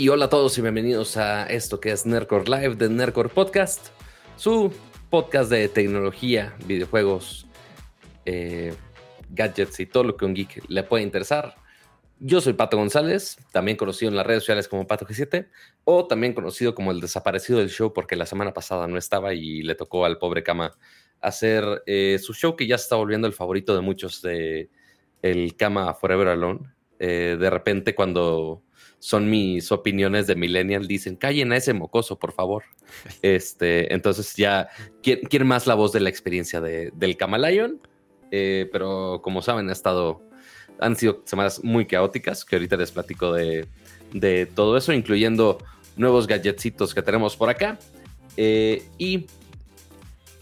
Hey, hola a todos y bienvenidos a esto que es Nerdcore Live de Nerdcore Podcast, su podcast de tecnología, videojuegos, eh, gadgets y todo lo que un geek le puede interesar. Yo soy Pato González, también conocido en las redes sociales como Pato G7, o también conocido como el desaparecido del show porque la semana pasada no estaba y le tocó al pobre Kama hacer eh, su show que ya se está volviendo el favorito de muchos de el Kama Forever Alone. Eh, de repente cuando son mis opiniones de millennial, dicen, callen a ese mocoso, por favor. Este, entonces ya quieren más la voz de la experiencia de, del Camalayon, eh, pero como saben, ha estado, han sido semanas muy caóticas, que ahorita les platico de, de todo eso, incluyendo nuevos gadgetsitos que tenemos por acá. Eh, y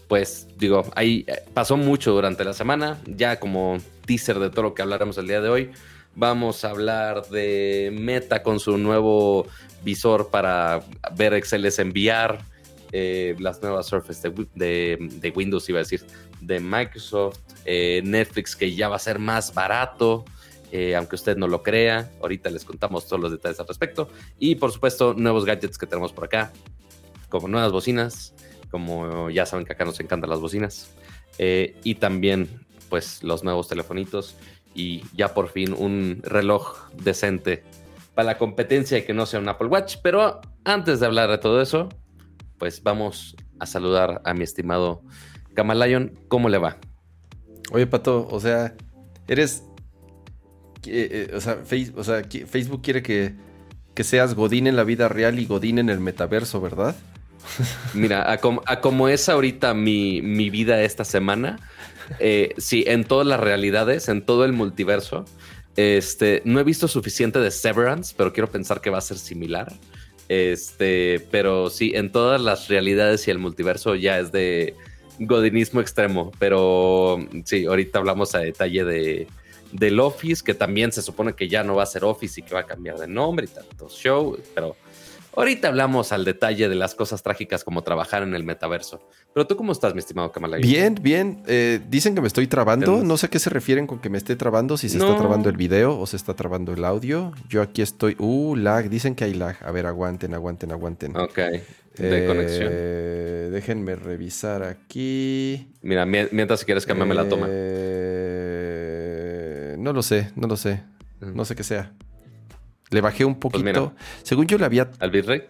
pues digo, ahí pasó mucho durante la semana, ya como teaser de todo lo que hablaremos el día de hoy. Vamos a hablar de Meta con su nuevo visor para ver Excel enviar. Eh, las nuevas Surface de, Windows, iba a decir, de Microsoft, eh, Netflix que ya va a ser más barato, eh, aunque usted no lo crea. Ahorita les contamos todos los detalles al respecto. Y por supuesto, nuevos gadgets que tenemos por acá, como nuevas bocinas, como ya saben que acá nos encantan las bocinas. y también, pues, los nuevos telefonitos y ya por fin un reloj decente para la competencia y que no sea un Apple Watch. Pero antes de hablar de todo eso, pues vamos a saludar a mi estimado Kamalayon. ¿Cómo le va? Oye, Pato, o sea, eres... Eh, eh, o, sea, Facebook quiere que, que, seas Godín en la vida real y Godín en el metaverso, ¿verdad? Mira, a, como es ahorita mi, mi vida esta semana, eh, sí, en todas las realidades, en todo el multiverso. Este, no he visto suficiente de Severance, pero quiero pensar que va a ser similar. Este, pero sí, en todas las realidades y el multiverso ya es de godinismo extremo. Pero sí, ahorita hablamos a detalle de del Office, que también se supone que ya no va a ser Office y que va a cambiar de nombre y tanto show, pero Ahorita hablamos al detalle de las cosas trágicas como trabajar en el metaverso. Pero tú, ¿cómo estás, mi estimado Kamala? Bien, bien. Eh, dicen que me estoy trabando. No sé a qué se refieren con que me esté trabando, si se está trabando el video o se está trabando el audio. Yo aquí estoy. Uh, lag. Dicen que hay lag. A ver, aguanten, aguanten, aguanten. Ok. De eh, conexión. Déjenme revisar aquí. Mira, mientras si quieres cambiarme la toma. Eh, no lo sé, no lo sé. No sé qué sea. Le bajé un pues poquito. Según yo le había. ¿Al bitrate?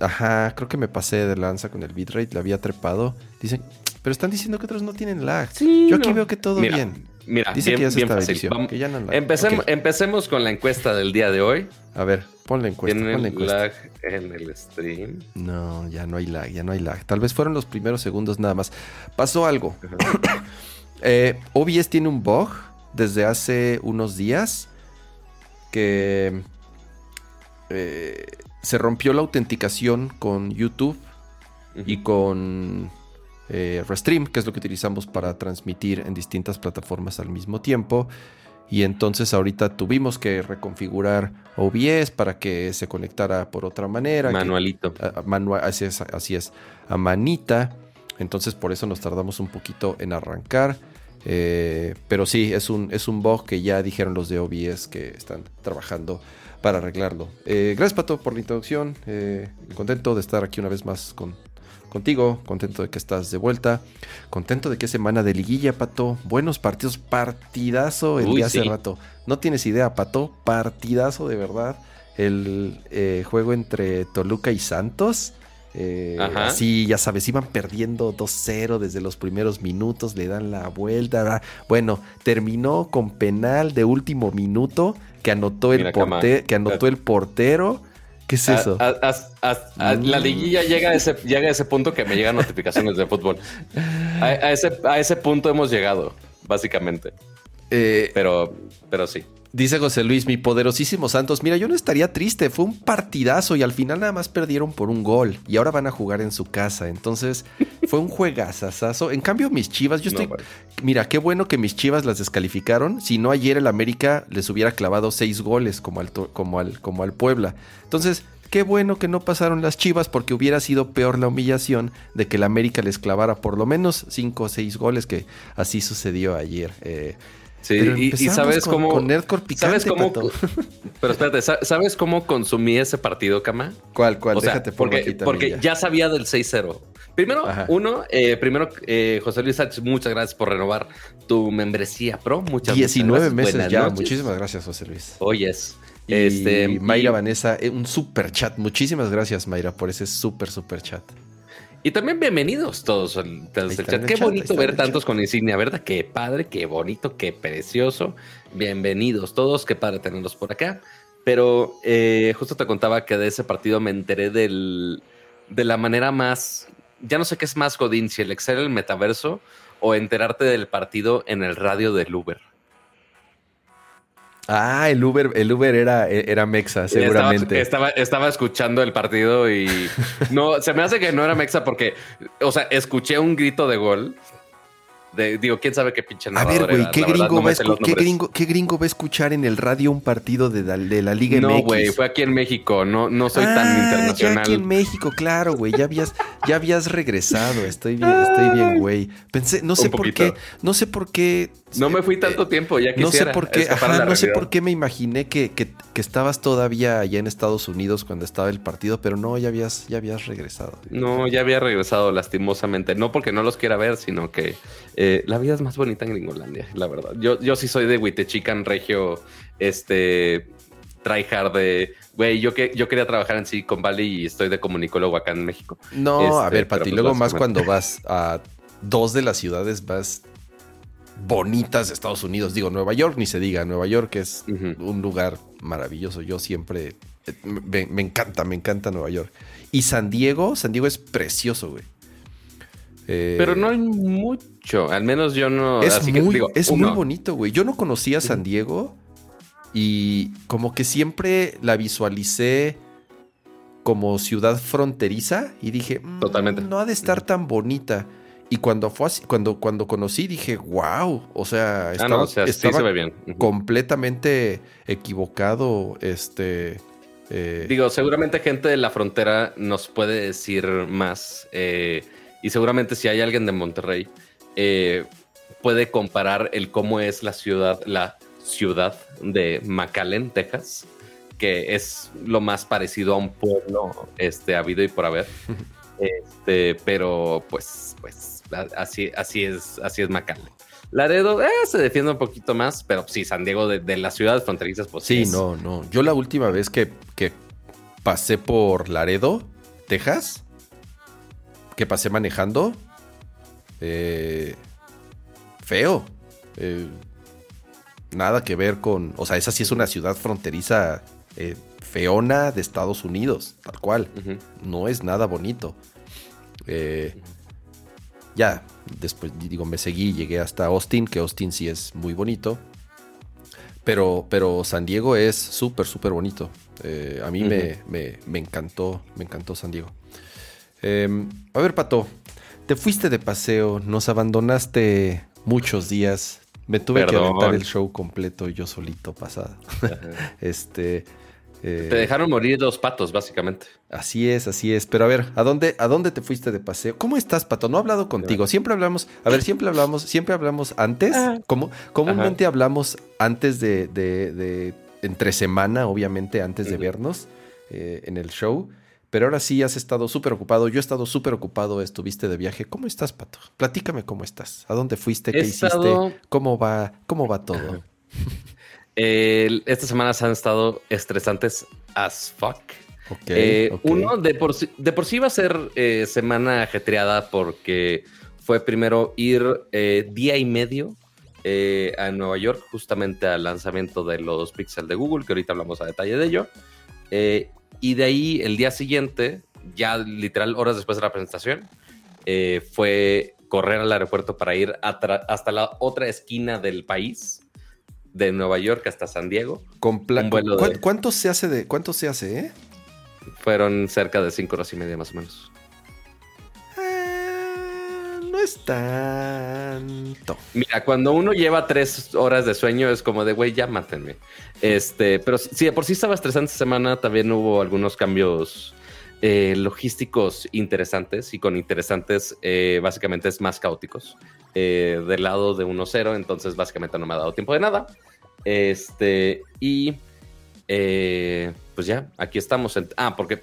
Ajá, creo que me pasé de lanza con el bitrate, le había trepado. Dicen, pero están diciendo que otros no tienen lag. yo aquí veo que todo bien. Mira, Dice que ya se está fácil. que ya no lag. Empecemos, empecemos, con la encuesta del día de hoy. A ver, pon la encuesta. ¿Tienen lag en el stream? No, ya no hay lag, ya no hay lag. Tal vez fueron los primeros segundos nada más. Pasó algo. eh, OBS tiene un bug desde hace unos días que eh, se rompió la autenticación con YouTube y con eh, Restream, que es lo que utilizamos para transmitir en distintas plataformas al mismo tiempo. Y entonces ahorita tuvimos que reconfigurar OBS para que se conectara por otra manera. Manualito. así, es, así es, a manita. Entonces por eso nos tardamos un poquito en arrancar. Eh, pero sí, es un, es un bug que ya dijeron los de OBS que están trabajando para arreglarlo. Eh, gracias, Pato, por la introducción. Eh, contento de estar aquí una vez más con, contigo. Contento de que estás de vuelta. Contento de que semana de liguilla, Pato. Buenos partidos. Partidazo el día hace rato. No tienes idea, Pato. Partidazo de verdad. El juego entre Toluca y Santos. Eh, así, ya sabes, iban perdiendo 2-0 desde los primeros minutos, le dan la vuelta. Bueno, terminó con penal de último minuto que anotó el, que anotó el portero. ¿Qué es eso? La mm. liguilla llega a, ese, llega a ese punto que me llegan notificaciones de fútbol. A, ese, a ese punto hemos llegado, básicamente. Eh, pero, pero sí. Dice José Luis, mi poderosísimo Santos, mira, yo no estaría triste, fue un partidazo y al final nada más perdieron por un gol y ahora van a jugar en su casa, entonces fue un juegazazazo. En cambio, mis chivas, yo estoy... mira, qué bueno que mis chivas las descalificaron, si no ayer el América les hubiera clavado seis goles como al, como al, como al Puebla. Entonces, qué bueno que no pasaron las chivas porque hubiera sido peor la humillación de que el América les clavara por lo menos cinco o seis goles, que así sucedió ayer. Eh, Sí, Pero y, sabes con- cómo. con Nerdcore picante, ¿Sabes cómo? Pato. Pero espérate, ¿sa- ¿sabes cómo consumí ese partido, Cama? ¿Cuál, cuál? O sea, Déjate pongo porque, aquí también porque ya. ya sabía del 6-0. Primero, Ajá. uno, eh, primero, eh, José Luis Sánchez, muchas gracias por renovar tu membresía pro. Muchas, 19 muchas gracias. meses ya. noches. Muchísimas gracias, José Luis. Oyes. Y Este, Mayra y- Vanessa, eh, un super chat. Muchísimas gracias, Mayra, por ese super, super chat. Y también bienvenidos todos al, chat. Qué chat, bonito ver tantos con insignia, ¿verdad? Qué padre, qué bonito, qué precioso. Bienvenidos todos, qué padre tenerlos por acá. Pero eh, justo te contaba que de ese partido me enteré del, de la manera más, ya no sé qué es más Godín, si el Excel, el metaverso o enterarte del partido en el radio del Uber. Ah, el Uber, el Uber era, era Mexa, seguramente. Estaba, estaba, estaba escuchando el partido y no, se me hace que no era Mexa porque, o sea, escuché un grito de gol. De, digo, quién sabe qué pinche A ver, güey, ¿qué, verdad, gringo no ¿qué, gringo, ¿qué gringo va a escuchar en el radio un partido de, la- de la Liga No, MX? güey, fue aquí en México, no, no soy tan Ah, internacional. Ya aquí en México, claro, güey. Ya habías, ya habías regresado. Estoy bien, estoy bien, güey. Pensé, no sé por qué, no sé por qué. No me fui tanto eh, tiempo, ya No sé quisiera por qué, ajá, no sé por qué me imaginé que, que- que estabas todavía allá en Estados Unidos cuando estaba el partido, pero no, ya habías, ya habías regresado. No, ya había regresado lastimosamente. No porque no los quiera ver, sino que eh, la vida es más bonita en Gringolandia, la verdad. Yo, yo sí soy de Huitechican Regio, este, tryhard de, güey, yo, que, yo quería trabajar en Silicon Valley y estoy de comunicólogo acá en México. No, a Este, ver, pero Pati, pues luego más cuando vas a dos de las ciudades más bonitas de Estados Unidos. Digo, Nueva York, ni se diga. Nueva York es un lugar maravilloso. Yo siempre eh, me, me encanta, me encanta Nueva York. Y San Diego, San Diego es precioso, güey. Eh, Pero no hay mucho, al menos yo no. es así que muy, digo, es uno, muy bonito, güey. Yo no conocía San Diego y como que siempre la visualicé como ciudad fronteriza y dije, "Mm, Totalmente. no ha de estar tan bonita. Y cuando fue así- cuando, cuando conocí dije, wow, o sea, Ah, estaba, no, o sea, sí estaba se ve bien. Ujú. completamente equivocado, este... eh, Digo, seguramente gente de la frontera nos puede decir más. eh, y seguramente si hay alguien de Monterrey, eh, puede comparar el cómo es la ciudad, la ciudad de McAllen, Texas, que es lo más parecido a un pueblo este, habido y por haber. Este, pero pues, pues, así, así es, así es McAllen. Laredo eh, se defiende un poquito más, pero sí, San Diego de, de las ciudades fronterizas, pues Sí, es- no, no. Yo la última vez que, que pasé por Laredo, Texas, que pasé manejando, eh, feo. Eh, nada que ver con, o sea, esa sí es una ciudad fronteriza eh, feona de Estados Unidos, tal cual. No es nada bonito. Eh, ya, después digo, me seguí, llegué hasta Austin, que Austin sí es muy bonito. Pero, pero San Diego es súper, súper bonito. Eh, a mí me, me- me encantó, me encantó San Diego. Eh, a ver, Pato, te fuiste de paseo, nos abandonaste muchos días. Me tuve que aventar el show completo yo solito pasado. este. eh, Te dejaron morir dos patos, básicamente. Así es, así es. Pero a ver, ¿a dónde, ¿a dónde te fuiste de paseo? ¿Cómo estás, Pato? No he hablado contigo. Siempre hablamos, a ver, siempre hablamos, siempre hablamos antes. Ah. Como, comúnmente hablamos antes de, de- de- entre semana, obviamente, antes de vernos eh, en el show. Pero ahora sí has estado súper ocupado. Yo he estado súper ocupado. Estuviste de viaje. ¿Cómo estás, Pato? Platícame cómo estás. ¿A dónde fuiste? ¿Qué hiciste? ¿Cómo va? ¿Cómo va todo? Estas semanas han estado estresantes as fuck. Ok, Eh. Uno, de por, sí, de por sí va a ser eh, semana ajetreada porque fue primero ir eh, día y medio eh, a Nueva York, justamente al lanzamiento de los Pixel de Google, que ahorita hablamos a detalle de ello. Eh, y de ahí, el día siguiente, ya literal horas después de la presentación, eh, fue correr al aeropuerto para ir hasta la otra esquina del país, de Nueva York hasta San Diego. Con un vuelo ¿Cuán- de- ¿Cuánto se hace de, cuánto se hace, eh? Fueron cerca de cinco horas y media más o menos. Es tanto. Mira, cuando uno lleva tres horas de sueño es como de, güey, ya mátenme. Este, pero si de por sí estaba estresante esta semana, también hubo algunos cambios eh, logísticos interesantes y con interesantes eh, básicamente es más caóticos. Eh, del lado de 1-0, entonces básicamente no me ha dado tiempo de nada. Este, y pues ya, aquí estamos. ah, porque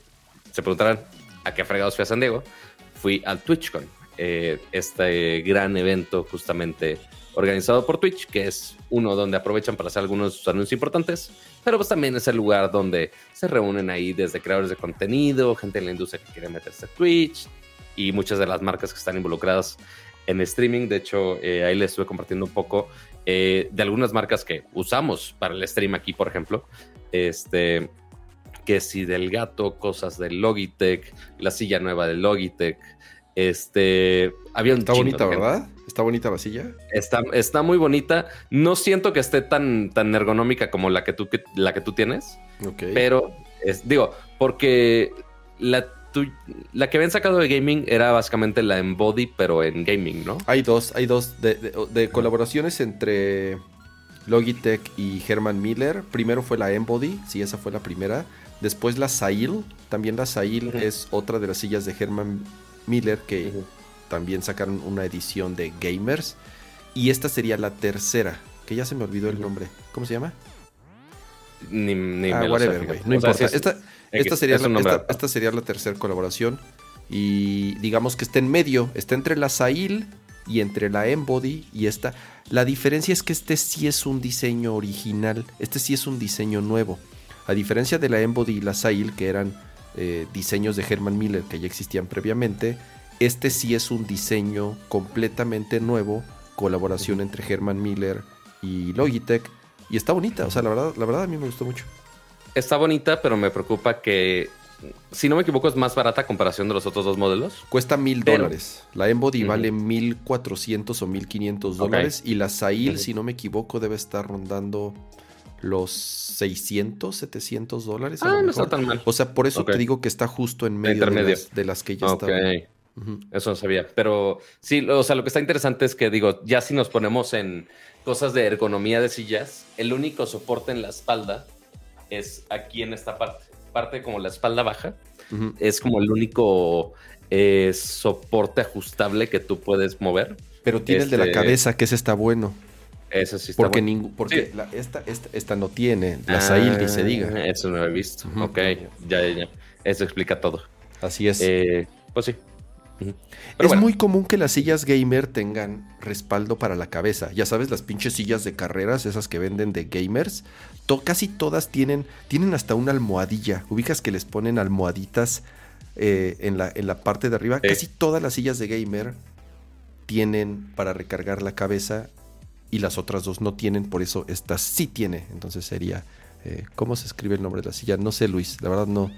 se preguntarán a qué fregados fui a San Diego. Fui al TwitchCon, este gran evento justamente organizado por Twitch, que es uno donde aprovechan para hacer algunos anuncios importantes, pero pues también es el lugar donde se reúnen ahí desde creadores de contenido, gente en la industria que quiere meterse a Twitch y muchas de las marcas que están involucradas en streaming. De hecho, eh, ahí les estuve compartiendo un poco eh, de algunas marcas que usamos para el stream aquí, por ejemplo. Este, que si del gato, cosas del Logitech, la silla nueva de Logitech. Este, había un Está bonita, ¿verdad? Está bonita la silla. Está, está muy bonita. No siento que esté tan, tan ergonómica como la que tú, la que tú tienes. Ok. Pero, es, digo, porque la, la que habían sacado de gaming era básicamente la Embody, pero en gaming, ¿no? Hay dos, hay dos de, colaboraciones entre Logitech y Herman Miller. Primero fue la Embody, sí, esa fue la primera. Después la Sail, también la Sail es otra de las sillas de Herman Miller que también sacaron una edición de Gamers. Y esta sería la tercera, que ya se me olvidó el nombre. ¿Cómo se llama? Ni, ni ah, whatever, No importa. esta, sería la, esta, sería la tercera colaboración. Y digamos que está en medio, está entre la Sail y entre la Embody y esta. La diferencia es que este sí es un diseño original, este sí es un diseño nuevo. A diferencia de la Embody y la Sail, que eran eh, diseños de Herman Miller que ya existían previamente, este sí es un diseño completamente nuevo, colaboración entre Herman Miller y Logitech. Y está bonita, o sea, la verdad, la verdad a mí me gustó mucho. Está bonita, pero me preocupa que, si no me equivoco, es más barata a comparación de los otros dos modelos. Cuesta mil dólares. La Embody vale mil cuatrocientos o mil quinientos dólares. Y la Sail, si no me equivoco, debe estar rondando los 600, 700 dólares. Ah, no está tan mal. O sea, por eso te digo que está justo en medio de las, que ya están. Eso no sabía. Pero sí, o sea, lo que está interesante es que digo, ya si nos ponemos en cosas de ergonomía de sillas, el único soporte en la espalda es aquí en esta parte. Parte como la espalda baja. Es como el único eh, soporte ajustable que tú puedes mover. Pero tiene el de la este, cabeza, que ese está bueno. Eso sí está porque bueno. porque esta, esta, no tiene, la ah, ni se diga. Eso no lo he visto. Ok, ya, ya, Eso explica todo. Así es. Eh, pues sí es muy común que las sillas gamer tengan respaldo para la cabeza. Ya sabes, las pinches sillas de carreras, esas que venden de gamers, casi todas tienen, tienen hasta una almohadilla. Ubicas que les ponen almohaditas eh, en, la, en, la, parte de arriba. Casi todas las sillas de gamer tienen para recargar la cabeza y las otras dos no tienen, por eso esta sí tiene. Entonces sería, eh, ¿cómo se escribe el nombre de la silla? No sé, Luis, la verdad no.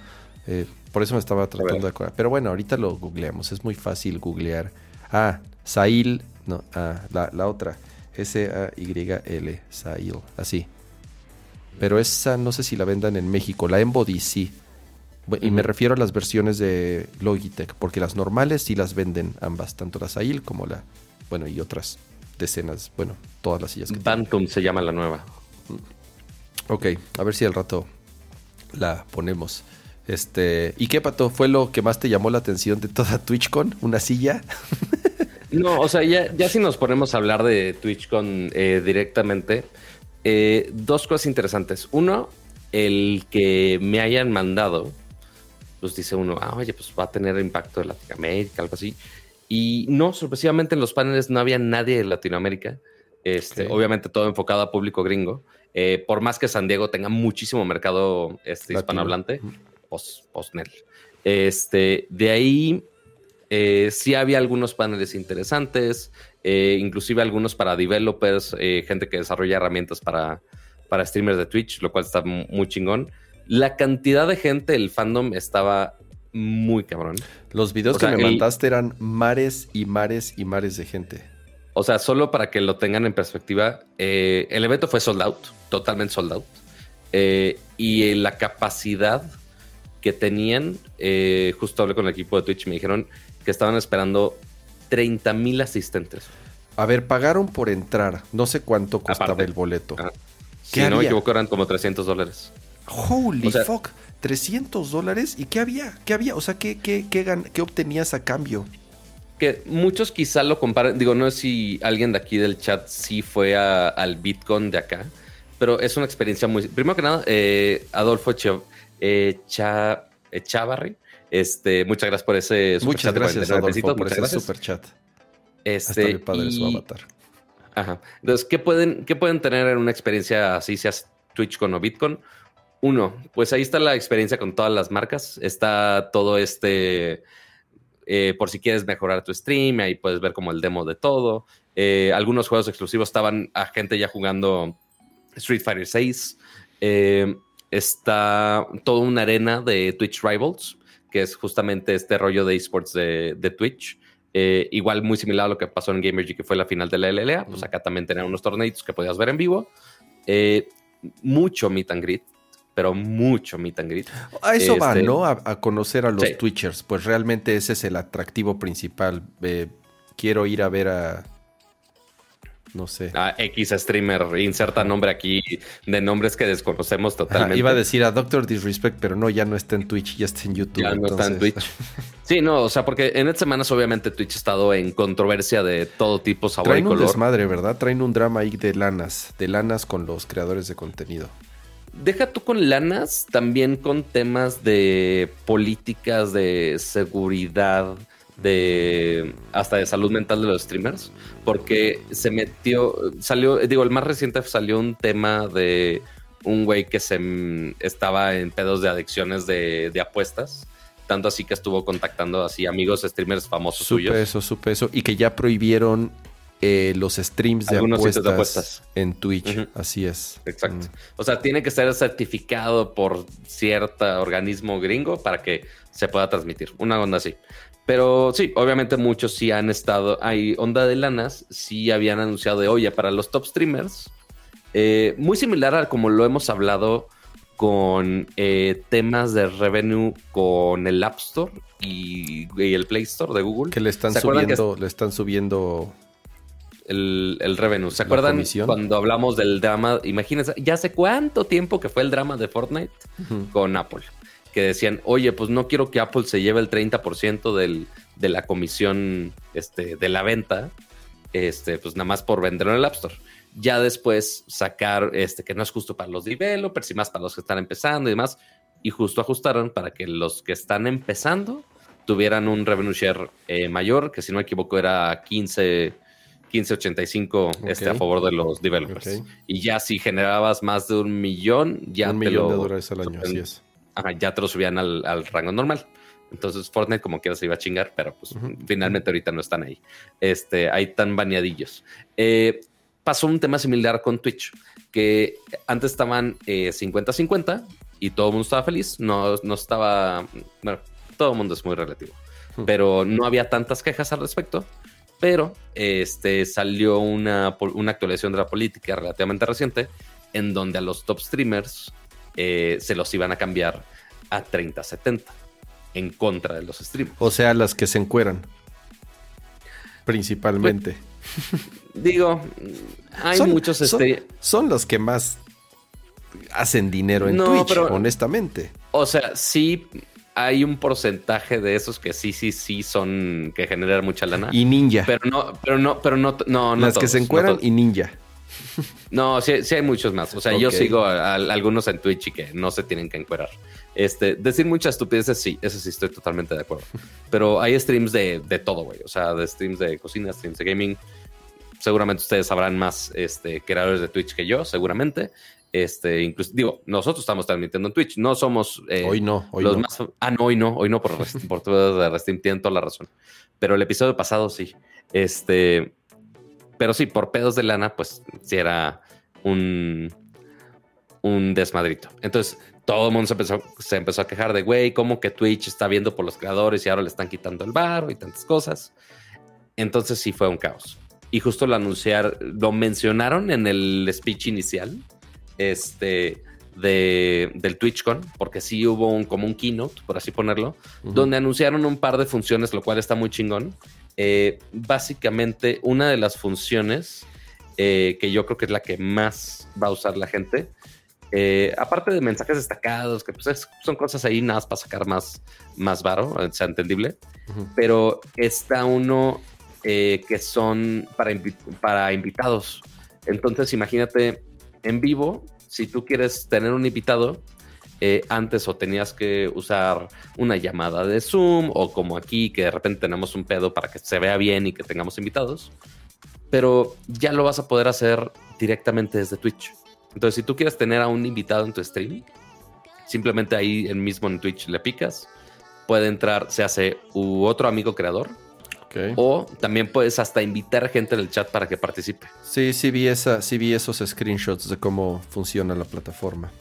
Eh, por eso me estaba tratando de acordar. Pero bueno, ahorita lo googleamos. Es muy fácil googlear. Ah, Sail. No, ah, la, otra. S-A-Y-L. Sail. Así. Pero esa no sé si la vendan en México. La Embody sí. Y me refiero a las versiones de Logitech. Porque las normales sí las venden ambas. Tanto la Sail como la. Bueno, y otras decenas. Bueno, todas las sillas. Bantum se llama la nueva. Ok, a ver si al rato la ponemos. Este, ¿y qué pato fue lo que más te llamó la atención de toda TwitchCon? ¿Una silla? no, o sea, ya, si nos ponemos a hablar de TwitchCon eh, directamente, eh, dos cosas interesantes. Uno, el que me hayan mandado, pues dice uno, ah, oye, pues va a tener impacto en Latinoamérica, algo así. Y no, sorpresivamente en los paneles no había nadie de Latinoamérica. Este, Obviamente todo enfocado a público gringo. Eh, por más que San Diego tenga muchísimo mercado este, hispanohablante, post, Este, de ahí eh, sí había algunos paneles interesantes, eh, inclusive algunos para developers, gente que desarrolla herramientas para, para streamers de Twitch, lo cual está muy chingón. La cantidad de gente, el fandom estaba muy cabrón. Los videos que me mandaste eran mares y mares y mares de gente. O sea, solo para que lo tengan en perspectiva, el evento fue sold out, totalmente sold out. y la capacidad que tenían, eh, justo hablé con el equipo de Twitch y me dijeron que estaban esperando 30 mil asistentes. A ver, pagaron por entrar. No sé cuánto costaba el boleto. si no me equivoco, eran como 300 dólares. Holy fuck. 300 dólares. ¿Y qué había? ¿Qué había? O sea, ¿qué, qué, qué, obtenías a cambio? Que muchos quizá lo comparen. Digo, no sé si alguien de aquí del chat sí fue al Bitcoin de acá. Pero es una experiencia muy. Primero que nada, eh, Adolfo eh, Chavarri. Este, muchas gracias por ese Muchas gracias, Adolfo, por ese super chat. Este, Hasta padre su avatar. Ajá. Entonces, ¿qué pueden, ¿qué pueden tener en una experiencia así, sea Twitch con o Bitcoin? Uno, pues ahí está la experiencia con todas las marcas. Está todo este, eh, por si quieres mejorar tu stream, ahí puedes ver como el demo de todo. Eh, algunos juegos exclusivos estaban a gente ya jugando Street Fighter 6. Eh, está toda una arena de Twitch Rivals, que es justamente este rollo de esports de, Twitch. igual muy similar a lo que pasó en Gamergy, que fue la final de la LLA. Pues acá también tenían unos torneitos que podías ver en vivo. mucho meet and greet pero mucho meet and greet. A eso va, este, ¿no? A, conocer a los Twitchers. Pues realmente ese es el atractivo principal. quiero ir a ver a. No sé. A X streamer. Inserta nombre aquí de nombres que desconocemos totalmente. iba a decir a Doctor Disrespect, pero no, ya no está en Twitch, ya está en YouTube. Ya no está en Twitch. sí, no, o sea, porque en estas semanas obviamente Twitch ha estado en controversia de todo tipo, sabor Traen y color. un desmadre, ¿verdad? Traen un drama ahí de lanas, de lanas con los creadores de contenido deja tú con lanas, también con temas de políticas de seguridad, de hasta de salud mental de los streamers, porque se metió, salió, digo, el más reciente salió un tema de un güey que se estaba en pedos de adicciones de, apuestas. Tanto así que estuvo contactando así amigos streamers famosos supe suyos. eso, supe eso. Y que ya prohibieron eh, los streams de apuestas, en Twitch. Así es. Exacto. Mm. O sea, tiene que ser certificado por cierto organismo gringo para que se pueda transmitir. Una onda así. Pero sí, obviamente muchos sí han estado. Hay onda de lanas, sí habían anunciado de oye para los top streamers. Eh, muy similar a como lo hemos hablado con eh, temas de revenue con el App Store y, el Play Store de Google. Que le están subiendo, le están subiendo el, el revenue. ¿Se acuerdan cuando hablamos del drama? Imagínense, ya hace cuánto tiempo que fue el drama de Fortnite con Apple. Que decían, oye, pues no quiero que Apple se lleve el 30% del, de la comisión este, de la venta, este, pues nada más por venderlo en el App Store. Ya después sacar este, que no es justo para los developers y más para los que están empezando y demás. Y justo ajustaron para que los que están empezando tuvieran un revenue share eh, mayor, que si no me equivoco era 15 1585 este, a favor de los developers. Y ya si generabas más de un millón, ya un millón de dólares al año, así es. ya te lo subían al, rango normal. Entonces Fortnite como quiera se iba a chingar, pero pues finalmente ahorita no están ahí. Este, hay tan baneadillos. Eh, pasó un tema similar con Twitch, que antes estaban 50-50 eh, y todo el mundo estaba feliz. No, no estaba, bueno, todo el mundo es muy relativo, pero no había tantas quejas al respecto pero este, salió una, una actualización de la política relativamente reciente en donde a los top streamers eh, se los iban a cambiar a 30-70 en contra de los streamers. O sea, las que se encueran. Principalmente. Pues, digo, hay muchos. Este... Son, los que más hacen dinero en Twitch, honestamente. O sea, sí, hay un porcentaje de esos que sí, sí, sí son que generan mucha lana. Y ninja. Pero no, pero no, pero no, no, Las que se encueran y ninja. No, sí, sí, hay muchos más. O sea, yo sigo a, algunos en Twitch y que no se tienen que encuerar. Este, decir muchas estupideces, sí, eso sí estoy totalmente de acuerdo. Pero hay streams de, de todo, güey. O sea, de streams de cocina, streams de gaming. Seguramente ustedes sabrán más este, creadores de Twitch que yo, seguramente. Este, incluso, digo, nosotros estamos transmitiendo en Twitch, no somos eh, hoy no, hoy los más. Ah, no, hoy no, hoy no por, por todo de Restim, tienen toda la razón. Pero el episodio pasado sí. Este, pero sí, por pedos de lana, pues sí era un, un desmadrito. Entonces, todo el mundo se empezó, se empezó a quejar de, güey, ¿cómo que Twitch está viendo por los creadores y ahora le están quitando el bar y tantas cosas? Entonces sí fue un caos. Y justo lo anunciaron, lo mencionaron en el speech inicial este, de, del TwitchCon, porque sí hubo un, como un keynote, por así ponerlo, donde anunciaron un par de funciones, lo cual está muy chingón. Eh, básicamente, una de las funciones eh, que yo creo que es la que más va a usar la gente Eh, aparte de mensajes destacados, que pues son cosas ahí nada más para sacar más, más varo, sea entendible. Pero está uno que son para, para invitados. Entonces, imagínate en vivo, si tú quieres tener un invitado, eh, antes o tenías que usar una llamada de Zoom o como aquí que de repente tenemos un pedo para que se vea bien y que tengamos invitados, pero ya lo vas a poder hacer directamente desde Twitch. Entonces, si tú quieres tener a un invitado en tu stream, simplemente ahí mismo en Twitch le picas, puede entrar, se hace u otro amigo creador. O también puedes hasta invitar gente en el chat para que participe. Sí, sí vi, esa, sí vi esos screenshots de cómo funciona la plataforma.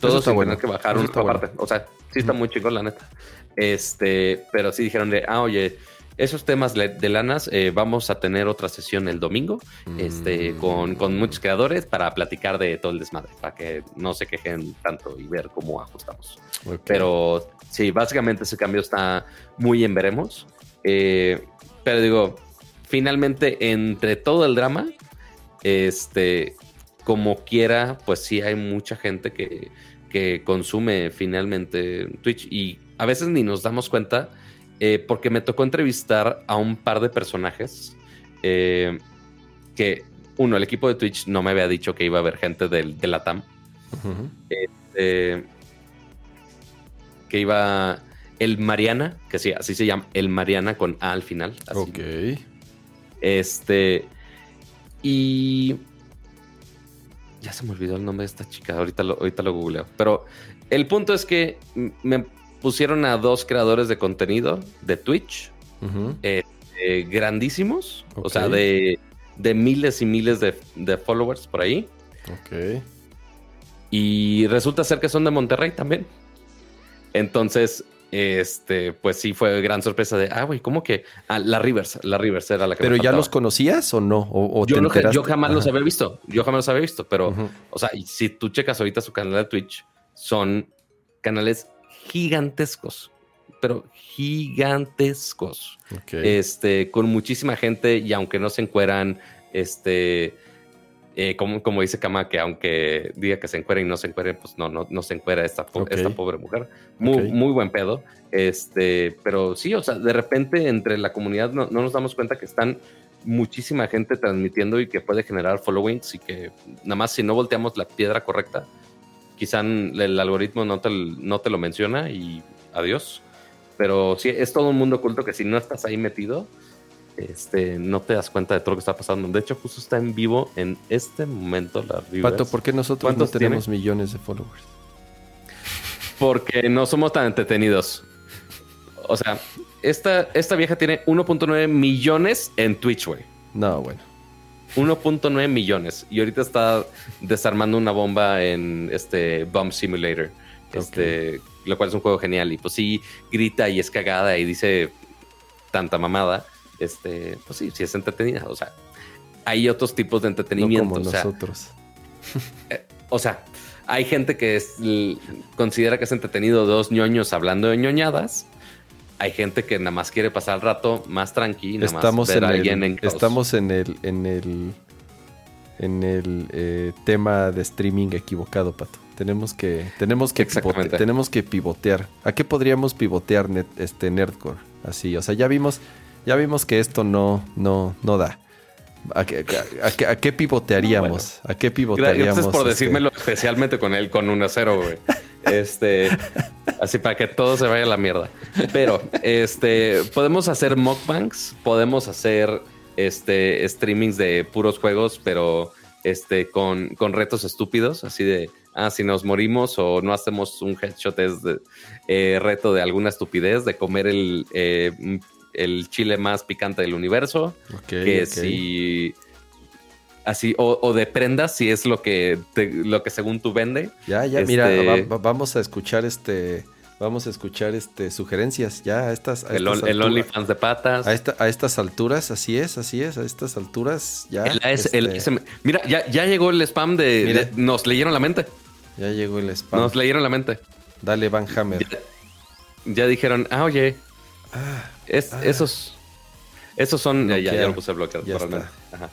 Todo está bueno. que bajar una parte. O sea, sí está muy chico, la neta. Este, pero sí dijeron de, ah, oye, esos temas de lanas, eh, vamos a tener otra sesión el domingo este, mm. con, con, muchos creadores para platicar de todo el desmadre, para que no se quejen tanto y ver cómo ajustamos. Pero sí, básicamente ese cambio está muy en veremos. Eh, pero digo, finalmente, entre todo el drama, este, como quiera, pues sí hay mucha gente que, que consume finalmente Twitch y a veces ni nos damos cuenta eh, porque me tocó entrevistar a un par de personajes eh, que, uno, el equipo de Twitch no me había dicho que iba a haber gente del, de la TAM. Este, que iba el Mariana, que sí, así se llama, el Mariana con A al final. Ok. Este, y ya se me olvidó el nombre de esta chica, ahorita lo, ahorita lo googleo. Pero el punto es que me pusieron a dos creadores de contenido de Twitch, eh, eh, grandísimos, o sea, de, miles y miles de, followers por ahí. Ok. Y resulta ser que son de Monterrey también. Entonces, este, pues sí fue gran sorpresa de, ah, güey, ¿cómo que? Ah, la Rivers, la Rivers era la que ¿Pero ya los conocías o no? ¿O, yo, yo, jamás los había visto, yo jamás los había visto, pero, o sea, si tú checas ahorita su canal de Twitch, son canales gigantescos, pero gigantescos. Este, con muchísima gente y aunque no se encueran, este, eh, como, como dice Kama, que aunque diga que se encueren y no se encueren, pues no, no, no se encuera esta, esta pobre mujer. Muy, muy buen pedo. Este, pero sí, o sea, de repente entre la comunidad no, no nos damos cuenta que están muchísima gente transmitiendo y que puede generar followings y que nada más si no volteamos la piedra correcta, quizá el algoritmo no te, no te lo menciona y adiós. Pero sí, es todo un mundo oculto que si no estás ahí metido, este, no te das cuenta de todo lo que está pasando. De hecho, justo está en vivo en este momento la Pato, ¿por qué nosotros no tenemos millones de followers? Porque no somos tan entretenidos. O sea, esta, esta vieja tiene 1.9 millones en Twitch, güey. No, bueno. 1.9 millones. Y ahorita está desarmando una bomba en este Bomb Simulator. Este, lo cual es un juego genial. Y pues sí, grita y es cagada y dice tanta mamada. Este, pues sí, sí es entretenida. O sea, hay otros tipos de entretenimiento. como nosotros. Eh, o sea, hay gente que considera que es entretenido dos ñoños hablando de ñoñadas hay gente que nada más quiere pasar el rato más tranquilo. Estamos en el, Estamos en el, en el, en el eh, tema de streaming equivocado, Pato. Tenemos que, tenemos que, tenemos que pivotear. ¿A qué podríamos pivotear este Nerdcore? Así, o sea, ya vimos, ya vimos que esto no, no, no da. ¿A qué, a, qué, pivotearíamos? ¿A qué pivotearíamos? Gracias por este? decírmelo especialmente con él, con 1-0, güey. Este, así para que todo se vaya a la mierda. Pero, este, podemos hacer mockbanks, podemos hacer este streamings de puros juegos, pero este, con, con retos estúpidos, así de, ah, si nos morimos o no hacemos un headshot es de, eh, reto de alguna estupidez, de comer el, eh, el chile más picante del universo. que si así, o, de prendas, si es lo que, lo que según tú vende. Ya, ya, mira, este, vamos a escuchar este, vamos a escuchar este sugerencias ya a estas, el, OnlyFans de patas. A, a estas alturas, así es, así es, a estas alturas ya. Este mira, ya, ya llegó el spam de, nos leyeron la mente. Ya llegó el spam. Nos leyeron la mente. Dale, Van Hammer. Ya, dijeron, ah, oye, ah, es, ah. esos, esos son, ya, ya, lo puse bloqueado. Ajá.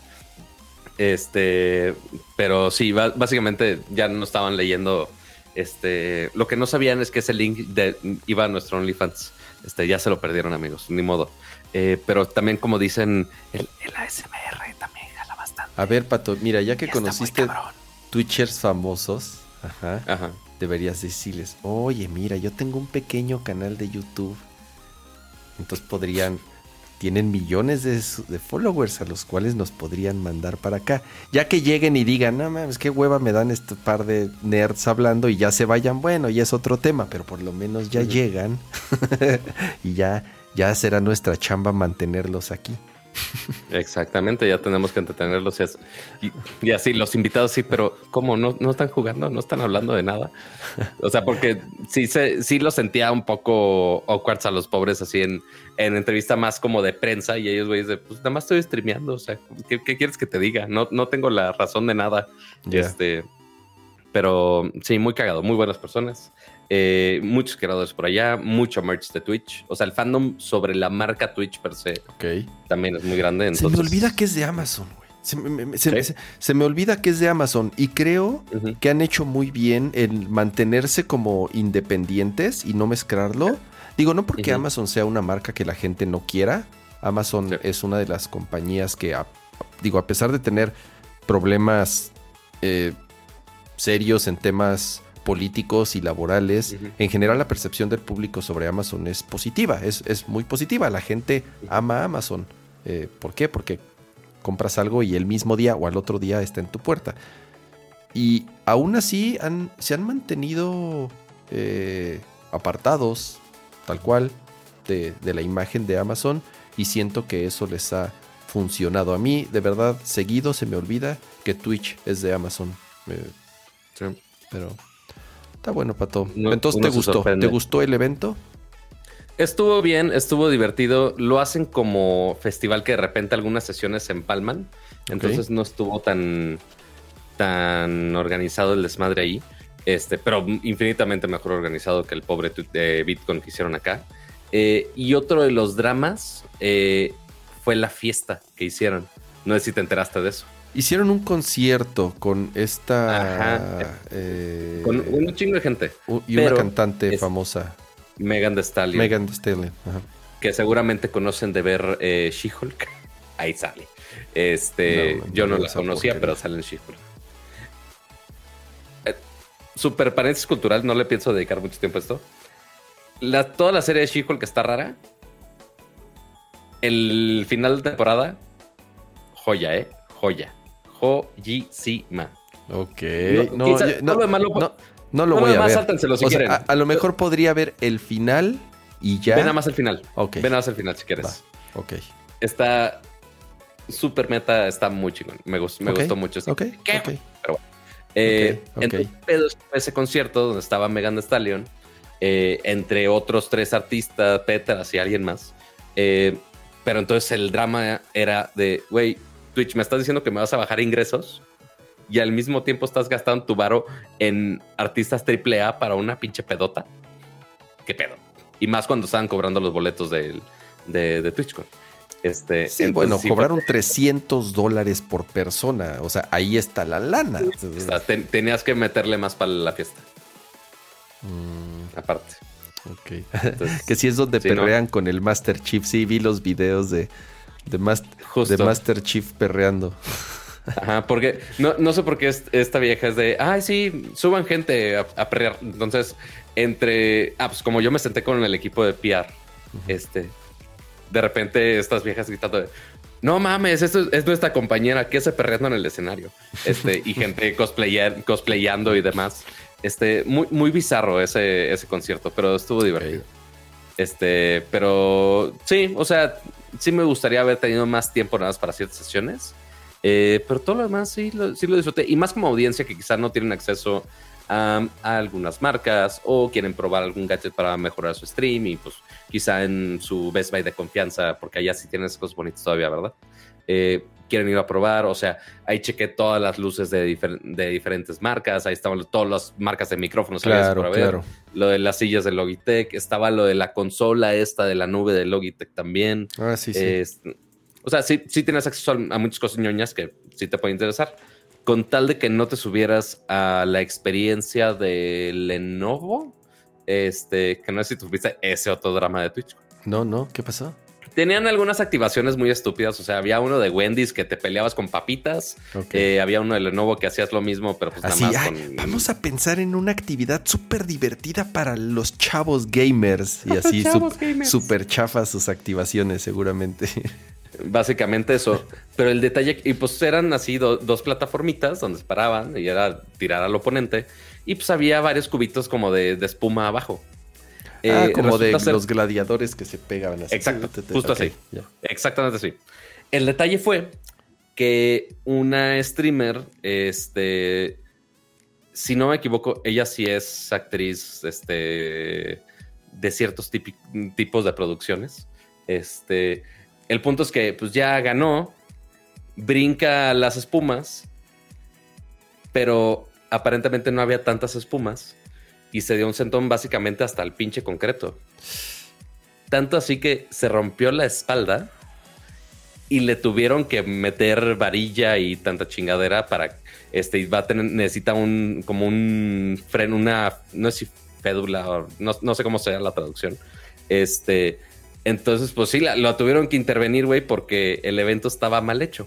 Este, pero sí, básicamente ya no estaban leyendo. Este, lo que no sabían es que ese link de, iba a nuestro OnlyFans. Este, ya se lo perdieron, amigos, ni modo. Eh, pero también, como dicen, el, ASMR también jala bastante. A ver, Pato, mira, ya que conociste Twitchers famosos, ajá, deberías decirles, oye, mira, yo tengo un pequeño canal de YouTube. Entonces podrían tienen millones de, followers a los cuales nos podrían mandar para acá. Ya que lleguen y digan, no mames, qué hueva me dan este par de nerds hablando y ya se vayan, bueno, ya es otro tema, pero por lo menos ya llegan y ya, ya será nuestra chamba mantenerlos aquí. Exactamente, ya tenemos que entretenerlos y, así, los invitados sí, pero ¿cómo? ¿No, ¿No están jugando? ¿No están hablando de nada? O sea, porque sí, se, sí lo sentía un poco awkward a los pobres así en, en entrevista más como de prensa y ellos, güey, pues nada más estoy streameando, o sea, ¿qué, quieres que te diga? No, no tengo la razón de nada. Este, pero sí, muy cagado, muy buenas personas. Eh, muchos creadores por allá, mucho merch de Twitch. O sea, el fandom sobre la marca Twitch per se también es muy grande. Se me olvida que es de Amazon, güey. Se me, olvida que es de Amazon y creo que han hecho muy bien en mantenerse como independientes y no mezclarlo. Digo, no porque Amazon sea una marca que la gente no quiera. Amazon es una de las compañías que, digo, a pesar de tener problemas eh, serios en temas políticos y laborales, en general la percepción del público sobre Amazon es positiva, es, muy positiva. La gente ama Amazon. Eh, ¿Por qué? Porque compras algo y el mismo día o al otro día está en tu puerta. Y aún así han, se han mantenido eh, apartados, tal cual, de, la imagen de Amazon y siento que eso les ha funcionado. A mí, de verdad, seguido se me olvida que Twitch es de Amazon. Eh, pero Está bueno, Pato. Entonces, ¿te gustó? ¿Te gustó el evento? Estuvo bien, estuvo divertido. Lo hacen como festival que de repente algunas sesiones se empalman. Entonces no estuvo tan, tan organizado el desmadre ahí. Este, pero infinitamente mejor organizado que el pobre de Bitcoin que hicieron acá. Eh, y otro de los dramas eh, fue la fiesta que hicieron. No sé si te enteraste de eso. Hicieron un concierto con esta. Eh, con un chingo de gente. Y una cantante famosa. Megan Thee Stallion. Megan Thee Stallion. Que seguramente conocen de ver eh, She-Hulk. Ahí sale. Este, yo no la conocía, pero sale en She-Hulk. Eh, super paréntesis cultural, no le pienso dedicar mucho tiempo a esto. La, toda la serie de She-Hulk está rara. El final de temporada, joya, ¿eh? Joya joyísima. Ok. No, no, lo, voy a ver. a, lo mejor podría ver el final y ya. Ve nada más el final. Ok. Ve nada más el final si quieres. Ok. Está super meta, está muy chingón. Me, gustó, me gustó mucho. Ok. ¿Qué? Pero bueno. Eh, ese concierto donde estaba Megan Thee Stallion, eh, entre otros tres artistas, Petras y alguien más. Eh, pero entonces el drama era de, güey, Twitch, me estás diciendo que me vas a bajar ingresos y al mismo tiempo estás gastando tu varo en artistas AAA para una pinche pedota. ¿Qué pedo? Y más cuando estaban cobrando los boletos de, de, TwitchCon. Este, sí, bueno, cobraron 300 dólares por persona. O sea, ahí está la lana. tenías que meterle más para la fiesta. Mm. Aparte. Ok. que si es donde perrean con el Master Chief. Sí, vi los videos de, de, Master Chief perreando. Ajá, porque no, sé por qué esta vieja es de, ay, sí, suban gente a, perrear. Entonces, entre, ah, pues como yo me senté con el equipo de PR, este, de repente estas viejas gritando de, no mames, esto es nuestra compañera, que se perreando en el escenario. Este, y gente cosplayando y demás. Este, muy, muy bizarro ese, ese concierto, pero estuvo divertido. Este, pero sí, o sea, sí me gustaría haber tenido más tiempo nada más para ciertas sesiones. Eh, pero todo lo demás sí lo, sí lo disfruté. Y más como audiencia que quizás no tienen acceso a, algunas marcas o quieren probar algún gadget para mejorar su stream y pues quizá en su Best Buy de confianza, porque allá sí tienen cosas bonitas todavía, ¿verdad? Eh, quieren ir a probar, o sea, ahí chequé todas las luces de, diferentes marcas, ahí estaban todas las marcas de micrófonos claro, claro. lo de las sillas de Logitech, estaba lo de la consola esta de la nube de Logitech también. Ah, sí, sí. O sea, sí, sí tienes acceso a, a muchas cosas ñoñas que sí te pueden interesar. Con tal de que no te subieras a la experiencia de Lenovo, este, que no sé si tuviste ese otro drama de Twitch. No, no, ¿qué pasó? Tenían algunas activaciones muy estúpidas. O sea, había uno de Wendy's que te peleabas con papitas. Eh, había uno de Lenovo que hacías lo mismo, pero pues Así, nada más "Ay, con. vamos a pensar en una actividad súper divertida para los chavos gamers. Y así súper chafas sus activaciones, seguramente. Básicamente eso. Pero el detalle, y pues eran así do- dos plataformitas donde se paraban y era tirar al oponente. Y pues había varios cubitos como de, de espuma abajo. Ah, Eh, como de ser- los gladiadores que se pegaban así. Exacto, Te- te- justo así. Exactamente así. El detalle fue que una streamer, este, si no me equivoco, ella sí es actriz, este, de ciertos tipos de producciones. Este, el punto es que, pues ya ganó, brinca las espumas, pero aparentemente no había tantas espumas y se dio un sentón básicamente hasta el pinche concreto. Tanto así que se rompió la espalda y le tuvieron que meter varilla y tanta chingadera para este va a tener necesita un como un freno una no sé si fédula o no, no sé cómo sea la traducción este entonces pues sí la, lo tuvieron que intervenir güey porque el evento estaba mal hecho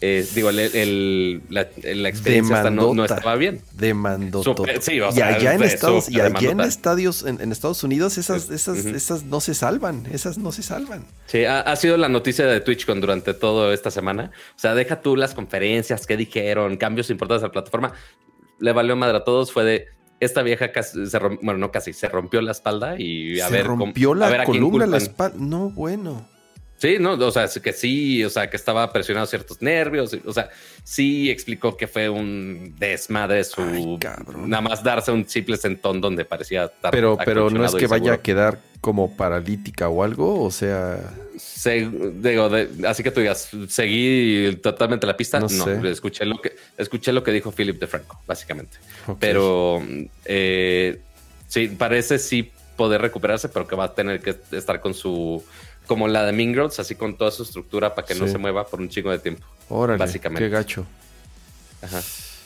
Eh, digo el, el- la, la experiencia esta no, estaba bien Demandó sí, o y allá en Estados, y allá en estadios, en, en Estados Unidos, esas, esas, esas no se salvan. Esas no se salvan. Sí, ha, ha sido la noticia de TwitchCon durante toda esta semana. O sea, deja tú las conferencias, qué dijeron, cambios importantes a la plataforma. Le valió madre a todos. Fue de esta vieja casi se rompió, bueno, no casi, se rompió la espalda y a se ver. rompió la a columna, la espalda. No, bueno. Sí, no, o sea, que sí, o sea, que estaba presionado ciertos nervios. O sea, sí explicó que fue un desmadre su. Ay, cabrón. nada más darse un simple sentón donde parecía estar. Pero, pero no es que vaya a quedar como paralítica o algo. O sea, Se- digo, de- así que tú digas, seguí totalmente la pista. No No, sé. escuché lo que escuché lo que dijo Philip DeFranco, básicamente. Pero eh, sí, parece sí poder recuperarse, pero que va a tener que estar con su como la de Mean Girls, así con toda su estructura para que no se mueva por un chingo de tiempo. Órale, básicamente. qué gacho. Ajá.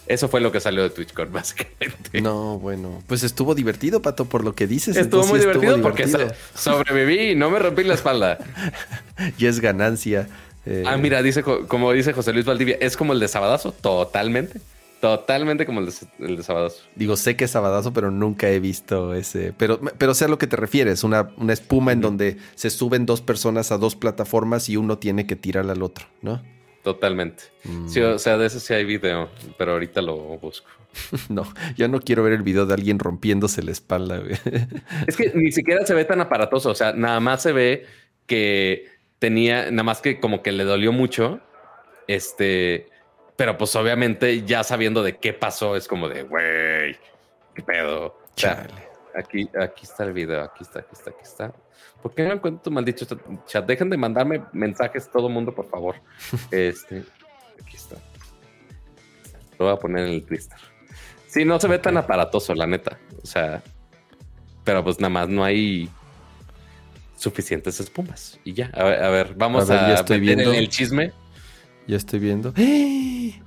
Eso fue lo que salió de TwitchCon, básicamente. No, bueno. Pues estuvo divertido, Pato, por lo que dices. Estuvo muy divertido porque divertido. sobreviví y no me rompí la espalda. Y es ganancia. Eh, Ah, mira, dice co- como dice José Luis Valdivia, es como el de Sabadazo, totalmente. Totalmente como el de, el de Sabadazo. Digo, sé que es sabadazo, pero nunca he visto ese. Pero, pero sé a lo que te refieres. Una, una espuma en donde se suben dos personas a dos plataformas y uno tiene que tirar al otro, ¿no? Totalmente. Mm. Sí, o sea, de eso sí hay video, pero ahorita lo busco. No, ya no quiero ver el video de alguien rompiéndose la espalda. güey. Es que ni siquiera se ve tan aparatoso, o sea, nada más se ve que tenía, nada más que como que le dolió mucho, este, pero pues obviamente ya sabiendo de qué pasó, es como de, güey, qué pedo. O sea, Chale. Aquí, aquí está el video, aquí está, aquí está, aquí está. ¿Por qué no encuentro tu maldito chat? Dejen de mandarme mensajes todo mundo, por favor. Este, aquí está. Lo voy a poner en el Twister. Sí, no se ve tan aparatoso, la neta. O sea, pero pues nada más no hay suficientes espumas. Y ya, a ver, a ver vamos A ver, ya estoy viendo. el, el chisme. Ya estoy viendo. ¡Eh!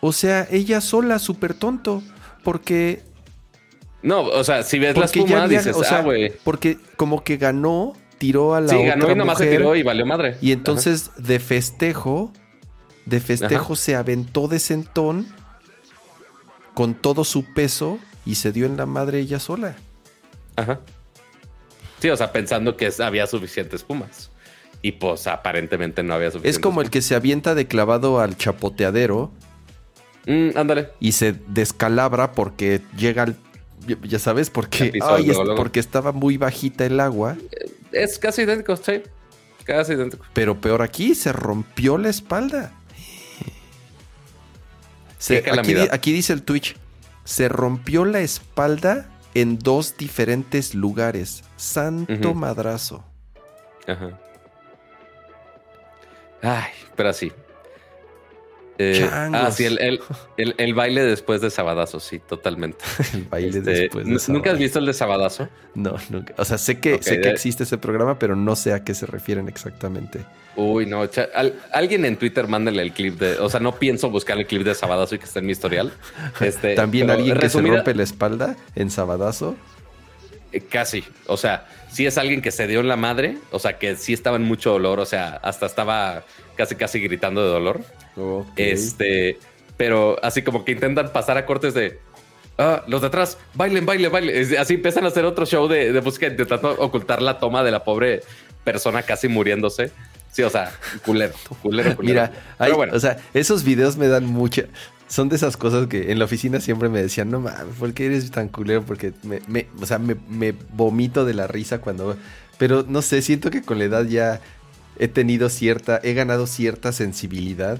O sea, ella sola, súper tonto. Porque No, o sea, si ves la espuma, había- dices, o sea, ah, güey. porque como que ganó, tiró a la Sí, otra ganó y nomás se mujer, tiró y valió madre. y entonces de festejo, de festejo se aventó de sentón con todo su peso y se dio en la madre ella sola. Ajá. Sí, o sea, pensando que había suficientes pumas. Y pues aparentemente no había suficientes. Es como el que se avienta de clavado al chapoteadero Mm, ándale. y se descalabra porque llega al ya- sabes, porque, es- luego, porque estaba muy bajita el agua, Es casi idéntico, sí. Casi idéntico. pero peor aquí, se rompió la espalda. Se- aquí, aquí dice el Twitch, se rompió la espalda en dos diferentes lugares. Santo madrazo. Ajá. Ay, pero así. Eh, ah, sí, el, el, el, el, baile después de Sabadazo, sí, totalmente. el baile este, después de Sabadazo. ¿Nunca has visto el de Sabadazo? No, nunca. O sea, sé que, okay, sé que existe ese programa, pero no sé a qué se refieren exactamente. Uy, no. Al, alguien en Twitter mándale el clip de. O sea, no pienso buscar el clip de Sabadazo y que esté en mi historial. Este, También alguien resumida, que se rompe la espalda en Sabadazo. Eh, casi. O sea, sí es alguien que se dio en la madre. O sea, que sí estaba en mucho dolor. O sea, hasta estaba casi, casi gritando de dolor. Okay. Este, pero así como que intentan pasar a cortes de ah, los de atrás, bailen, bailen, bailen. Así empiezan a hacer otro show de, de música intentando ocultar la toma de la pobre persona casi muriéndose. Sí, o sea, culero, culero, culero. Mira, hay, bueno. o sea, esos videos me dan mucha. Son de esas cosas que en la oficina siempre me decían, no mames, ¿por qué eres tan culero? Porque me, o sea, me, me vomito de la risa cuando. Pero no sé, siento que con la edad ya he tenido cierta, he ganado cierta sensibilidad.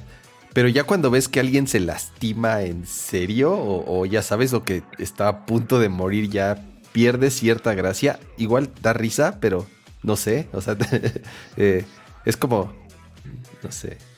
Pero ya cuando ves que alguien se lastima en serio, o, o, ya sabes, o que está a punto de morir, ya pierde cierta gracia. Igual da risa, pero no sé. O sea, eh, es como, no sé.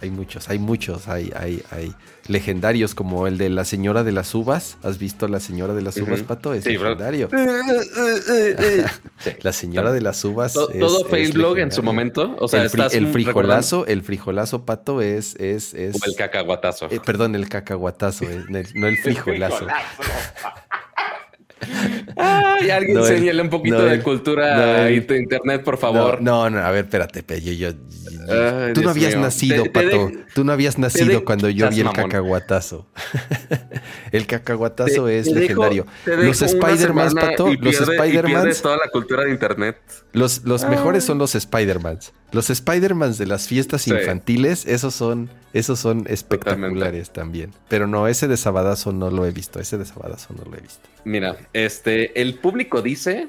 Hay muchos, hay muchos, hay, hay, hay legendarios como el de la señora de las uvas. ¿Has visto la señora de las uvas, uh -huh. Pato? Es sí, legendario. la señora de las uvas. Todo, es, todo Facebook en su momento. O sea, el, fri el frijolazo, el frijolazo, Pato, es, es, es. O el cacahuatazo. Eh, perdón, el cacahuatazo, eh, no el frijolazo. Ay, alguien no, enséñale un poquito no, de cultura no, de internet, por favor. No, no, a ver, espérate, yo, yo Ay, tú no habías nacido, te, Pato. De, tú no habías nacido cuando yo vi el mamón. cacahuatazo. el cacahuatazo es legendario. Los Spider-Man, Pato, los Spider-Man. toda la cultura de internet. Los, los ah. mejores son los Spider-Mans. Los Spider-Mans de las fiestas sí. infantiles, esos son, esos son espectaculares Totalmente. también. Pero no, ese de Sabadazo no lo he visto. Ese de Sabadazo no lo he visto. Mira, este, el público dice.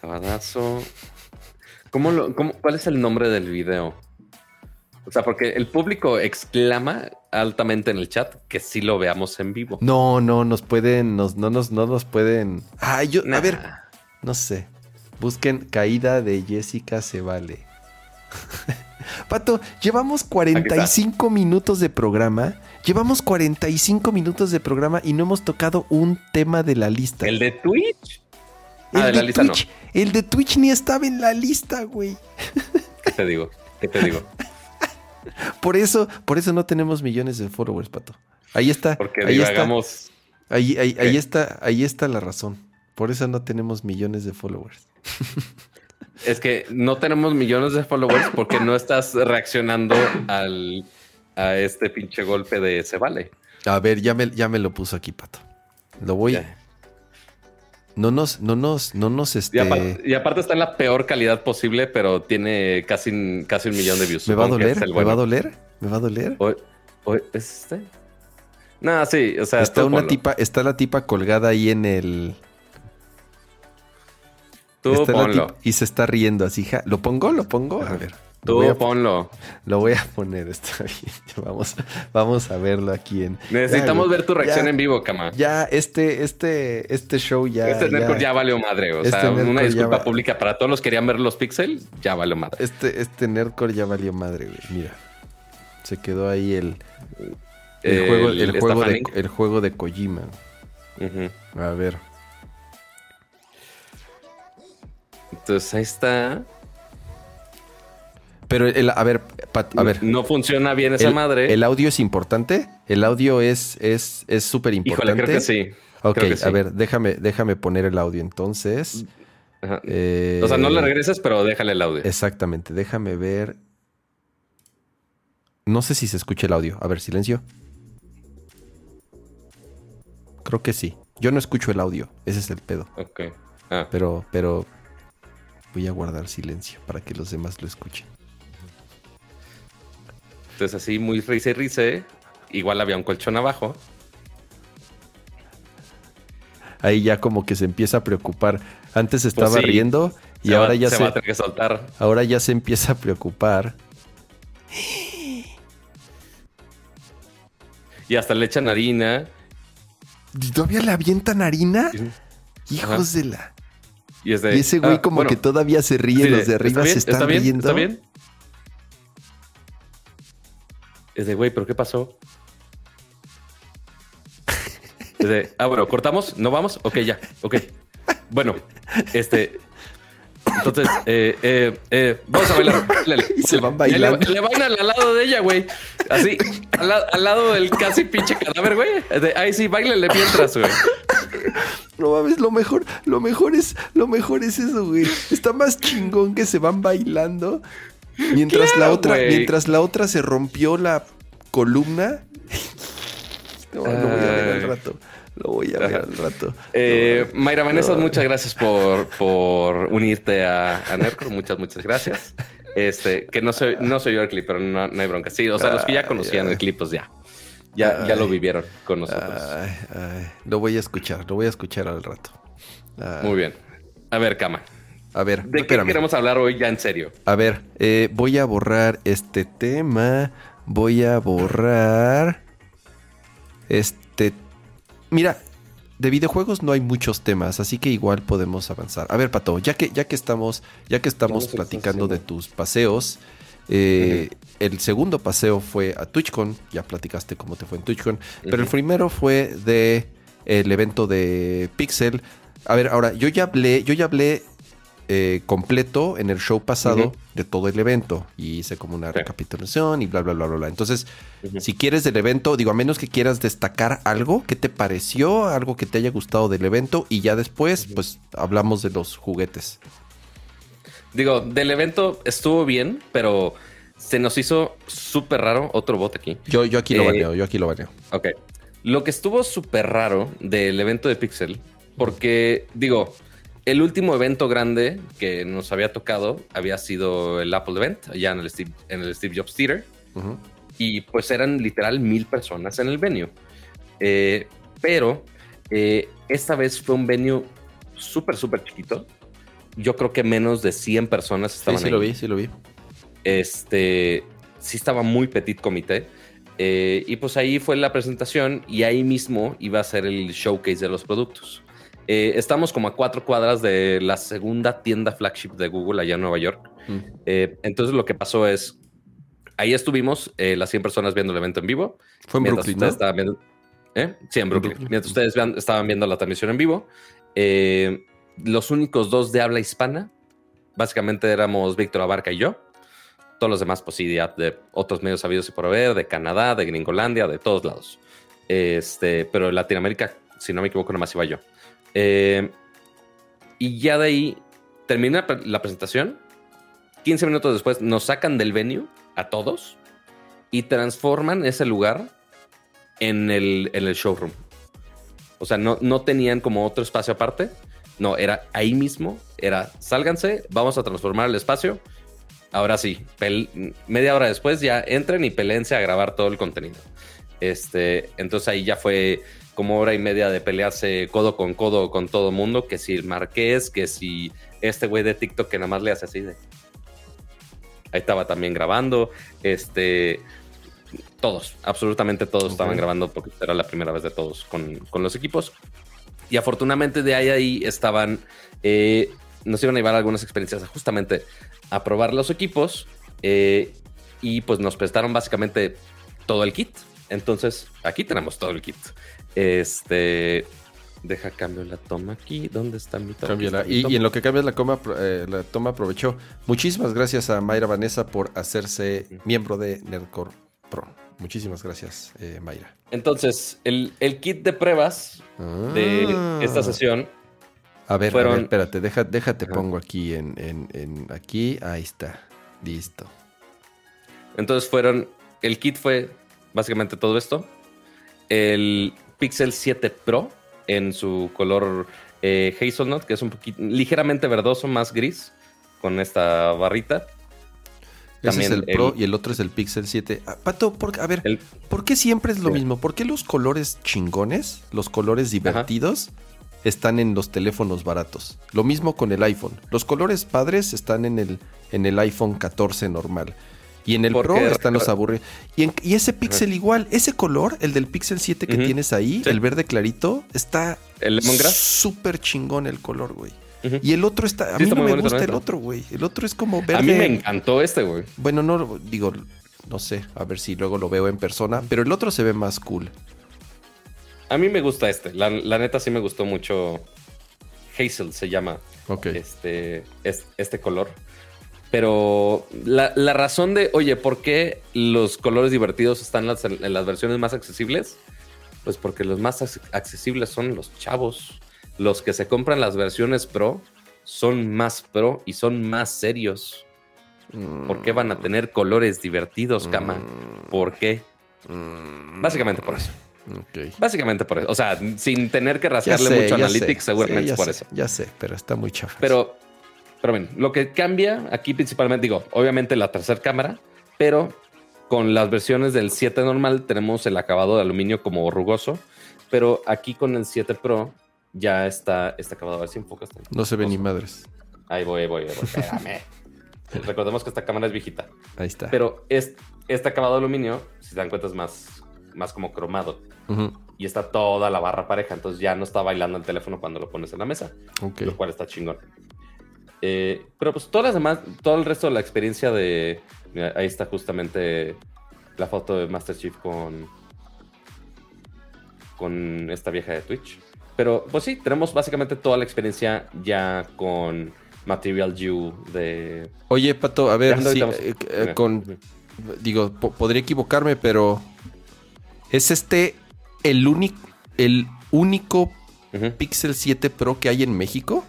Sabadazo. ¿Cómo lo, cómo, ¿Cuál es el nombre del video? O sea, porque el público exclama altamente en el chat que sí lo veamos en vivo. No, no, nos pueden, nos, no, nos, no nos pueden. Ah, yo, nah. a ver, no sé. Busquen caída de Jessica se vale. Pato, llevamos 45 minutos de programa. Llevamos 45 minutos de programa y no hemos tocado un tema de la lista. ¿El de Twitch? El ah, de, de lista Twitch. No. El de Twitch ni estaba en la lista, güey. ¿Qué te digo? ¿Qué te digo? por eso, por eso no tenemos millones de followers, Pato. Ahí está. Porque ahí divagamos. Está, ahí, ahí, ahí, está, ahí está la razón. Por eso no tenemos millones de followers. Es que no tenemos millones de followers porque no estás reaccionando al, a este pinche golpe de se vale. A ver, ya me, ya me lo puso aquí, Pato. Lo voy. Yeah. No nos, no nos, no nos este. Y aparte, y aparte, está en la peor calidad posible, pero tiene casi, casi un millón de views. ¿Me va a doler? ¿Me va a doler? ¿Me va a doler? ¿Es este? No, sí, o sea. Está una tipa, está la tipa colgada ahí en el. Tú ponlo. Tipa, y se está riendo así. Ja. ¿Lo pongo? ¿Lo pongo? A ver. Tú lo ponlo. Lo voy a poner, está bien. Vamos, vamos a verlo aquí en. Necesitamos ya, ver tu reacción ya, en vivo, Cama. Ya, este, este, este show ya. Este Nerdcore ya, ya valió madre. O este sea, una disculpa va... pública para todos los que querían ver los Pixel, ya valió madre. Este, este Nerdcore ya valió madre, güey. Mira. Se quedó ahí el. El, el juego, el, juego de, el juego de Kojima. Uh -huh. A ver. Entonces ahí está. Pero, el, a ver, Pat, a ver. No funciona bien esa el, madre. ¿El audio es importante? ¿El audio es es es súper importante? Híjole, creo que sí. Ok, que sí. a ver, déjame, déjame poner el audio entonces. Eh, o sea, no le regreses, pero déjale el audio. Exactamente, déjame ver. No sé si se escucha el audio. A ver, silencio. Creo que sí. Yo no escucho el audio. Ese es el pedo. Ok. Ah. Pero, pero voy a guardar silencio para que los demás lo escuchen. Entonces así muy risa y risa, igual había un colchón abajo. Ahí ya como que se empieza a preocupar. Antes estaba pues sí, riendo y ahora va, ya se, se va a tener que soltar. Ahora ya se empieza a preocupar. Y hasta le echan harina. ¿Y todavía le avientan harina? Hijos Ajá. de la. Y, de, y ese güey ah, como bueno, que todavía se ríe, sí, los de arriba bien, se están ¿está bien? riendo. ¿Está bien? Es de, güey, ¿pero qué pasó? Es de, ah, bueno, ¿cortamos? ¿No vamos? Ok, ya, ok. Bueno, este... Entonces, eh, eh, eh, vamos a bailar. Y se van bailando. Le, le bailan al lado de ella, güey. Así, al, la- al lado del casi pinche cadáver, güey. Ahí sí, bailenle mientras, güey. No mames, lo mejor, lo mejor es, lo mejor es eso, güey. Está más chingón que se van bailando. Mientras la otra, mientras la otra se rompió la columna. No, lo voy a ver al rato. Lo voy a ver al rato. Eh, No, Mayra Vanessa, no. muchas gracias por, por unirte a, a Nercor. Muchas, muchas gracias. Este, que no soy, no soy yo el clip, pero no, no hay bronca. Sí, o sea, los que ya conocían ay. el clip, pues ya. Ya, ya lo vivieron con nosotros. Lo voy a escuchar, lo voy a escuchar al rato. Muy bien. A ver, Cama. A ver, ¿De qué queremos hablar hoy ya en serio? A ver, eh, voy a borrar este tema. Voy a borrar. Este. Mira, de videojuegos no hay muchos temas, así que igual podemos avanzar. A ver, Pato, ya que, ya que estamos, ya que estamos platicando de tus paseos. eh, El segundo paseo fue a TwitchCon. Ya platicaste cómo te fue en TwitchCon. Pero el primero fue de el evento de Pixel. A ver, ahora, yo ya hablé, yo ya hablé eh, completo en el show pasado de todo el evento y hice como una recapitulación y bla, bla, bla, bla, bla. Entonces, si quieres del evento, digo, a menos que quieras destacar algo, ¿qué te pareció? Algo que te haya gustado del evento y ya después, pues, hablamos de los juguetes. Digo, del evento estuvo bien, pero se nos hizo súper raro otro bot aquí. Yo, yo aquí lo Eh, baneo, yo aquí lo baneo. Ok. Lo que estuvo súper raro del evento de Pixel, porque digo, el último evento grande que nos había tocado había sido el Apple Event, allá en el Steve, en el Steve Jobs Theater, y pues eran literal mil personas en el venue. Eh, pero eh, esta vez fue un venue súper, súper chiquito. Yo creo que menos de 100 personas Sí, estaban sí ahí. lo vi, sí lo vi. Este, sí estaba muy petit comité. Eh, y pues ahí fue la presentación y ahí mismo iba a ser el showcase de los productos. Eh, estamos como a cuatro cuadras de la segunda tienda flagship de Google allá en Nueva York. Mm. Eh, entonces lo que pasó es, ahí estuvimos eh, las 100 personas viendo el evento en vivo. Fue en Brooklyn, ustedes ¿no? estaban viendo-. Sí, en Brooklyn. Mientras ustedes vean- estaban viendo la transmisión en vivo, los únicos dos de habla hispana, básicamente éramos Víctor Abarca y yo. Todos los demás, pues sí, de otros medios sabidos y por haber, de Canadá, de Gringolandia, de todos lados. Este, pero en Latinoamérica, si no me equivoco, nomás iba yo. Eh, y ya de ahí termina la presentación. 15 minutos después nos sacan del venue a todos y transforman ese lugar en el, en el showroom. O sea, no, no tenían como otro espacio aparte. No, era ahí mismo. Era sálganse, vamos a transformar el espacio. Ahora sí, media hora después ya entren y peleense a grabar todo el contenido. Este, entonces ahí ya fue como hora y media de pelearse codo con codo con todo mundo. Que si el Marqués, que si este güey de TikTok que nada más le hace así de. Ahí estaba también grabando. Este. Todos, absolutamente todos Ok. estaban grabando porque era la primera vez de todos con, con los equipos. Y afortunadamente de ahí a ahí estaban. eh, nos iban a llevar algunas experiencias justamente a probar los equipos. eh, y pues nos prestaron básicamente todo el kit. Entonces, aquí tenemos todo el kit. Este. Deja cambio la toma aquí. ¿Dónde está mi toma? Cámbiala. Y, y en lo que cambias la, coma, eh, la toma, aprovechó. Muchísimas gracias a Mayra Vanessa por hacerse miembro de Nerdcore Pro. Muchísimas gracias, eh, Mayra. Entonces, el, el kit de pruebas de Ah. esta sesión. A ver, a fueron- ver, espérate, deja, déjate, Ajá. pongo aquí en, en- en- aquí, ahí está, listo. Entonces fueron. El kit fue básicamente todo esto. El Pixel 7 Pro en su color eh, hazelnut, que es un poquito ligeramente verdoso, más gris, con esta barrita. Ese es el Pro y el otro es el Pixel 7. Ah, Pato, por- a ver, El- ¿por qué siempre es lo Sí. mismo? ¿Por qué los colores chingones, los colores divertidos, están en los teléfonos baratos? Lo mismo con el iPhone. Los colores padres están en el, en el iPhone 14 normal. Y en el Pro están los aburridos. Y, en- y ese Pixel igual, ese color, el del Pixel 7 que tienes ahí, Sí. el verde clarito, está el súper chingón el color, güey. Y el otro está. A Sí, mí está no me gusta el otro, güey. El otro es como verde. A mí me encantó este, güey. Bueno, no, digo, no sé, a ver si luego lo veo en persona, pero el otro se ve más cool. A mí me gusta este, la, neta sí me gustó mucho. Hazel se llama. Ok. Este, este color. Pero la, razón de, oye, ¿por qué los colores divertidos están en las versiones más accesibles? Pues porque los más accesibles son los chavos. Los que se compran las versiones Pro son más pro y son más serios. ¿Por qué van a tener colores divertidos, cama? ¿Por qué? Básicamente por eso. Básicamente por eso. O sea, sin tener que rascarle mucho Analytics, seguramente es por eso. Ya sé, pero está muy chafa. Pero, pero bueno, lo que cambia aquí principalmente, digo, obviamente la tercera cámara, pero con las versiones del 7 normal tenemos el acabado de aluminio como rugoso, pero aquí con el 7 Pro ya está este acabado. A ver si enfoca. No se ve ni madres. Ahí voy, voy, voy. Espérame. Recordemos que esta cámara es viejita. Ahí está. Pero es, este acabado de aluminio, si se dan cuenta, es más, más como cromado. Y está toda la barra pareja. Entonces ya no está bailando el teléfono cuando lo pones en la mesa. Lo cual está chingón. Eh, pero pues todas las demás, todo el resto de la experiencia de. ahí está justamente la foto de Master Chief con. Con esta vieja de Twitch. Pero pues sí, tenemos básicamente toda la experiencia ya con Material You de... Oye, Pato, a ver, eh, eh, con... Digo, podría equivocarme, pero... ¿Es este el, único el único Pixel 7 Pro que hay en México?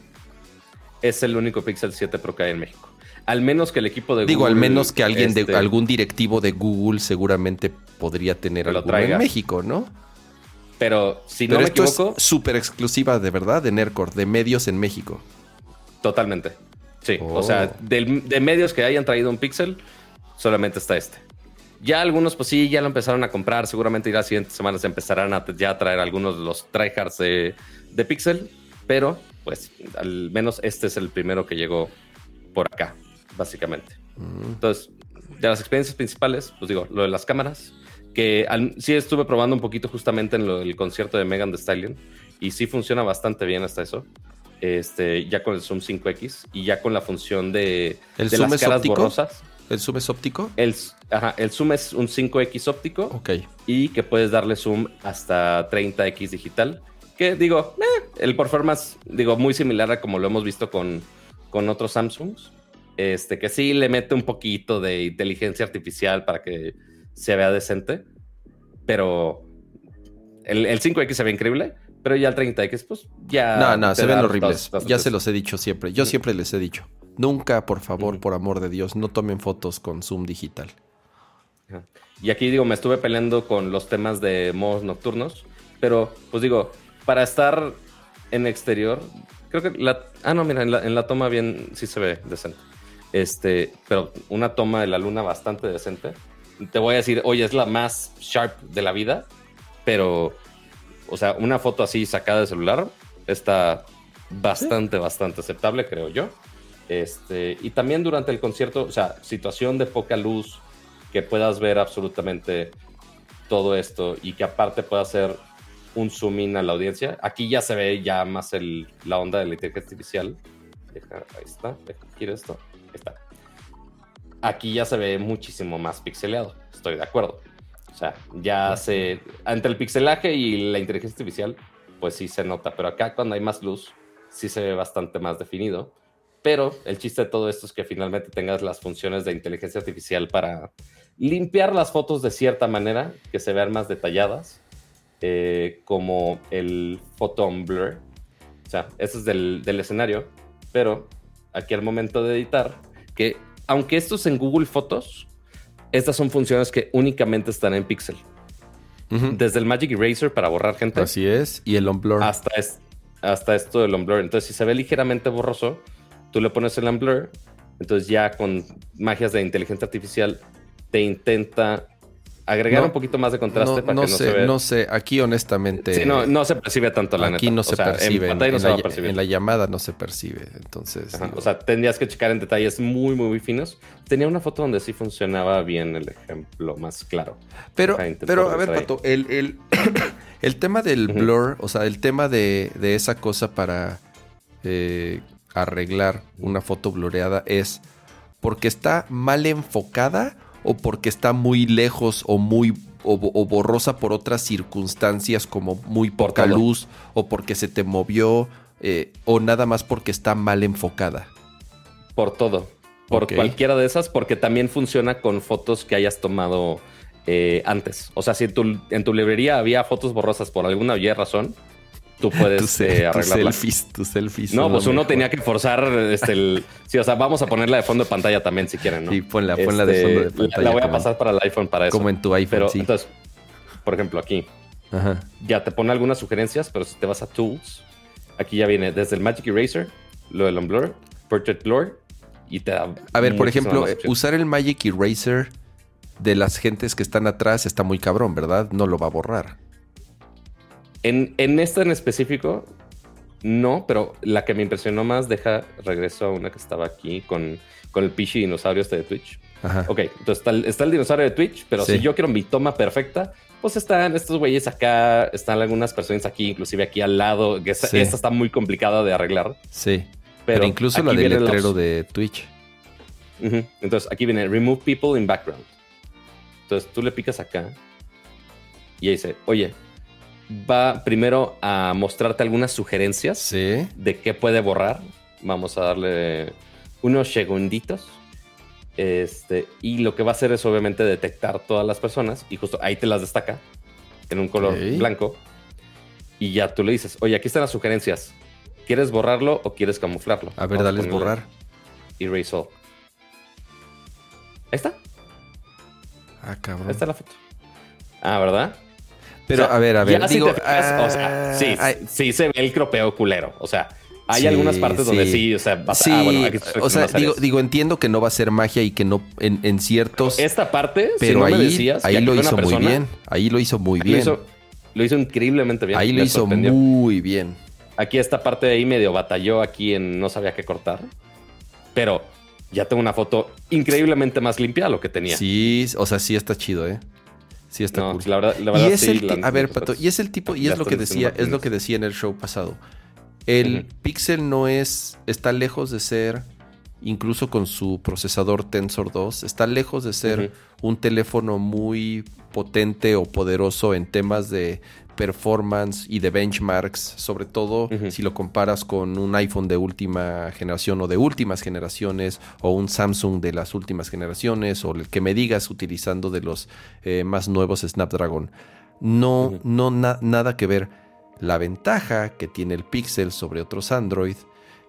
Es el único Pixel 7 Pro que hay en México. Al menos que el equipo de Google... Digo, al menos que alguien de... Este algún directivo de Google seguramente podría tener algo en México, ¿no? Pero si no me equivoco. Es súper exclusiva de verdad de Nercor, de medios en México. Totalmente. Sí. O sea, oh. de, medios que hayan traído un Pixel, solamente está este. Ya algunos, pues sí, ya lo empezaron a comprar. Seguramente ya las siguientes semanas empezarán a ya traer algunos de los tryhards de, de Pixel. Pero, pues, al menos este es el primero que llegó por acá, básicamente. Mm. Entonces, de las experiencias principales, pues digo, lo de las cámaras, que sí estuve probando un poquito justamente en el concierto de Megan Thee Stallion y sí funciona bastante bien hasta eso. Este, ya con el zoom 5X y ya con la función de, ¿El de zoom las caras borrosas. ¿El zoom es óptico? El, ajá, el zoom es un 5X óptico. Ok. Y que puedes darle zoom hasta 30X digital. Que digo, eh, el performance, digo, muy similar a como lo hemos visto con, con otros Samsungs. Este, que sí le mete un poquito de inteligencia artificial para que se vea decente, pero el, 5X se ve increíble, pero ya el 30X, pues ya. No, no, se ven horribles. ya se los he dicho siempre. Yo siempre les he dicho. Nunca, por favor, por amor de Dios, no tomen fotos con zoom digital. Y aquí digo, me estuve peleando con los temas de modos nocturnos, pero pues digo, para estar en exterior, creo que la. Ah, no, mira, en la, toma bien sí se ve decente. Este, pero una toma de la luna bastante decente te voy a decir, oye, es la más sharp de la vida, pero, o sea, una foto así sacada de celular está bastante, bastante aceptable, creo yo. Este, y también durante el concierto, o sea, situación de poca luz, que puedas ver absolutamente todo esto y que aparte pueda hacer un zoom in a la audiencia. Aquí ya se ve ya más el, la onda de la inteligencia artificial. ahí está, deja esto. Ahí está aquí ya se ve muchísimo más pixeleado. Estoy de acuerdo. O sea, ya se. Entre el pixelaje y la inteligencia artificial, pues sí se nota. Pero acá, cuando hay más luz, sí se ve bastante más definido. Pero el chiste de todo esto es que finalmente tengas las funciones de inteligencia artificial para limpiar las fotos de cierta manera, que se vean más detalladas, eh, como el photon blur. O sea, ese es del, del escenario. Pero aquí al momento de editar, que aunque esto es en Google Fotos, estas son funciones que únicamente están en Pixel. Desde el Magic Eraser para borrar gente. Así es. Y el On Hasta, hasta esto del On Entonces, si se ve ligeramente borroso, tú le pones el On Entonces, ya con magias de inteligencia artificial, te intenta agregar un poquito más de contraste no, para que no sé, se vea. No sé, aquí honestamente. Sí, no, no se percibe tanto la aquí no se percibe. En, la, llamada no se percibe. Entonces. O sea, tendrías que checar en detalles muy, muy, finos. Tenía una foto donde sí funcionaba bien el ejemplo más claro. Pero, pero a ver, Pato, el, el, tema del blur, o sea, el tema de, esa cosa para eh, arreglar una foto blureada es porque está mal enfocada o porque está muy lejos o muy o, o borrosa por otras circunstancias como muy poca luz o porque se te movió eh, o nada más porque está mal enfocada. Por todo. Por cualquiera de esas, porque también funciona con fotos que hayas tomado eh, antes. O sea, si en tu, en tu librería había fotos borrosas por alguna razón, tú puedes tus, eh, tus selfies, tus selfies. No, pues uno mejor. tenía que forzar este, el. Sí, o sea, vamos a ponerla de fondo de pantalla también si quieren, ¿no? Sí, ponla, ponla de Este, fondo de la- pantalla. La voy a pasar para el iPhone para eso. Como en tu iPhone, Pero sí. entonces, por ejemplo, aquí Ajá. ya te pone algunas sugerencias, pero si te vas a Tools, aquí ya viene desde el Magic Eraser, lo del Unblur, Portrait Blur, y te da. A ver, por ejemplo, eh, usar el Magic Eraser de las gentes que están atrás está muy cabrón, ¿verdad? No lo va a borrar. En, en esta en específico, no, pero la que me impresionó más, deja, regreso a una que estaba aquí con, con el Pichi dinosaurio este de Twitch. Ajá. Ok, entonces está el, está el dinosaurio de Twitch, pero Sí. si yo quiero mi toma perfecta, pues están estos güeyes acá, están algunas personas aquí, inclusive aquí al lado, que esta, Sí. esta está muy complicada de arreglar. Sí. Pero, Pero, incluso la del letrero los- de Twitch. Entonces aquí viene Remove People in Background. Entonces tú le picas acá y ahí dice, oye, va primero a mostrarte algunas sugerencias Sí. de qué puede borrar. Vamos a darle unos segunditos. Este, y lo que va a hacer es obviamente detectar todas las personas y justo ahí te las destaca en un color blanco. Y ya tú le dices, oye, aquí están las sugerencias. ¿Quieres borrarlo o quieres camuflarlo? A ver, Vamos ponerle borrar. Erase all. Ahí está, Ah, cabrón. ahí está la foto. Ah, ¿verdad? Pero O sea, a ver, a ver. ya si digo, te fijas, o sea, ah, sí, ay, sí se ve el cropeo culero. O sea, hay Sí, algunas partes donde sí. sí, o sea, vas Sí, ah, bueno, aquí o sea, digo, digo, entiendo que no va a ser magia y que no en, en ciertos. Esta parte, si pero no ahí, me decías, ahí lo hizo muy bien. Ahí lo hizo muy Lo bien. hizo, lo hizo increíblemente bien. ahí lo hizo sorprendió. muy bien. Aquí esta parte de ahí medio batalló aquí en no sabía qué cortar. Pero ya tengo una foto increíblemente más limpia a lo que tenía. Sí, o sea, sí está chido, ¿eh? Sí está No, cool. la verdad, la y es sí, el la- a ver, Pato, y es el tipo, y es lo que decía, es lo que decía en el show pasado. El. Pixel no es, está lejos de ser, incluso con su procesador Tensor 2, está lejos de ser un teléfono muy potente o poderoso en temas de performance y de benchmarks, sobre todo si lo comparas con un iPhone de última generación o de últimas generaciones o un Samsung de las últimas generaciones o el que me digas utilizando de los eh, más nuevos Snapdragon. No, no na- nada que ver. La ventaja que tiene el Pixel sobre otros Android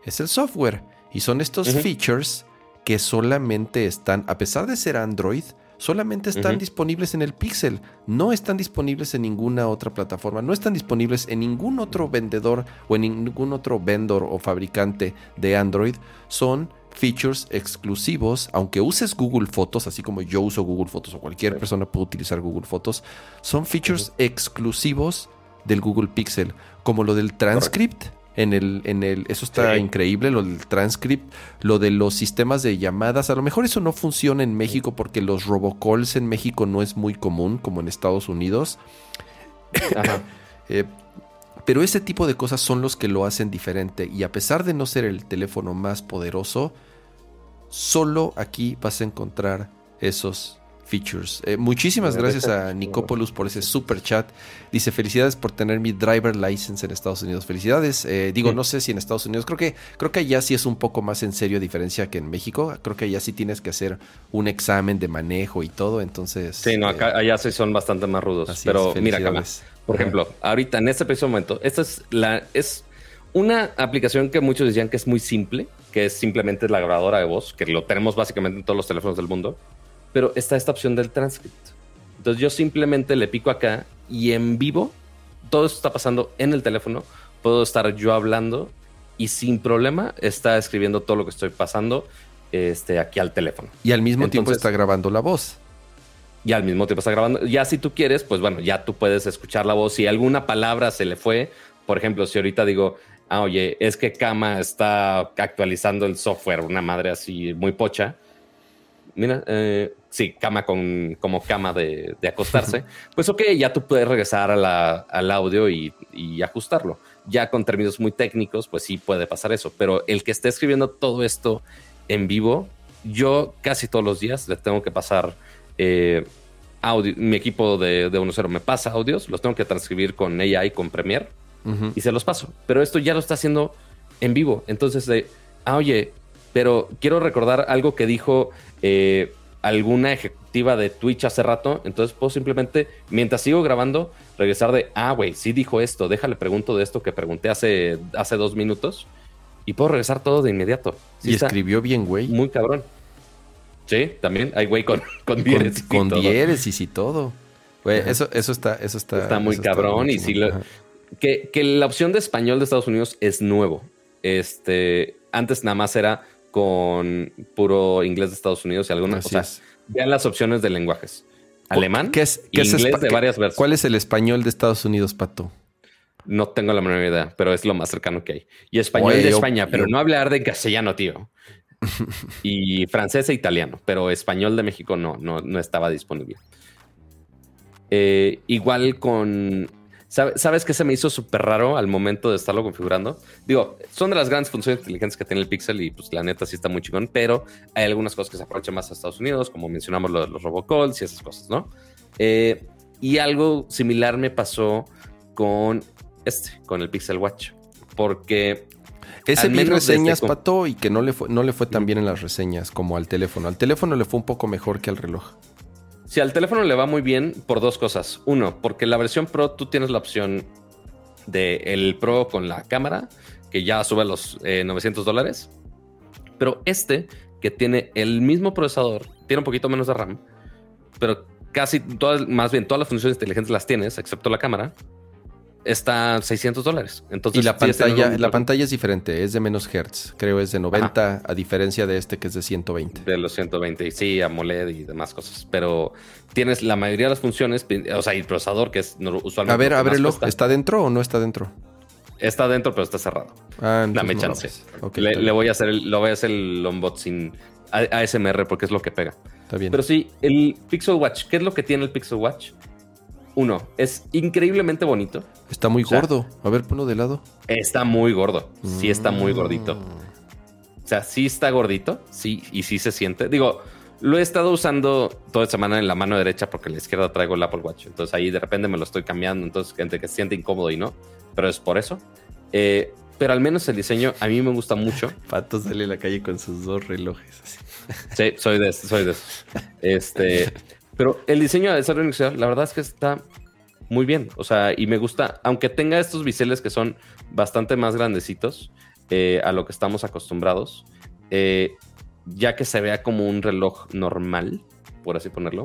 es el software y son estos features que solamente están, a pesar de ser Android, solamente están disponibles en el Pixel, no están disponibles en ninguna otra plataforma, no están disponibles en ningún otro vendedor o en ningún otro vendor o fabricante de Android, son features exclusivos, aunque uses Google Fotos, así como yo uso Google Fotos o cualquier persona puede utilizar Google Fotos, son features exclusivos del Google Pixel, como lo del transcript. En el, en el, eso está Sí. increíble, lo del transcript, lo de los sistemas de llamadas. A lo mejor eso no funciona en México porque los robocalls en México no es muy común como en Estados Unidos. Ajá. Eh, pero ese tipo de cosas son los que lo hacen diferente. Y a pesar de no ser el teléfono más poderoso, solo aquí vas a encontrar esos features. Eh, muchísimas gracias a Nicopoulos por ese super chat. Dice felicidades por tener mi driver license en Estados Unidos. Felicidades. Eh, digo, Sí. no sé si en Estados Unidos. Creo que creo que allá sí es un poco más en serio a diferencia que en México. Creo que allá sí tienes que hacer un examen de manejo y todo. Entonces. Sí, no, eh, acá, allá sí son bastante más rudos. así pero es, mira, felicidades. por Ajá. ejemplo, ahorita en este preciso momento, esta es la es una aplicación que muchos decían que es muy simple, que es simplemente la grabadora de voz, que lo tenemos básicamente en todos los teléfonos del mundo, pero está esta opción del transcript. Entonces yo simplemente le pico acá y en vivo todo esto está pasando en el teléfono, puedo estar yo hablando y sin problema está escribiendo todo lo que estoy pasando este, aquí al teléfono. Y al mismo tiempo Entonces- está grabando la voz. y al mismo tiempo está grabando. Ya si tú quieres, pues bueno, ya tú puedes escuchar la voz. Si alguna palabra se le fue, por ejemplo, si ahorita digo, ah, oye, es que Kama está actualizando el software, una madre así muy pocha. Mira, eh, sí, cama con como cama de, de acostarse. pues ok, ya tú puedes regresar a la- al audio y, y ajustarlo. Ya con términos muy técnicos, pues sí puede pasar eso. Pero el que esté escribiendo todo esto en vivo, yo casi todos los días le tengo que pasar eh, audio, mi equipo de, de 1.0 me pasa audios, los tengo que transcribir con AI, con Premiere, y se los paso. Pero esto ya lo está haciendo en vivo. Entonces, de, ah, oye, pero quiero recordar algo que dijo eh, alguna ejecutiva de Twitch hace rato. Entonces puedo simplemente, mientras sigo grabando, regresar de, ah, güey, sí dijo esto, déjale pregunto de esto que pregunté hace, hace dos minutos. Y puedo regresar todo de inmediato. Sí y escribió bien, güey. muy cabrón. Sí, también hay güey con, con Con, diéresis y con todo. diéresis y todo. Güey, eso, eso está, eso está. Está muy cabrón y lo- Ajá. que, que la opción de español de Estados Unidos es nuevo. Este, antes nada más era con puro inglés de Estados Unidos y algunas. Así O sea, es. vean las opciones de lenguajes: alemán, ¿Qué es, qué es inglés espa- de qué- varias versiones. ¿Cuál es el español de Estados Unidos, Pato? No tengo la menor idea, pero es lo más cercano que hay. Y español de yo- España, pero yo- no hablar de castellano, tío. y francés e italiano, pero español de México no, no, no estaba disponible. Eh, igual con. ¿Sabe- ¿Sabes qué se me hizo súper raro al momento de estarlo configurando? Digo, son de las grandes funciones inteligentes que tiene el Pixel y pues la neta sí está muy chingón, pero hay algunas cosas que se aprovechan más a Estados Unidos, como mencionamos lo de los robocalls y esas cosas, ¿no? Eh, y algo similar me pasó con este, con el Pixel Watch. Porque Ese vi reseñas, con- Pato, y que no le fue, no le fue tan bien en las reseñas como al teléfono. Al teléfono le fue un poco mejor que al reloj. Si al teléfono le va muy bien por dos cosas. Uno, porque la versión Pro tú tienes la opción de el Pro con la cámara, que ya sube a los eh, 900 dólares. Pero este, que tiene el mismo procesador, tiene un poquito menos de RAM, pero casi todas, más bien todas las funciones inteligentes las tienes, excepto la cámara, está a 600 dólares. Entonces, Y la pantalla, la pantalla es diferente, es de menos hertz. Creo es de 90, a diferencia de este que es de 120. de los 120, y sí, AMOLED y demás cosas. Pero tienes la mayoría de las funciones, o sea, y el procesador, que es no- usualmente. A ver, lo que abre más el cuesta, ¿Está dentro o no está dentro? Está dentro, pero está cerrado. Ah, Dame no chance. Ok, le, voy a hacer el, lo voy a hacer el unboxing A- ASMR porque es lo que pega. está bien. Pero sí, el Pixel Watch, ¿qué es lo que tiene el Pixel Watch? Uno, es increíblemente bonito. está muy o sea, gordo. A ver, ponlo de lado. Está muy gordo. Sí está muy gordito. Mm. O sea, sí está gordito, sí, y sí se siente. Digo, lo he estado usando toda semana en la mano derecha porque en la izquierda traigo el Apple Watch. Entonces ahí de repente me lo estoy cambiando. Entonces, gente que se siente incómodo y no, pero es por eso. Eh, pero al menos el diseño a mí me gusta mucho. Pato sale a la calle con sus dos relojes. así. Sí, soy de soy de. Este, pero el diseño de ser industrial, la verdad es que está muy bien. O sea, y me gusta, aunque tenga estos biseles que son bastante más grandecitos eh, a lo que estamos acostumbrados, eh, ya que se vea como un reloj normal, por así ponerlo,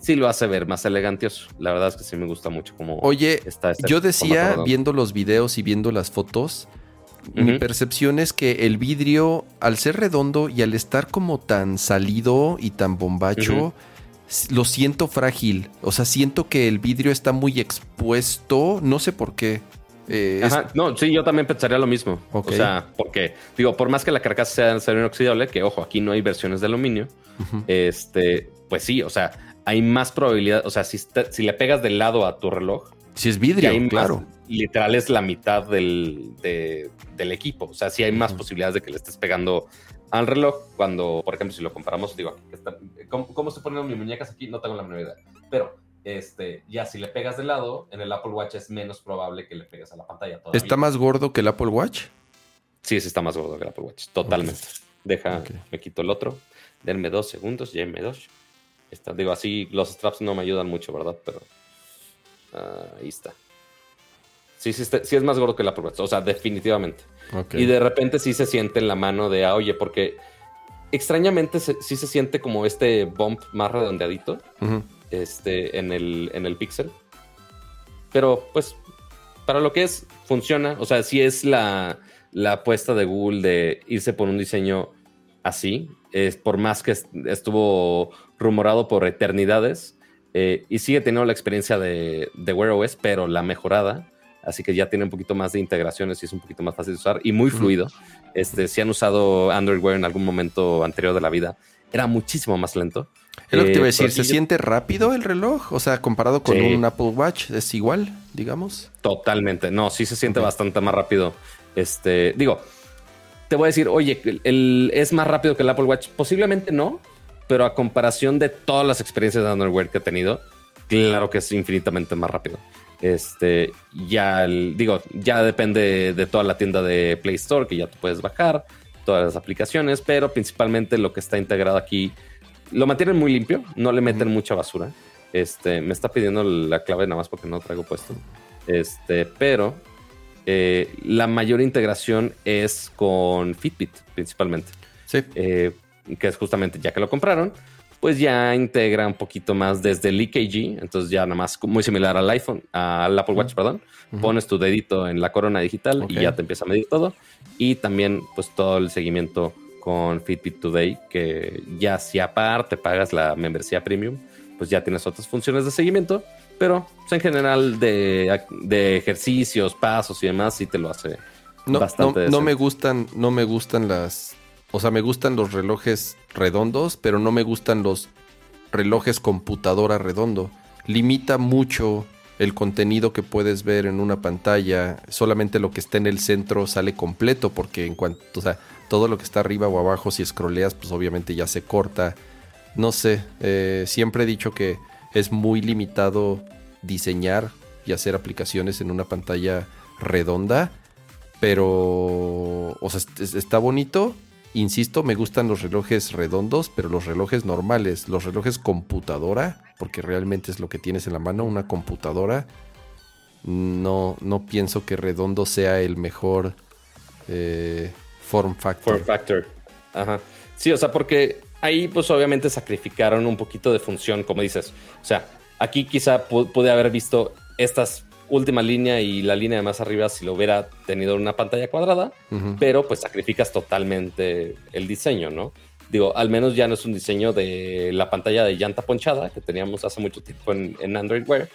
sí lo hace ver más elegantioso. La verdad es que sí me gusta mucho como Oye, está este yo decía, viendo los videos y viendo las fotos, mi percepción es que el vidrio, al ser redondo y al estar como tan salido y tan bombacho, lo siento frágil. O sea, siento que el vidrio está muy expuesto. No sé por qué. Eh, es- Ajá, no, sí, yo también pensaría lo mismo. Ok. O sea, porque, digo, por más que la carcasa sea de acero inoxidable, que ojo, aquí no hay versiones de aluminio, este, pues sí, o sea, hay más probabilidad, o sea, si, está- si le pegas del lado a tu reloj, Si es vidrio, hay más- claro. Literal es la mitad del, de- del equipo. O sea, sí hay más posibilidades de que le estés pegando al reloj cuando, por ejemplo, si lo comparamos, digo, está- ¿cómo, cómo estoy poniendo mis muñecas aquí? No tengo la menor idea. Pero, este, ya si le pegas de lado, en el Apple Watch es menos probable que le pegues a la pantalla. Todavía. ¿Está más gordo que el Apple Watch? Sí, sí está más gordo que el Apple Watch. Totalmente. Deja, me quito el otro. Denme dos segundos, ya me dos. Está, digo, así los straps no me ayudan mucho, ¿verdad? Pero ah, ahí está. Sí, sí, está- sí es más gordo que Apple Watch. O sea, definitivamente. Y de repente sí se siente en la mano de, ah, oye, porque extrañamente se- sí se siente como este bump más redondeadito este, en, el, en el Pixel. Pero pues para lo que es, funciona. O sea, sí es la, la apuesta de Google de irse por un diseño así. Es por más que est- estuvo rumorado por eternidades. eh, y sigue teniendo la experiencia de, de Wear OS, pero la mejorada. Así que ya tiene un poquito más de integraciones y es un poquito más fácil de usar y muy fluido. Este, si han usado Android Wear en algún momento anterior de la vida, era muchísimo más lento. Es lo que te iba a Eh, decir, ¿se yo- siente rápido el reloj? O sea, comparado con Sí. un Apple Watch, ¿es igual, digamos? Totalmente. No, sí se siente bastante más rápido. Este, digo, te voy a decir, oye, el, el- es más rápido que el Apple Watch. Posiblemente no, pero a comparación de todas las experiencias de Underwear que he tenido, claro que es infinitamente más rápido. Este, ya digo, ya depende de toda la tienda de Play Store que ya tú puedes bajar, todas las aplicaciones, pero principalmente lo que está integrado aquí lo mantienen muy limpio, no le meten mucha basura. Este, me está pidiendo la clave nada más porque no traigo puesto. Este, pero eh, la mayor integración es con Fitbit, principalmente. Sí. Eh, que es justamente ya que lo compraron, pues ya integra un poquito más desde el EKG, entonces ya nada más muy similar al iPhone, al Apple Watch, perdón. Pones tu dedito en la corona digital y ya te empieza a medir todo. Y también, pues todo el seguimiento con Fitbit Today, que ya si aparte pagas la membresía premium, pues ya tienes otras funciones de seguimiento, pero pues, en general de, de, ejercicios, pasos y demás, sí te lo hace no, bastante. No, no me gustan, no me gustan las, o sea, me gustan los relojes redondos, pero no me gustan los relojes computadora redondo. Limita mucho el contenido que puedes ver en una pantalla, solamente lo que está en el centro sale completo, porque en cuanto, o sea, todo lo que está arriba o abajo, si scrolleas, pues obviamente ya se corta. No sé, eh, siempre he dicho que es muy limitado diseñar y hacer aplicaciones en una pantalla redonda, pero, o sea, está bonito. Insisto, me gustan los relojes redondos, pero los relojes normales, los relojes computadora, porque realmente es lo que tienes en la mano, una computadora, no, no pienso que redondo sea el mejor eh, form factor. Form factor. Ajá. Sí, o sea, porque ahí pues obviamente sacrificaron un poquito de función, como dices. O sea, aquí quizá pude haber visto estas última línea y la línea de más arriba si lo hubiera tenido una pantalla cuadrada, pero pues sacrificas totalmente el diseño, ¿no? Digo, al menos ya no es un diseño de la pantalla de llanta ponchada que teníamos hace mucho tiempo en, en Android Wear,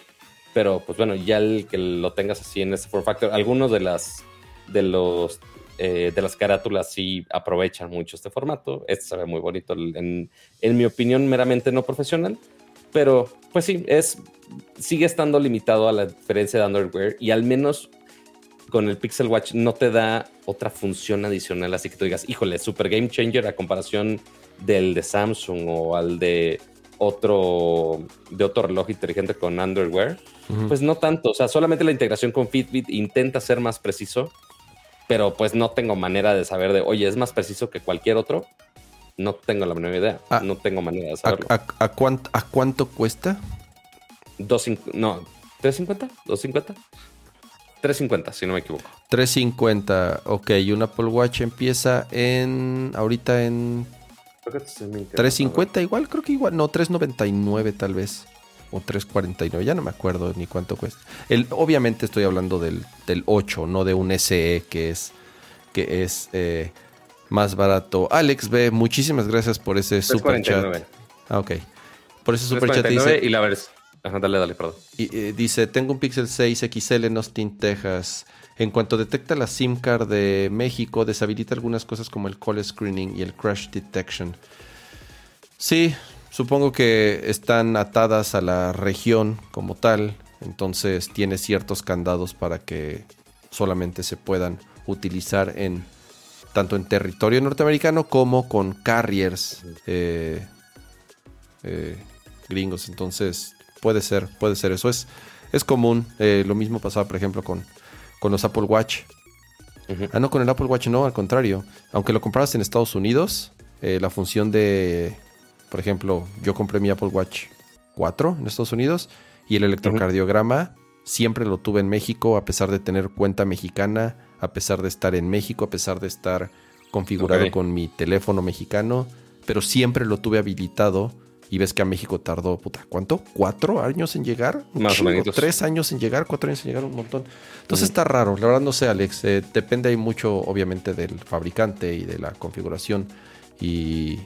pero pues bueno, ya el que lo tengas así en ese form factor, algunos de las de los eh, de las carátulas sí aprovechan mucho este formato. Este se ve muy bonito, en, mi opinión, meramente no profesional. Pero, pues sí, es, sigue estando limitado a la diferencia de Android Wear y al menos con el Pixel Watch no te da otra función adicional, así que tú digas, híjole, super game changer a comparación del de Samsung o al de otro, de otro reloj inteligente con Android Wear. Pues no tanto, o sea, solamente la integración con Fitbit intenta ser más preciso, pero pues no tengo manera de saber de, oye, es más preciso que cualquier otro. No tengo la menor idea. Ah, no tengo manera de saberlo. ¿A, cuánto, a cuánto cuesta? Dos, no, ¿350? ¿250? 350, si no me equivoco. 350, ok. Y un Apple Watch empieza en. Ahorita en. 350 igual, creo que igual. No, 399 tal vez o 349, ya no me acuerdo ni cuánto cuesta. El, obviamente estoy hablando del, 8, no de un SE que es, que es eh, más barato. Alex B, muchísimas gracias por ese super chat. Ah, ok. Por ese super chat dice. Y la ves. dale, dale, perdón. Y, eh, dice: Tengo un Pixel 6 XL en Austin, Texas. En cuanto detecta la SIM card de México, deshabilita algunas cosas como el call screening y el crash detection. Sí, Supongo que están atadas a la región como tal, entonces tiene ciertos candados para que solamente se puedan utilizar en tanto en territorio norteamericano como con carriers eh, eh, gringos. Entonces puede ser, puede ser eso. Es, es común. Eh, lo mismo pasaba, por ejemplo, con, con los Apple Watch. Ah, no, con el Apple Watch no, al contrario. Aunque lo compraras en Estados Unidos, la función de por ejemplo, yo compré mi Apple Watch 4 en Estados Unidos y el electrocardiograma siempre lo tuve en México a pesar de tener cuenta mexicana, a pesar de estar en México, a pesar de estar configurado con mi teléfono mexicano, pero siempre lo tuve habilitado y ves que a México tardó, puta, ¿cuánto? ¿Cuatro años en llegar? Más o menos. Tres años en llegar, cuatro años en llegar, un montón. Entonces está raro, la verdad no sé, Alex. Eh, depende ahí mucho, obviamente, del fabricante y de la configuración. Y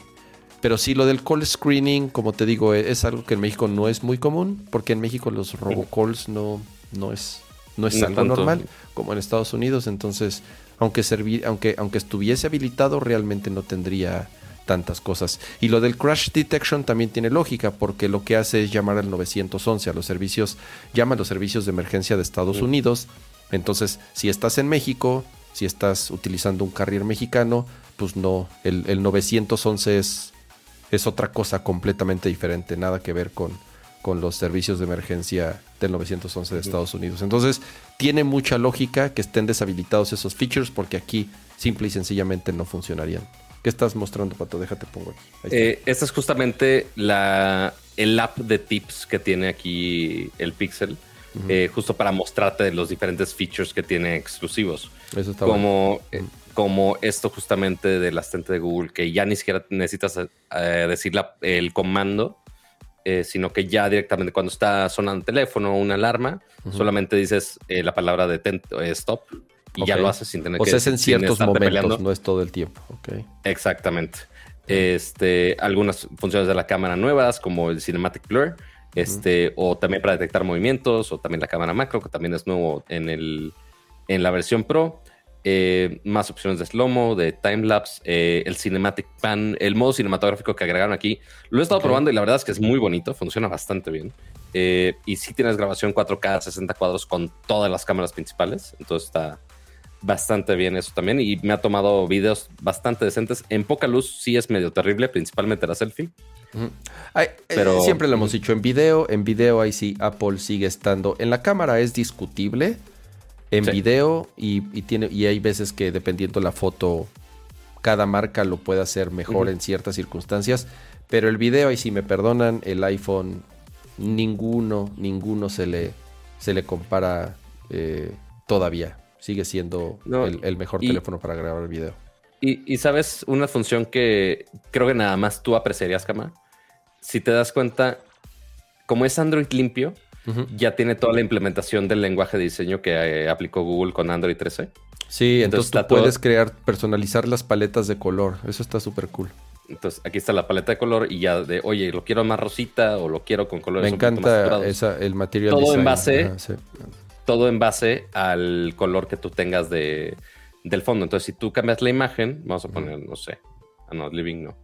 pero sí, lo del call screening, como te digo, e-, es algo que en México no es muy común, porque en México los robocalls no, no es, no es algo normal, como en Estados Unidos. Entonces, aunque, aunque, aunque estuviese habilitado, realmente no tendría tantas cosas. Y lo del crash detection también tiene lógica, porque lo que hace es llamar al 911, a los servicios, llama a los servicios de emergencia de Estados Unidos. Entonces, si estás en México, si estás utilizando un carrier mexicano, pues no, el, el 911 es es otra cosa completamente diferente, nada que ver con, con los servicios de emergencia del 911 de Estados Unidos. Entonces, tiene mucha lógica que estén deshabilitados esos features porque aquí simple y sencillamente no funcionarían. ¿Qué estás mostrando, Pato? Déjate pongo aquí. Eh, esta es justamente la, el app de tips que tiene aquí el Pixel, eh, justo para mostrarte los diferentes features que tiene exclusivos. Eso está como, eh, como esto justamente del asistente de Google, que ya ni siquiera necesitas decir el comando, sino que ya directamente cuando está sonando el teléfono o una alarma, solamente dices la palabra de stop y ya lo haces sin tener que... O sea, es en ciertos momentos, no es todo el tiempo. Okay. Exactamente. Este, algunas funciones de la cámara nuevas, como el Cinematic Blur, este, o también para detectar movimientos, o también la cámara macro, que también es nuevo en, el, en la versión Pro. Eh, más opciones de slow-mo, de timelapse, eh, el cinematic pan, el modo cinematográfico que agregaron aquí. Lo he estado probando y la verdad es que es muy bonito, funciona bastante bien. Eh, y si tienes grabación 4K 60 cuadros con todas las cámaras principales, entonces está, bastante bien eso también y me ha tomado videos bastante decentes. En poca luz sí es medio terrible, principalmente la selfie. Eh, pero siempre lo hemos dicho en video, en video ahí sí Apple sigue estando. En la cámara es discutible. En video y, tiene y hay veces que dependiendo la foto cada marca lo puede hacer mejor en ciertas circunstancias, pero el video ahí sí me perdonan, el iPhone ninguno ninguno se le se le compara eh, todavía sigue siendo el, mejor teléfono para grabar el video. Y, sabes, una función que creo que nada más tú apreciarías, Kama. Si te das cuenta, como es Android limpio, ya tiene toda la implementación del lenguaje de diseño que eh, aplicó Google con Android 13. Sí, entonces, tú puedes crear, personalizar las paletas de color. Eso está súper cool. Entonces aquí está la paleta de color y ya de, oye, lo quiero más rosita o lo quiero con colores. Me encanta esa, el material. Todo en base todo en base al color que tú tengas de, del fondo. Entonces, si tú cambias la imagen, vamos a poner, no sé, ah, no, living no,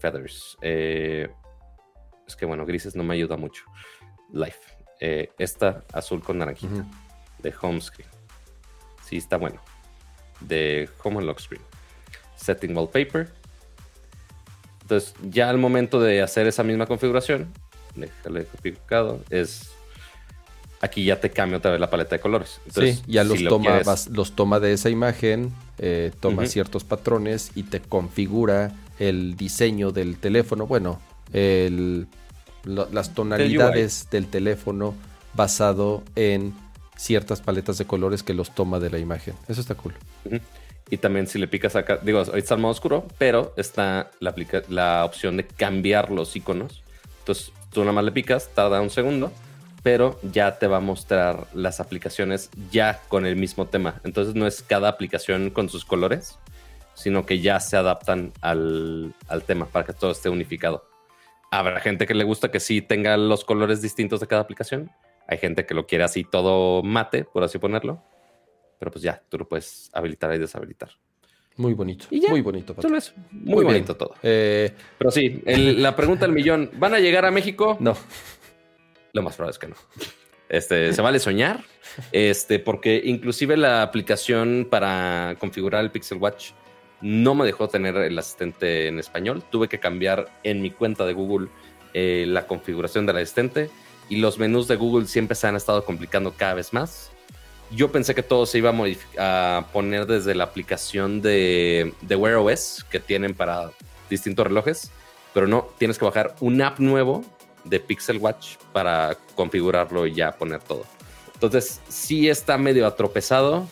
feathers. Eh, es que bueno, grises no me ayuda mucho. Life. Eh, esta azul con naranjita de home screen. Sí, está bueno. De home lock screen. Setting wallpaper. Entonces, ya al momento de hacer esa misma configuración, déjale copiado, es aquí ya te cambia otra vez la paleta de colores. sí, ya los, toma, los toma de esa imagen, eh, toma ciertos patrones y te configura el diseño del teléfono, bueno, las tonalidades del teléfono basado en ciertas paletas de colores que los toma de la imagen. Eso está cool. Y también si le picas acá, digo, ahorita está el modo oscuro, pero está la, la opción de cambiar los iconos. Entonces tú nada más le picas, tarda un segundo pero ya te va a mostrar las aplicaciones ya con el mismo tema. Entonces no es cada aplicación con sus colores, sino que ya se adaptan al, tema para que todo esté unificado. Habrá gente que le gusta que sí tenga los colores distintos de cada aplicación. Hay gente que lo quiere así todo mate, por así ponerlo. Pero pues ya, tú lo puedes habilitar y deshabilitar. Muy bonito. muy bonito. Muy, bonito todo. Eh, pero sí, la pregunta del millón, ¿van a llegar a México? No. Lo más probable es que no. Este, se vale soñar, este, porque inclusive la aplicación para configurar el Pixel Watch no me dejó tener el asistente en español. Tuve que cambiar en mi cuenta de Google eh, la configuración del asistente y los menús de Google siempre se han estado complicando cada vez más. Yo pensé que todo se iba a, poner desde la aplicación de, de Wear OS que tienen para distintos relojes, pero no, tienes que bajar un app nuevo de Pixel Watch para configurarlo y ya poner todo. Entonces, sí está medio atropezado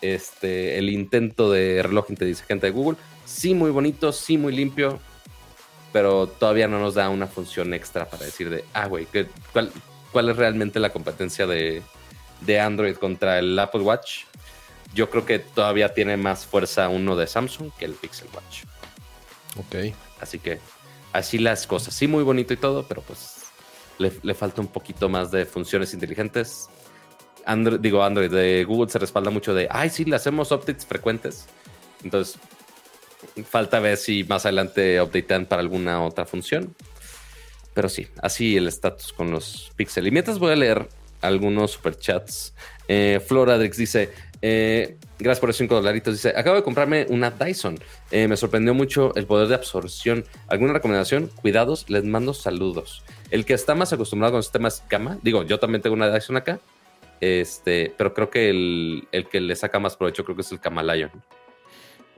este, el intento de reloj inteligente de Google. Sí, muy bonito, sí, muy limpio, pero todavía no nos da una función extra para decir de, ah, güey, cuál, ¿cuál es realmente la competencia de, de Android contra el Apple Watch? Yo creo que todavía tiene más fuerza uno de Samsung que el Pixel Watch. Ok. Así que así las cosas. Sí, muy bonito y todo, pero pues le, falta un poquito más de funciones inteligentes. Digo, Android de Google se respalda mucho de, ay, sí, le hacemos updates frecuentes. Entonces, falta ver si más adelante updatean para alguna otra función. Pero sí, así el estatus con los Pixel. Y mientras voy a leer algunos superchats. Eh, Floradrix dice: Eh, gracias por los 5 dolaritos. Dice, acabo de comprarme una Dyson. Eh, me sorprendió mucho el poder de absorción. ¿Alguna recomendación? Cuidados, les mando saludos. El que está más acostumbrado con sistemas cama, digo, yo también tengo una Dyson acá, este, pero creo que el, el que le saca más provecho creo que es el Camalayon.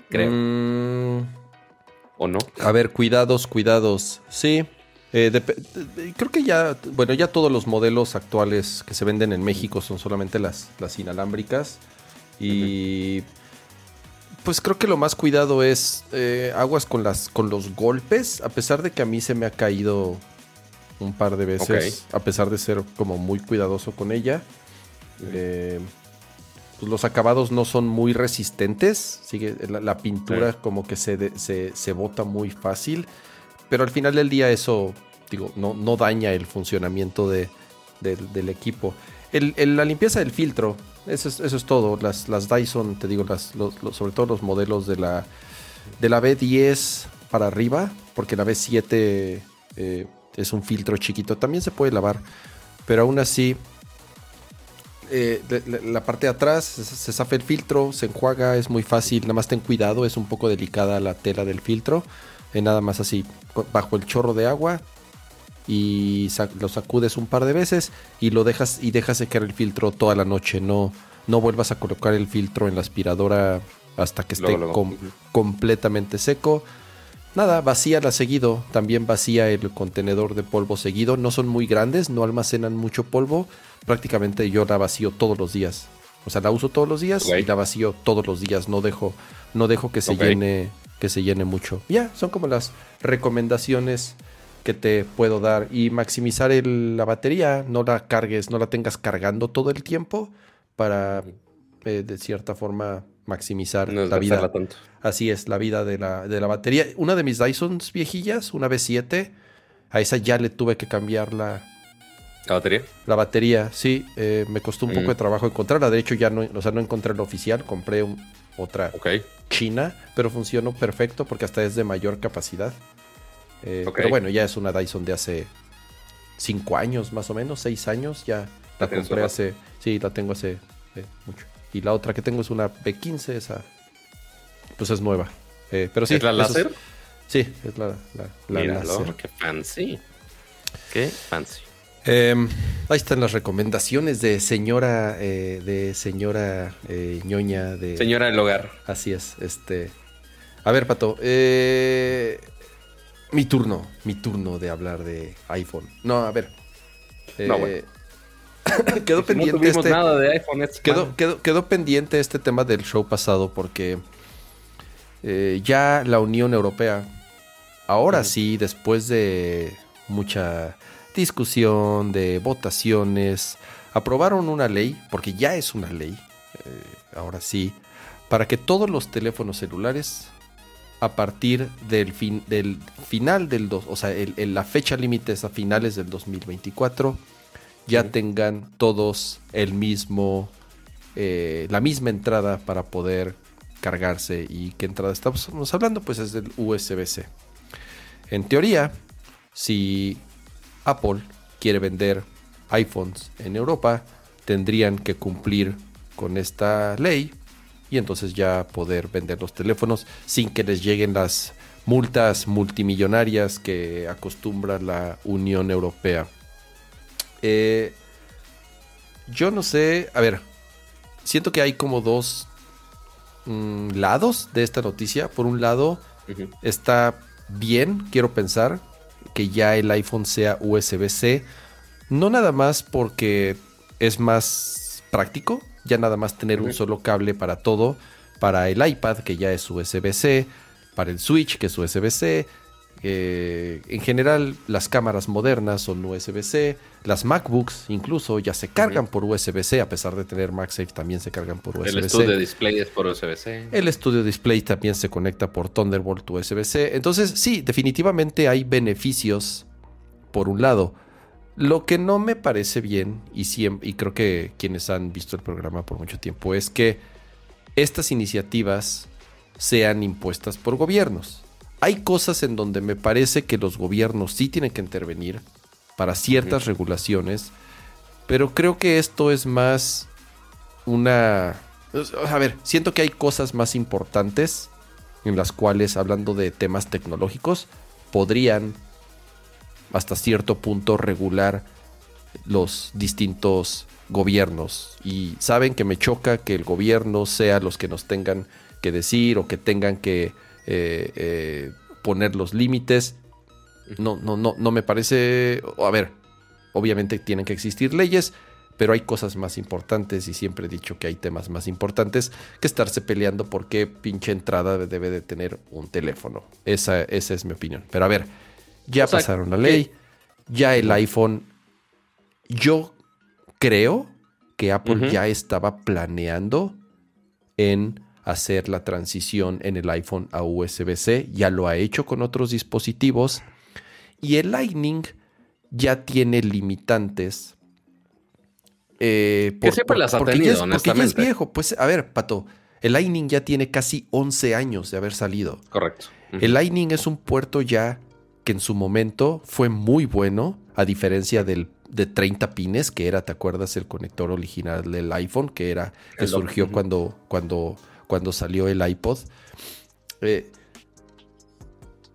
Creo. Mm, ¿O no? a ver, cuidados, cuidados. Sí. Eh, de- creo que ya, bueno, ya todos los modelos actuales que se venden en México son solamente las, las inalámbricas. Y pues creo que lo más cuidado es eh, aguas con, las, con los golpes, a pesar de que a mí se me ha caído un par de veces, a pesar de ser como muy cuidadoso con ella. Eh, pues los acabados no son muy resistentes, sigue, la, la pintura Sí. como que se, de- se, se bota muy fácil, pero al final del día eso, digo, no, no daña el funcionamiento de, del, del equipo. El- el- la limpieza del filtro, eso es, eso es todo. Las, las Dyson, te digo, las, los- los- sobre todo los modelos de la, de la B10 para arriba, porque la B7 eh, es un filtro chiquito, también se puede lavar, pero aún así, eh, la, la parte de atrás se, se zafa el filtro, se enjuaga, es muy fácil, nada más ten cuidado, es un poco delicada la tela del filtro, eh, nada más así, bajo el chorro de agua y lo sacudes un par de veces y lo dejas y dejas secar el filtro toda la noche, no, no vuelvas a colocar el filtro en la aspiradora hasta que esté Luego, luego. com- Ujú. completamente seco. Nada, vacíala seguido. También vacía el contenedor de polvo seguido. No son muy grandes, no almacenan mucho polvo. Prácticamente yo la vacío todos los días. O sea, la uso todos los días y la vacío todos los días. No dejo, no dejo que se llene, que se llene mucho. Ya, son como las recomendaciones que te puedo dar. Y maximizar el- la batería. No la cargues, no la tengas cargando todo el tiempo para eh, de cierta forma maximizar No la vida. tanto. Así es, la vida de la, de la batería. Una de mis Dysons viejillas, una B7, a esa ya le tuve que cambiar la, ¿La batería? la batería. Sí, eh, me costó un Mm. poco de trabajo encontrarla. De hecho, ya no, o sea, no encontré la oficial, compré un- otra china, pero funcionó perfecto porque hasta es de mayor capacidad. Eh. Pero bueno, ya es una Dyson de hace 5 años más o menos, 6 años. Ya la compré hace. Sí, la tengo hace eh, mucho. Y la otra que tengo es una B15, esa. Pues es nueva. Eh, pero sí. ¿Es la láser? Sí, es la, la, la Míralo, láser. qué fancy. Qué fancy. Em, ahí están las recomendaciones de señora, eh, de señora eh, ñoña de. Señora del hogar. Así es, este. A ver, Pato. mi turno, mi turno de hablar de iPhone. No, a ver. No, bueno. quedó no pendiente tuvimos este. nada de iPhone Quedó, quedó, quedó pendiente este tema del show pasado porque eh, ya la Unión Europea, ahora sí, después de mucha discusión, de votaciones, aprobaron una ley, porque ya es una ley, eh, ahora sí, para que todos los teléfonos celulares a partir del, fin, del final del dos, o sea, el- el- la fecha límite es a finales del 2024, ya tengan todos el mismo, eh, la misma entrada para poder cargarse. ¿Y qué entrada estamos hablando? Pues es del USB-C. En teoría, si Apple quiere vender iPhones en Europa, tendrían que cumplir con esta ley y entonces ya poder vender los teléfonos sin que les lleguen las multas multimillonarias que acostumbra la Unión Europea. Eh, yo no sé, a ver, siento que hay como dos mm, lados de esta noticia. Por un lado, está bien, quiero pensar, que ya el iPhone sea USB-C. No nada más porque es más práctico, ya nada más tener un solo cable para todo, para el iPad que ya es USB-C, para el Switch que es USB-C. Eh, en general, las cámaras modernas son USB-C, las MacBooks incluso ya se cargan por USB-C, a pesar de tener MagSafe también se cargan por El USB-C. estudio de display es por USB-C. El estudio display también se conecta por Thunderbolt USB-C. Entonces, sí, definitivamente hay beneficios por un lado. Lo que no me parece bien, y, siem- y creo que quienes han visto el programa por mucho tiempo, es que estas iniciativas sean impuestas por gobiernos. Hay cosas en donde me parece que los gobiernos sí tienen que intervenir para ciertas regulaciones, pero creo que esto es más una A ver, siento que hay cosas más importantes en las cuales, hablando de temas tecnológicos, podrían hasta cierto punto regular los distintos gobiernos. Y saben que me choca que el gobierno sea los que nos tengan que decir o que tengan que eh, eh, poner los límites. No, no, no, no me parece. A ver, obviamente tienen que existir leyes, pero hay cosas más importantes y siempre he dicho que hay temas más importantes que estarse peleando por qué pinche entrada debe de tener un teléfono. Esa, esa es mi opinión. Pero a ver, ya pasaron la ley, ya el iPhone. Yo creo que Apple ya estaba planeando en hacer la transición en el iPhone a USB-C, ya lo ha hecho con otros dispositivos y el Lightning ya tiene limitantes. Eh, que siempre las ha tenido, ya Porque ya es viejo. Pues a ver, Pato, el Lightning ya tiene casi 11 años de haber salido. Correcto. El Lightning es un puerto ya que en su momento fue muy bueno, a diferencia del de 30 pines, que era, ¿te acuerdas? El conector original del iPhone, que era, que surgió cuando, cuando, cuando salió el iPod. Eh,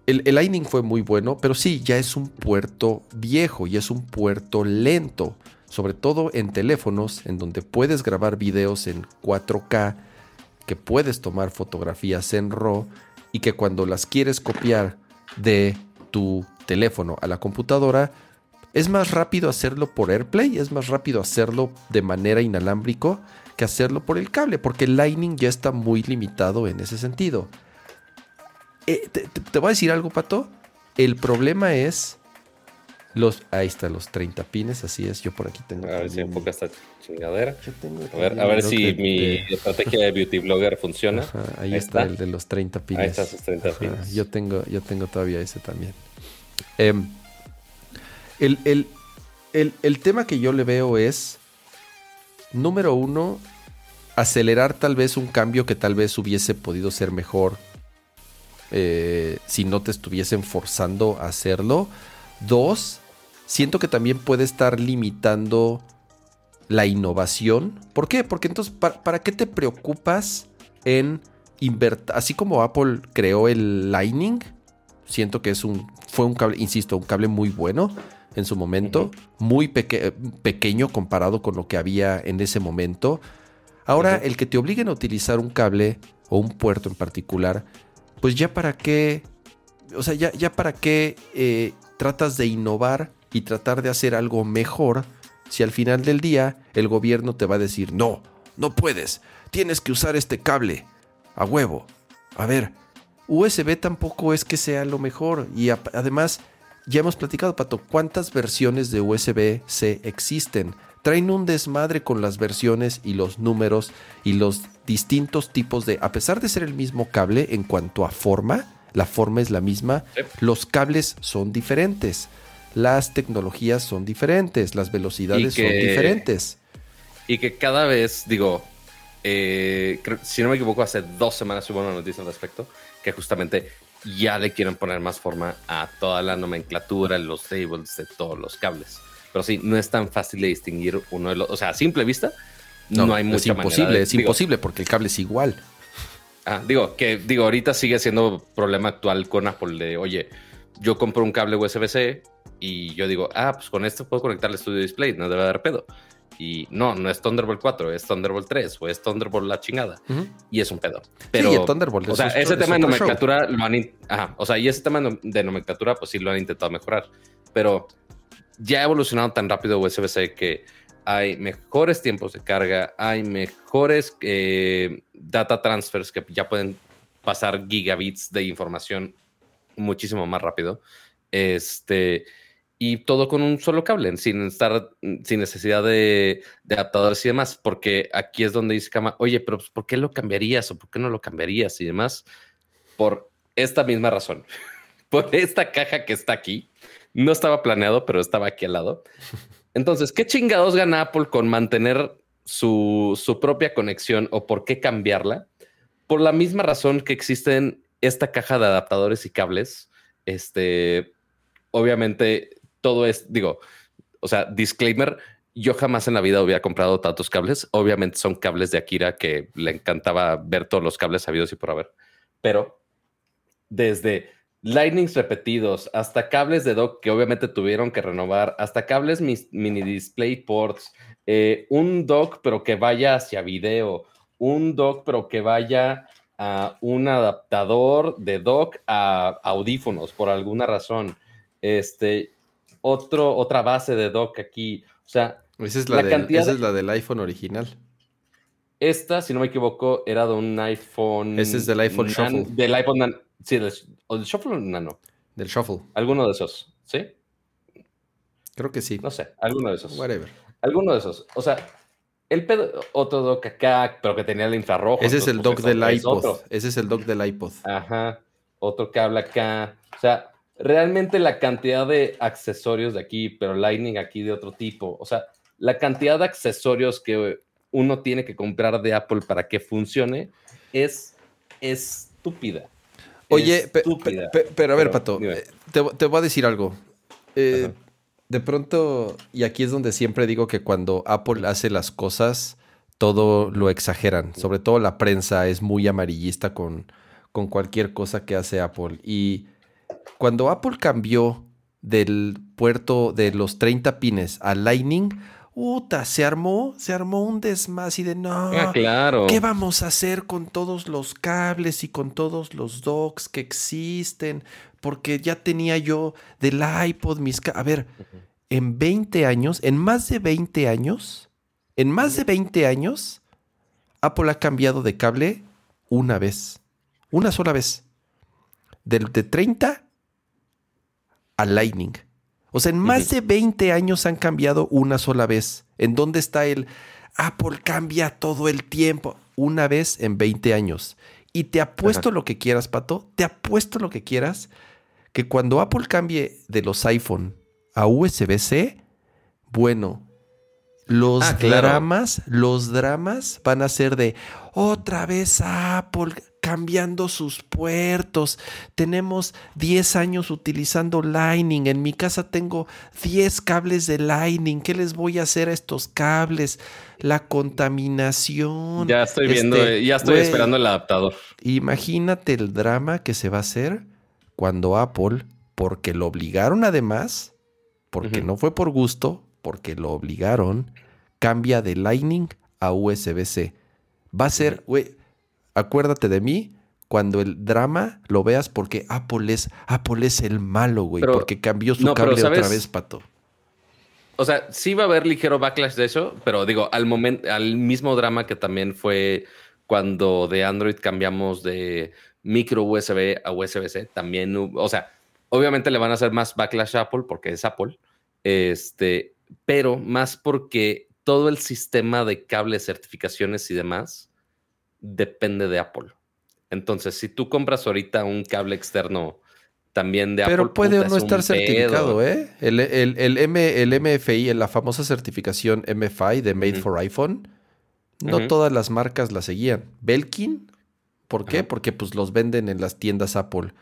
el, Lightning fue muy bueno, pero sí, ya es un puerto viejo y es un puerto lento, sobre todo en teléfonos en donde puedes grabar videos en 4K, que puedes tomar fotografías en RAW y que cuando las quieres copiar de tu teléfono a la computadora, es más rápido hacerlo por AirPlay, es más rápido hacerlo de manera inalámbrico que hacerlo por el cable, porque el Lightning ya está muy limitado en ese sentido. Eh, te, voy a decir algo, Pato. El problema es los, ahí está, los 30 pines, así es. Yo por aquí tengo. A ver si enfoca esta chingadera. a ver, a ver si mi estrategia de beauty blogger funciona. ahí, está, el de los 30 pines. Ahí está esos 30 pines. Yo tengo, yo tengo todavía ese también. Em, el, el tema que yo le veo es, número uno, acelerar tal vez un cambio que tal vez hubiese podido ser mejor eh, si no te estuviesen forzando a hacerlo. Dos, siento que también puede estar limitando la innovación. ¿Por qué? Porque entonces, ¿para, qué te preocupas en invertir? Así como Apple creó el Lightning, siento que es un, fue un cable, insisto, un cable muy bueno en su momento, muy pequeño comparado con lo que había en ese momento. Ahora, el que te obliguen a utilizar un cable o un puerto en particular pues ya para qué, o sea, ya, ya para qué eh, tratas de innovar y tratar de hacer algo mejor si al final del día el gobierno te va a decir, no, no puedes, tienes que usar este cable, a huevo. A ver, USB tampoco es que sea lo mejor y además ya hemos platicado, Pato, ¿cuántas versiones de USB-C existen? traen un desmadre con las versiones y los números y los distintos tipos de, a pesar de ser el mismo cable en cuanto a forma, la forma es la misma, los cables son diferentes, las tecnologías son diferentes, las velocidades son diferentes. Y que cada vez, digo, eh, si no me equivoco, hace dos semanas hubo una noticia al respecto, que justamente ya le quieren poner más forma a toda la nomenclatura, los labels de todos los cables. Pero sí, no es tan fácil de distinguir uno de los. O sea, a simple vista, no, hay mucha Es imposible, es imposible porque el cable es igual. Ah, digo, que digo, ahorita sigue siendo problema actual con Apple de, oye, yo compro un cable USB-C y yo digo, ah, pues con esto puedo conectar el Studio Display, no debe dar pedo. Y no, no es Thunderbolt 4, es Thunderbolt 3 o es Thunderbolt la chingada. Y es un pedo. Pero, sí, Thunderbolt o sea, ese tema de nomenclatura lo han. Ajá, o sea, y ese tema de nomenclatura, pues sí lo han intentado mejorar. Pero ya ha evolucionado tan rápido USB-C que hay mejores tiempos de carga, hay mejores eh, data transfers que ya pueden pasar gigabits de información muchísimo más rápido. Este, y todo con un solo cable, sin estar, sin necesidad de, adaptadores y demás, porque aquí es donde dice Kama, oye, pero pues, ¿por qué lo cambiarías o por qué no lo cambiarías y demás? Por esta misma razón, por esta caja que está aquí, no estaba planeado, pero estaba aquí al lado. Entonces, ¿qué chingados gana Apple con mantener su, propia conexión o por qué cambiarla? Por la misma razón que existen esta caja de adaptadores y cables. Este, obviamente, todo es, digo, o sea, disclaimer, yo jamás en la vida hubiera comprado tantos cables. Obviamente son cables de Akira que le encantaba ver todos los cables sabidos y por haber. Pero desde lightnings repetidos hasta cables de dock que obviamente tuvieron que renovar, hasta cables mini display ports, eh, un dock pero que vaya hacia video, un dock pero que vaya a un adaptador de dock a audífonos por alguna razón. Este, otro, otra base de dock aquí. O sea, esa es la, es la del iPhone original. Esta, si no me equivoco, era de un iPhone. Ese es del iPhone Shuffle. Del iPhone Nano. Sí, del, o del Shuffle o Nano. Del Shuffle. Alguno de esos, ¿sí? Creo que sí. No sé, alguno de esos. Whatever. Alguno de esos. O sea, el pedo, otro dock acá, pero que tenía el infrarrojo. Ese es el dock del iPod. Ese es el dock del iPod. Ajá. Otro cable acá. O sea, realmente la cantidad de accesorios de aquí, pero Lightning aquí de otro tipo. O sea, la cantidad de accesorios que uno tiene que comprar de Apple para que funcione es estúpida. Oye, pero a ver, Pato, eh, te, voy a decir algo. Eh, de pronto, y aquí es donde siempre digo que cuando Apple hace las cosas, todo lo exageran. Sobre todo la prensa es muy amarillista con, con cualquier cosa que hace Apple. Y cuando Apple cambió del puerto de los 30 pines a Lightning, Uta, se armó, se armó un desmás y de no. Ah, claro. ¿Qué vamos a hacer con todos los cables y con todos los docks que existen? Porque ya tenía yo del iPod mis. A ver, en 20 años, en más de 20 años, en más de 20 años, Apple ha cambiado de cable una vez. Una sola vez. Del de 30 a Lightning. O sea, en más de 20 años han cambiado una sola vez. ¿En dónde está el Apple cambia todo el tiempo? Una vez en 20 años. Y te apuesto lo que quieras, Pato, te apuesto lo que quieras, que cuando Apple cambie de los iPhone a USB-C, bueno, los ah, dramas, los dramas van a ser de otra vez Apple cambiando sus puertos. Tenemos 10 años utilizando Lightning. En mi casa tengo 10 cables de Lightning. ¿Qué les voy a hacer a estos cables? La contaminación. Ya estoy viendo, este, ya estoy esperando el adaptador. Imagínate el drama que se va a hacer cuando Apple, porque lo obligaron además, porque no fue por gusto, porque lo obligaron, cambia de Lightning a USB-C. Va a ser, güey, acuérdate de mí cuando el drama lo veas porque Apple es, Apple es el malo, güey, porque cambió su cable otra vez, pato. O sea, sí va a haber ligero backlash de eso, pero digo, al momento, al mismo drama que también fue cuando de Android cambiamos de micro USB a USB-C, también, o sea, obviamente le van a hacer más backlash a Apple porque es Apple, este, pero más porque todo el sistema de cables, certificaciones y demás depende de Apple. Entonces, si tú compras ahorita un cable externo también de Apple. Pero puede no estar certificado, ¿eh? El, el, M, el MFI, la famosa certificación MFI de Made for iPhone, no todas las marcas la seguían. Belkin, ¿por qué? Porque pues los venden en las tiendas Apple.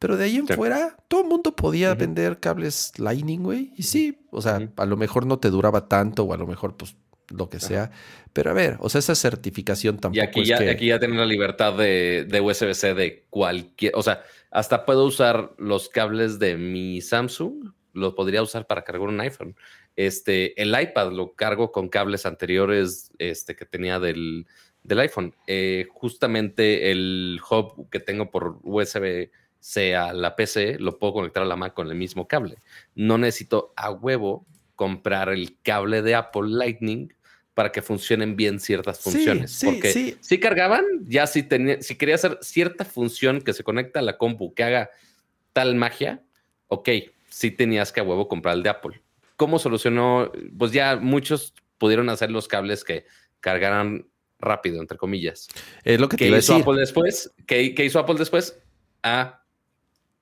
Pero de ahí en fuera, todo el mundo podía vender cables Lightning, güey. Y sí, o sea, a lo mejor no te duraba tanto o a lo mejor pues lo que sea. Pero a ver, o sea, esa certificación tampoco y aquí ya, aquí ya tienen la libertad de, de USB-C de cualquier... O sea, hasta puedo usar los cables de mi Samsung, los podría usar para cargar un iPhone. Este, el iPad lo cargo con cables anteriores este, que tenía del, del iPhone. Eh, justamente el hub que tengo por USB-C a la PC lo puedo conectar a la Mac con el mismo cable. No necesito a huevo comprar el cable de Apple Lightning para que funcionen bien ciertas funciones. Sí, porque si cargaban, ya si, tenía, si quería hacer cierta función que se conecta a la compu, que haga tal magia, ok, sí tenías que a huevo comprar el de Apple. ¿Cómo solucionó? Pues ya muchos pudieron hacer los cables que cargaran rápido, entre comillas. Es lo que te hizo Apple después? ¿Qué, hizo Apple después? Ah,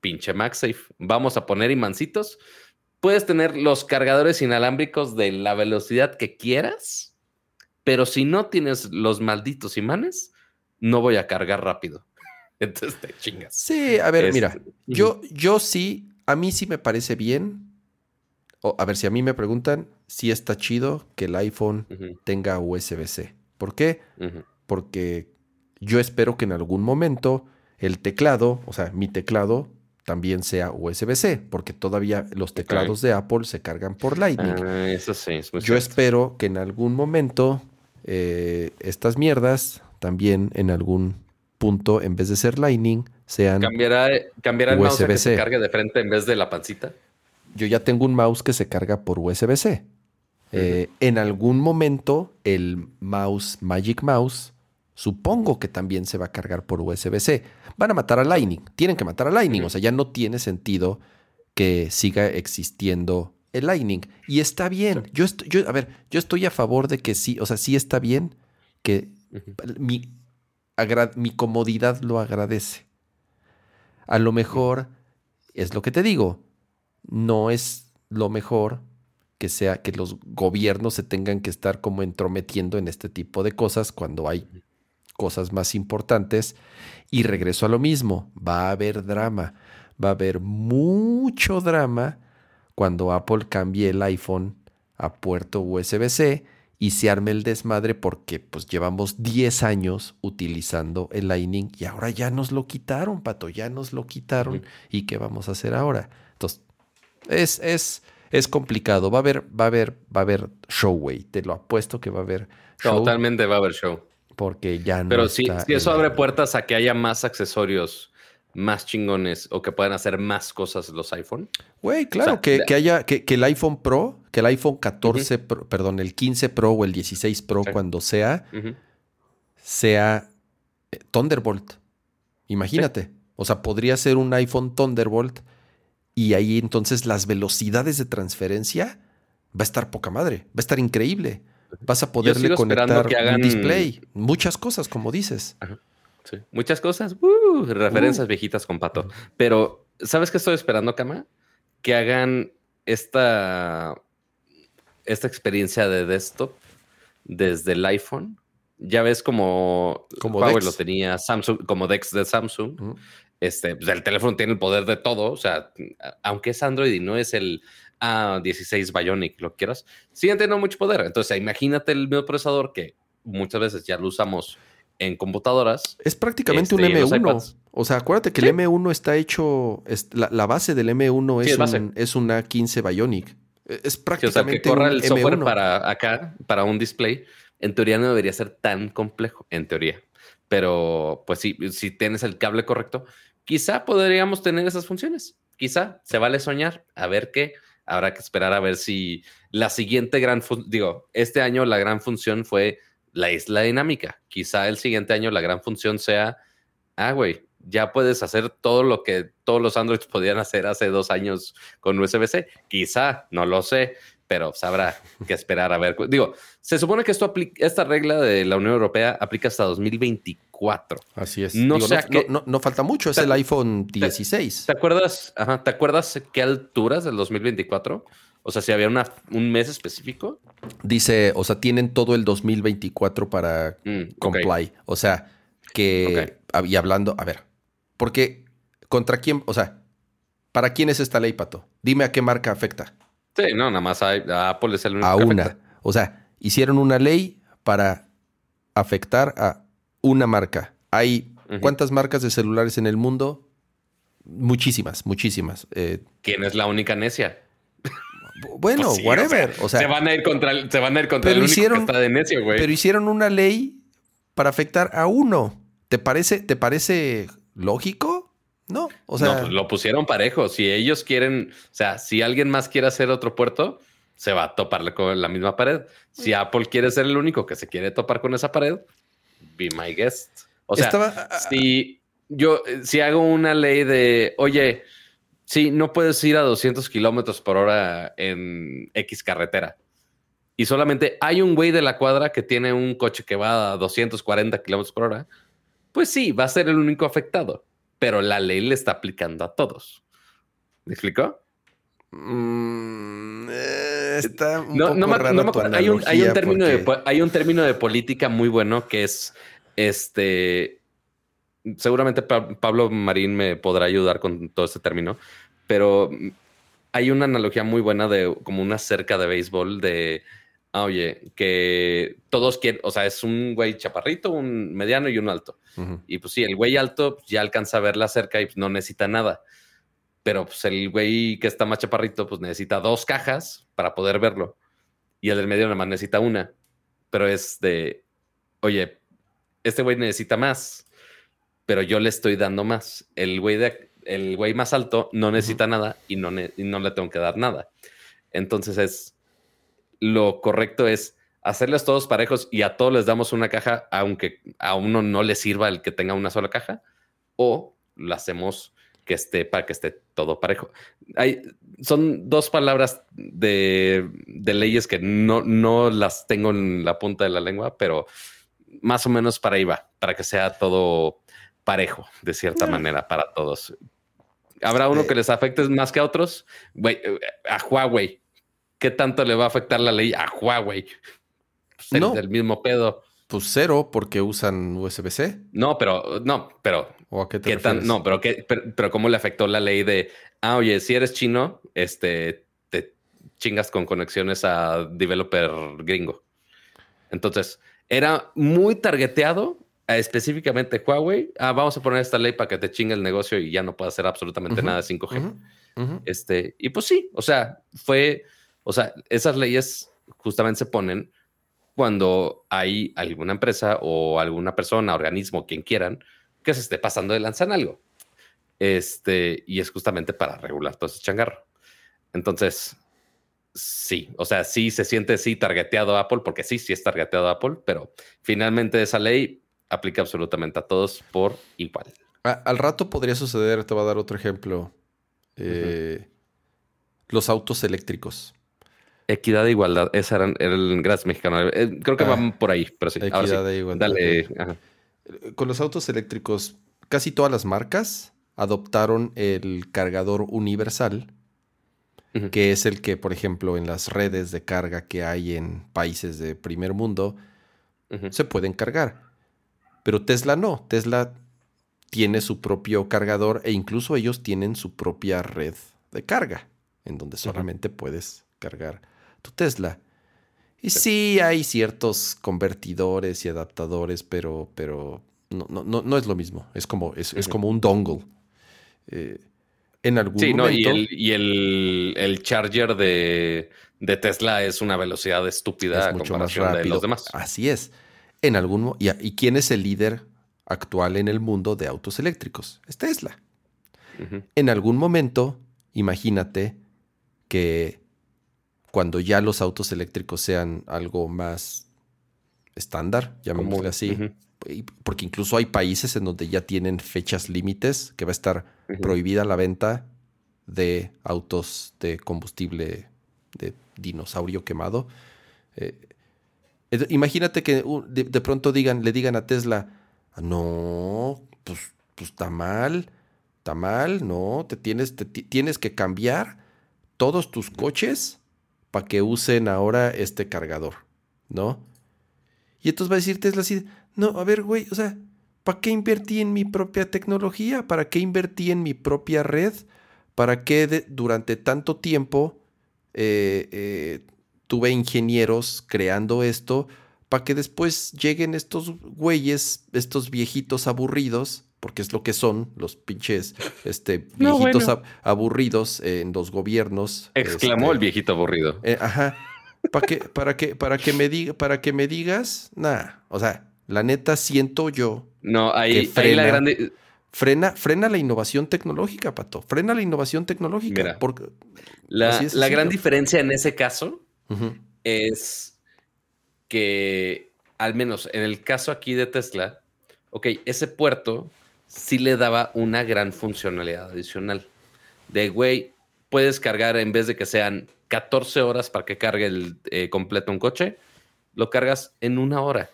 pinche MagSafe. Vamos a poner imancitos. Puedes tener los cargadores inalámbricos de la velocidad que quieras pero si no tienes los malditos imanes, no voy a cargar rápido. Entonces te chingas. Sí, a ver, mira, yo, yo sí, a mí sí me parece bien. a ver, si a mí me preguntan, sí está chido que el iPhone tenga USB-C. ¿Por qué? Porque yo espero que en algún momento el teclado, o sea, mi teclado también sea USB-C, porque todavía los teclados de Apple se cargan por Lightning. Ah, eso sí, es Yo espero que en algún momento eh, estas mierdas también en algún punto, en vez de ser Lightning, sean ¿Cambiará, cambiará el mouse que se cargue de frente en vez de la pancita? Yo ya tengo un mouse que se carga por USB-C. Eh, en algún momento el mouse, Magic Mouse, supongo que también se va a cargar por USB-C. Van a matar a Lightning, tienen que matar a Lightning, o sea, ya no tiene sentido que siga existiendo el Lightning. Y está bien, yo, yo, a ver, yo estoy a favor de que sí, o sea, sí está bien que mi, mi comodidad lo agradece. A lo mejor, es lo que te digo, no es lo mejor que sea que los gobiernos se tengan que estar como entrometiendo en este tipo de cosas cuando hay cosas más importantes. Y regreso a lo mismo, va a haber drama, va a haber mucho drama cuando Apple cambie el iPhone a puerto USB-C y se arme el desmadre porque pues llevamos 10 años utilizando el Lightning y ahora ya nos lo quitaron, pato, ya nos lo quitaron. ¿Y qué vamos a hacer ahora? Entonces, es, es, es complicado. Va a haber, va a haber, va a haber show, güey. Te lo apuesto que va a haber show. Totalmente va a haber show. Porque ya no. Pero sí, si eso abre puertas a que haya más accesorios más chingones o que puedan hacer más cosas los iPhone. Güey, claro, que, haya, que, el iPhone Pro, que el iPhone 14, perdón, el 15 Pro o el 16 Pro cuando sea, sea eh, Thunderbolt. Imagínate. O sea, podría ser un iPhone Thunderbolt y ahí entonces las velocidades de transferencia va a estar poca madre, va a estar increíble. Vas a poderle conectar un display, muchas cosas, como dices. Muchas cosas, uh, referencias uh. viejitas con pato. Pero, ¿sabes qué estoy esperando, Kama? Que hagan esta, esta experiencia de desktop desde el iPhone. Ya ves como, como Huawei lo tenía, Samsung, como Dex de Samsung. Este, pues, el teléfono tiene el poder de todo. O sea, aunque es Android y no es el A16 Bionic, lo quieras, siguen teniendo mucho poder. Entonces, imagínate el mismo procesador que muchas veces ya lo usamos en computadoras. Es prácticamente un este, M1. O sea, acuérdate que el M1 está hecho, la, base del M1 es, un, es, una 15 Bionic. E, es prácticamente que corra el software para acá, para un display, en teoría no debería ser tan complejo, en teoría. Pero, pues sí, si tienes el cable correcto, quizá podríamos tener esas funciones. Quizá se vale soñar, a ver qué. Habrá que esperar a ver si la siguiente gran, digo, este año la gran función fue la isla dinámica. Quizá el siguiente año la gran función sea, ah, güey, ya puedes hacer todo lo que todos los Androids podían hacer hace dos años con USB-C. Quizá, no lo sé, pero sabrá que esperar a ver. Digo, se supone que esto esta regla de la Unión Europea aplica hasta 2024. Así es. No, no, falta mucho, es el iPhone 16. ¿Te, acuerdas? Ajá, ¿Te acuerdas qué alturas del 2024? O sea, si había una, un mes específico. Dice, o sea, tienen todo el 2024 para mm, comply. O sea, que. Y hablando, a ver, porque contra quién, o sea, ¿para quién es esta ley, Pato? Dime a qué marca afecta. Sí, no, nada más a, Apple es el único. A una. O sea, hicieron una ley para afectar a una marca. Hay ¿cuántas marcas de celulares en el mundo? Muchísimas, muchísimas. Eh, ¿Quién es la única necia? Bueno, pues whatever. O sea, se van a ir contra el, se van a ir contra el único hicieron, que está de necio, güey. Pero hicieron una ley para afectar a uno. ¿Te parece, te parece lógico? No, o sea. No, pues lo pusieron parejo. Si ellos quieren, o sea, si alguien más quiere hacer otro puerto, se va a toparle con la misma pared. Si Apple quiere ser el único que se quiere topar con esa pared, be my guest. O sea, ah, ah, si yo, si hago una ley de, oye, Sí, no puedes ir a 200 kilómetros por hora en X carretera. Y solamente hay un güey de la cuadra que tiene un coche que va a 240 kilómetros por hora. Pues sí, va a ser el único afectado. Pero la ley le está aplicando a todos. ¿Me explicó? Mm, eh, está un no, poco no, hay, un, hay, un, término de, hay un término de política muy bueno que es este seguramente Pablo Marín me podrá ayudar con todo este término, pero hay una analogía muy buena de como una cerca de béisbol de, ah, oye, que todos quieren, o sea, es un güey chaparrito, un mediano y un alto. Y pues sí, el güey alto pues, ya alcanza a ver la cerca y pues, no necesita nada. Pero pues el güey que está más chaparrito, pues necesita dos cajas para poder verlo. Y el del medio nada más necesita una. Pero es de, oye, este güey necesita más, pero yo le estoy dando más. El güey de, el güey más alto no necesita nada y no, no le tengo que dar nada. Entonces es lo correcto es hacerles todos parejos y a todos les damos una caja, aunque a uno no le sirva el que tenga una sola caja, o lo hacemos que esté para que esté todo parejo. Hay, son dos palabras de, leyes que no, no las tengo en la punta de la lengua, pero más o menos para ahí va, para que sea todo parejo, de cierta manera, para todos. Habrá uno que les afecte más que a otros. Eh, a Huawei, ¿qué tanto le va a afectar la ley a Huawei? Pues no. del mismo pedo. Pues cero, porque usan USB-C. No, pero, no, pero. ¿O a qué te refieres? no, pero, ¿qué, pero, ¿cómo le afectó la ley de, ah, oye, si eres chino, este, te chingas con conexiones a developer gringo? Entonces, era muy targeteado específicamente Huawei, ah, vamos a poner esta ley para que te chingue el negocio y ya no pueda hacer absolutamente nada de 5G. Este, y pues sí, o sea, fue, o sea, esas leyes justamente se ponen cuando hay alguna empresa o alguna persona, organismo, quien quieran, que se esté pasando de lanzar algo. Este, y es justamente para regular todo ese changarro. Entonces, sí, o sea, sí se siente sí targeteado Apple, porque sí, sí es targeteado Apple, pero finalmente esa ley aplica absolutamente a todos por igual. al rato podría suceder, te voy a dar otro ejemplo. Eh, los autos eléctricos. Equidad e igualdad, ese era el Gracias Mexicano. Eh, creo que van ah, por ahí, pero sí. Equidad e igualdad. Dale. Con los autos eléctricos, casi todas las marcas adoptaron el cargador universal, que es el que, por ejemplo, en las redes de carga que hay en países de primer mundo, se pueden cargar. Pero Tesla no. Tesla tiene su propio cargador e incluso ellos tienen su propia red de carga, en donde solamente puedes cargar tu Tesla. Y sí. hay ciertos convertidores y adaptadores, pero, pero no, no, no, es lo mismo. Es como, es, como un dongle. Eh, en algún sí, momento. No, y, el, el, charger de, de, Tesla es una velocidad estúpida es mucho más rápido. de los demás. Así es en algún y, y quién es el líder actual en el mundo de autos eléctricos? Es Tesla. En algún momento, imagínate que cuando ya los autos eléctricos sean algo más estándar, llamémoslo así, porque incluso hay países en donde ya tienen fechas límites que va a estar prohibida la venta de autos de combustible de dinosaurio quemado. Eh, Imagínate que de, pronto digan, le digan a Tesla, no, pues, pues está mal, está mal, no, te tienes, tienes que cambiar todos tus coches para que usen ahora este cargador, ¿no? Y entonces va a decir Tesla así, no, a ver, güey, o sea, ¿para qué invertí en mi propia tecnología? ¿Para qué invertí en mi propia red? ¿Para qué durante tanto tiempo eh, eh, tuve ingenieros creando esto para que después lleguen estos güeyes, estos viejitos aburridos, porque es lo que son los pinches este, viejitos aburridos en los gobiernos. Exclamó este, el viejito aburrido. Eh, ajá. ¿Para que, para, que, para, que me diga, para que me digas, nada. O sea, la neta siento yo. No, ahí, frena, la grande. Frena, frena la innovación tecnológica, Pato. Frena la innovación tecnológica. porque, la, la gran diferencia en ese caso es que, al menos en el caso aquí de Tesla, ok, ese puerto sí le daba una gran funcionalidad adicional. De, güey, puedes cargar en vez de que sean 14 horas para que cargue el eh, completo un coche, lo cargas en una hora.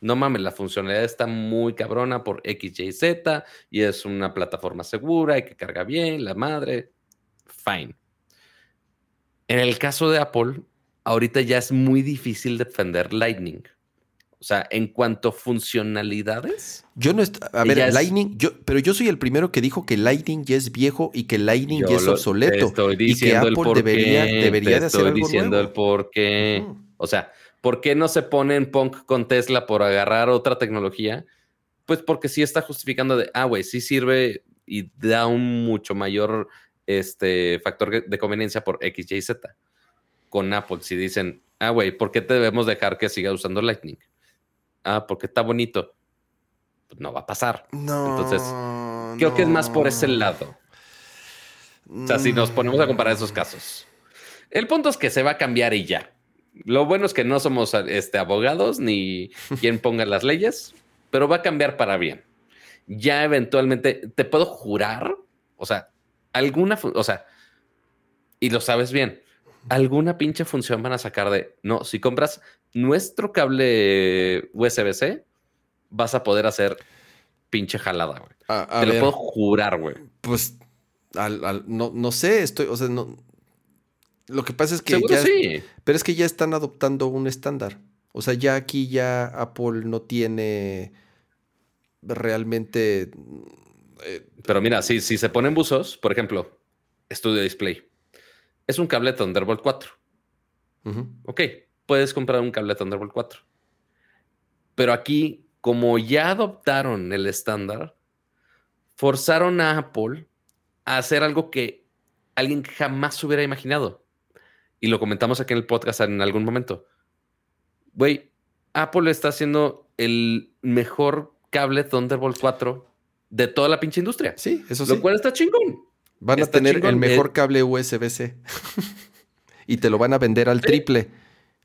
No mames, la funcionalidad está muy cabrona por X, Y, Z y es una plataforma segura y que carga bien, la madre. Fine. En el caso de Apple, ahorita ya es muy difícil defender Lightning. O sea, en cuanto a funcionalidades. Yo no est- a ver, Lightning, yo, pero yo soy el primero que dijo que Lightning ya es viejo y que Lightning ya es obsoleto. Estoy y que el Apple debería, qué, debería de hacer estoy diciendo el por qué. O sea, ¿por qué no se pone en punk con Tesla por agarrar otra tecnología? Pues porque sí está justificando de, ah, güey, sí sirve y da un mucho mayor este, factor de conveniencia por X, Y, Z. Con Apple, si dicen, ah, güey, ¿por qué te debemos dejar que siga usando Lightning? Ah, porque está bonito. Pues no va a pasar. No. Entonces, Creo que es más por ese lado. O sea, si nos ponemos a comparar esos casos. El punto es que se va a cambiar y ya. Lo bueno es que no somos este, abogados ni quien ponga las leyes, pero va a cambiar para bien. Ya eventualmente, te puedo jurar, o sea, alguna, o sea, y lo sabes bien, alguna pinche función van a sacar de, no, si compras nuestro cable USB-C, vas a poder hacer pinche jalada, güey. A, a Te lo puedo jurar, güey. pues al- al- no, no sé, estoy, o sea, no. Lo que pasa es que Seguro ya, sí. pero es que ya están adoptando un estándar. O sea, ya aquí ya Apple no tiene realmente eh, Pero mira, si, si se ponen buzos, por ejemplo, Studio Display, es un cable Thunderbolt 4. ujú. Ok, puedes comprar un cable Thunderbolt 4. Pero aquí, como ya adoptaron el estándar, forzaron a Apple a hacer algo que alguien jamás hubiera imaginado. Y lo comentamos aquí en el podcast en algún momento. Güey, Apple está haciendo el mejor cable Thunderbolt 4 de toda la pinche industria. Sí, eso sí. Lo cual está chingón. Van a tener chingón, el mejor eh. cable USB-C. y te lo van a vender al triple.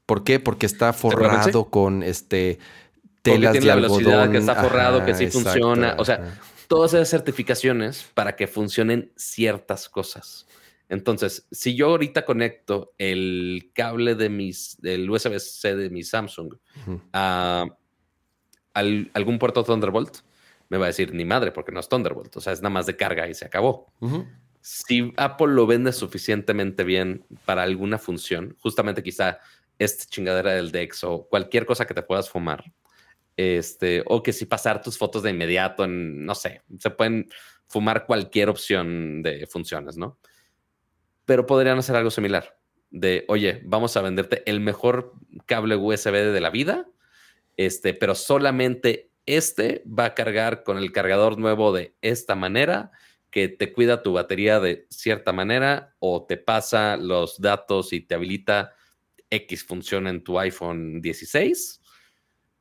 ¿Por qué? Porque está forrado con este Porque telas tiene de la velocidad, que está forrado, que sí exacto, funciona. O sea, ajá. todas esas certificaciones para que funcionen ciertas cosas. Entonces, si yo ahorita conecto el cable de mis, del USB-C de mi Samsung a al- algún puerto Thunderbolt, me va a decir ni madre, porque no es Thunderbolt. O sea, es nada más de carga y se acabó. Si Apple lo vende suficientemente bien para alguna función, justamente quizá esta chingadera del Dex o cualquier cosa que te puedas fumar, este, o que si pasar tus fotos de inmediato en, no sé, se pueden fumar cualquier opción de funciones, ¿no? Pero podrían hacer algo similar. De, oye, vamos a venderte el mejor cable USB de la vida, este, pero solamente este va a cargar con el cargador nuevo de esta manera, que te cuida tu batería de cierta manera o te pasa los datos y te habilita X función en tu iPhone 16.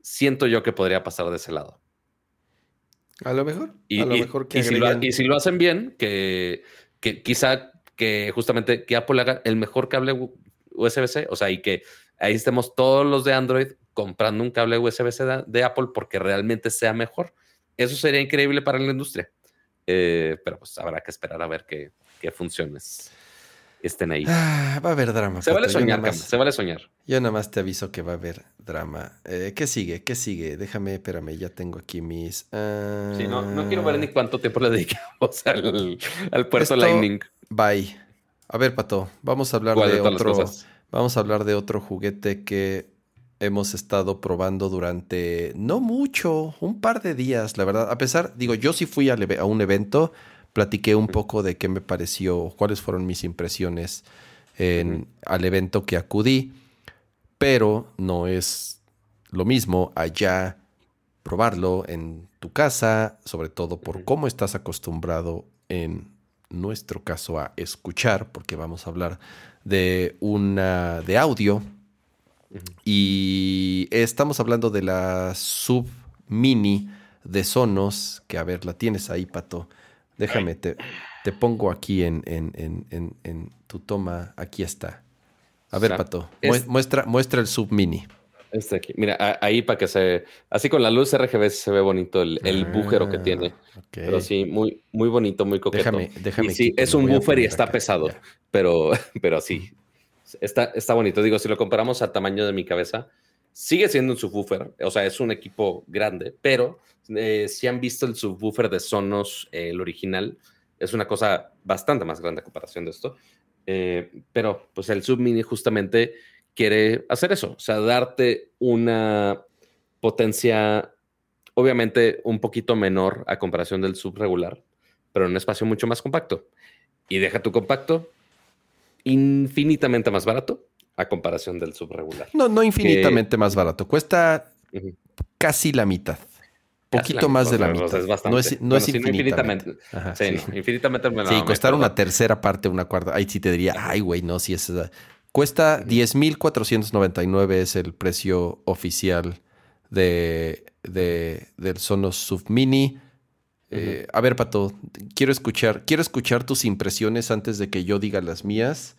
Siento yo que podría pasar de ese lado. A lo mejor. Y, a lo y- mejor que y si lo, agregan- y si lo hacen bien, que, que quizá que justamente que Apple haga el mejor cable USB-C, o sea, y que ahí estemos todos los de Android comprando un cable USB-C de, de Apple porque realmente sea mejor. Eso sería increíble para la industria. Eh, pero pues habrá que esperar a ver qué, qué funciones estén ahí. Ah, va a haber drama. Se vale soñar, nada más- Cama, se vale soñar. Yo nada más te aviso que va a haber drama. Eh, ¿Qué sigue? ¿Qué sigue? Déjame, espérame, ya tengo aquí mis. ah, Sí, no, no quiero ver ni cuánto tiempo le dedicamos al, al puerto Esto- Lightning. Bye. A ver, Pato, vamos a hablar ¿Cuál de otro. Vamos a hablar de otro juguete que hemos estado probando durante no mucho, un par de días, la verdad. A pesar, digo, yo sí fui a un evento, platiqué un poco de qué me pareció, cuáles fueron mis impresiones en, al evento que acudí, pero no es lo mismo allá probarlo en tu casa, sobre todo por cómo estás acostumbrado en nuestro caso a escuchar, porque vamos a hablar de una de audio Y estamos hablando de la sub mini de Sonos, que a ver, la tienes ahí, Pato. Déjame, te, te pongo aquí en, en- en- en- tu toma. Aquí está. A ver, O sea, Pato, es- mue- muestra, muestra el sub mini. Este aquí. Mira, a- ahí para que se. Así con la luz RGB se ve bonito el, el bújero que tiene. Ah. Pero sí, muy, muy bonito, muy coqueto. Déjame, déjame. Y sí, es un buffer y está acá. pesado. Ya. Pero, pero sí. Está, está bonito. Digo, si lo comparamos al tamaño de mi cabeza, sigue siendo un subwoofer. O sea, es un equipo grande, pero eh, si han visto el subwoofer de Sonos, eh, el original, es una cosa bastante más grande a comparación de esto. Eh, pero pues el Sub Mini justamente quiere hacer eso, o sea, darte una potencia obviamente un poquito menor a comparación del subregular, pero en un espacio mucho más compacto. Y deja tu compacto infinitamente más barato a comparación del subregular. No, no infinitamente más barato. Cuesta casi la mitad. Poquito más de la mitad. no es, no es infinitamente. sí, infinitamente. sí, costar una tercera parte, una cuarta. Ahí sí te diría, ay, güey, no, si es. Cuesta 10.499 es el precio oficial de, del Sonos Submini. Eh, a ver, Pato, quiero escuchar, quiero escuchar tus impresiones antes de que yo diga las mías.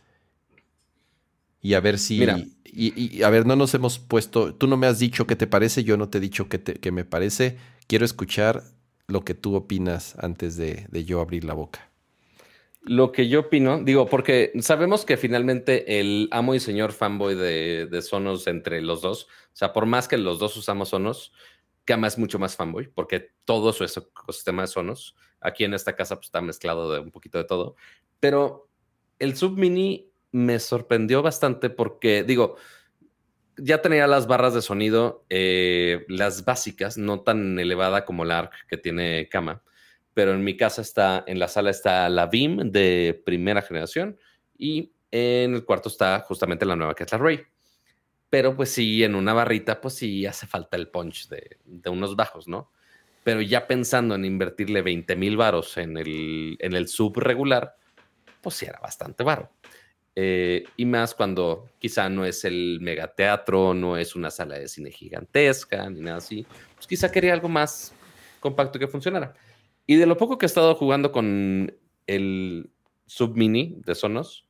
Y a ver si. Y, a ver, no nos hemos puesto. Tú no me has dicho qué te parece, yo no te he dicho qué, te, me parece. Quiero escuchar lo que tú opinas antes de, de yo abrir la boca. Lo que yo opino, digo, porque sabemos que finalmente el amo y señor fanboy de, de, Sonos entre los dos, o sea, por más que los dos usamos Sonos, Kama es mucho más fanboy, porque todo su ecosistema de Sonos, aquí en esta casa pues, está mezclado de un poquito de todo, pero el Sub Mini me sorprendió bastante porque, digo, ya tenía las barras de sonido, eh, las básicas, no tan elevada como la ARC que tiene Kama, pero en mi casa está, en la sala está la BIM de primera generación y en el cuarto está justamente la nueva que es Ray. Pero pues sí, en una barrita, pues sí hace falta el punch de, unos bajos, ¿no? Pero ya pensando en invertirle 20 mil varos en el, en el sub regular, pues sí era bastante varo. Eh, y más cuando quizá no es el megateatro, no es una sala de cine gigantesca, ni nada así. Pues quizá quería algo más compacto que funcionara. Y de lo poco que he estado jugando con el Sub Mini de Sonos,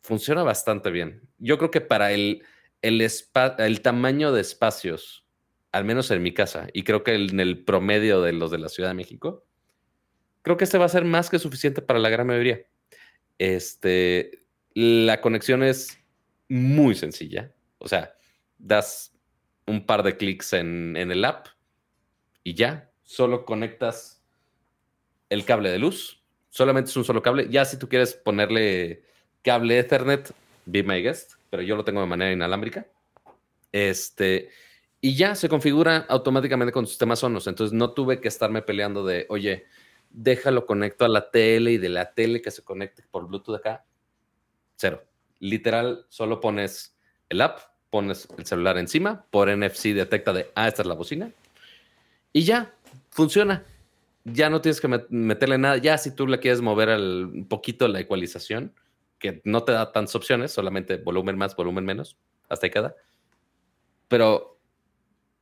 funciona bastante bien. Yo creo que para el, el, tamaño de espacios, al menos en mi casa, y creo que en el promedio de los de la Ciudad de México, creo que este va a ser más que suficiente para la gran mayoría. Este, la conexión es muy sencilla. O sea, das un par de clics en el app y ya, solo conectas el cable de luz. Solamente es un solo cable. Ya si tú quieres ponerle cable Ethernet, be my guest, pero yo lo tengo de manera inalámbrica. Este, y ya se configura automáticamente con sistemas Sonos. Entonces no tuve que estarme peleando de, oye, déjalo conecto a la tele y de la tele que se conecte por Bluetooth acá. Cero. Literal, solo pones el app, pones el celular encima, por NFC detecta de, ah, esta es la bocina. Y ya, funciona ya no tienes que meterle nada. Ya si tú le quieres mover un poquito la ecualización, que no te da tantas opciones, solamente volumen más, volumen menos, hasta ahí queda. Pero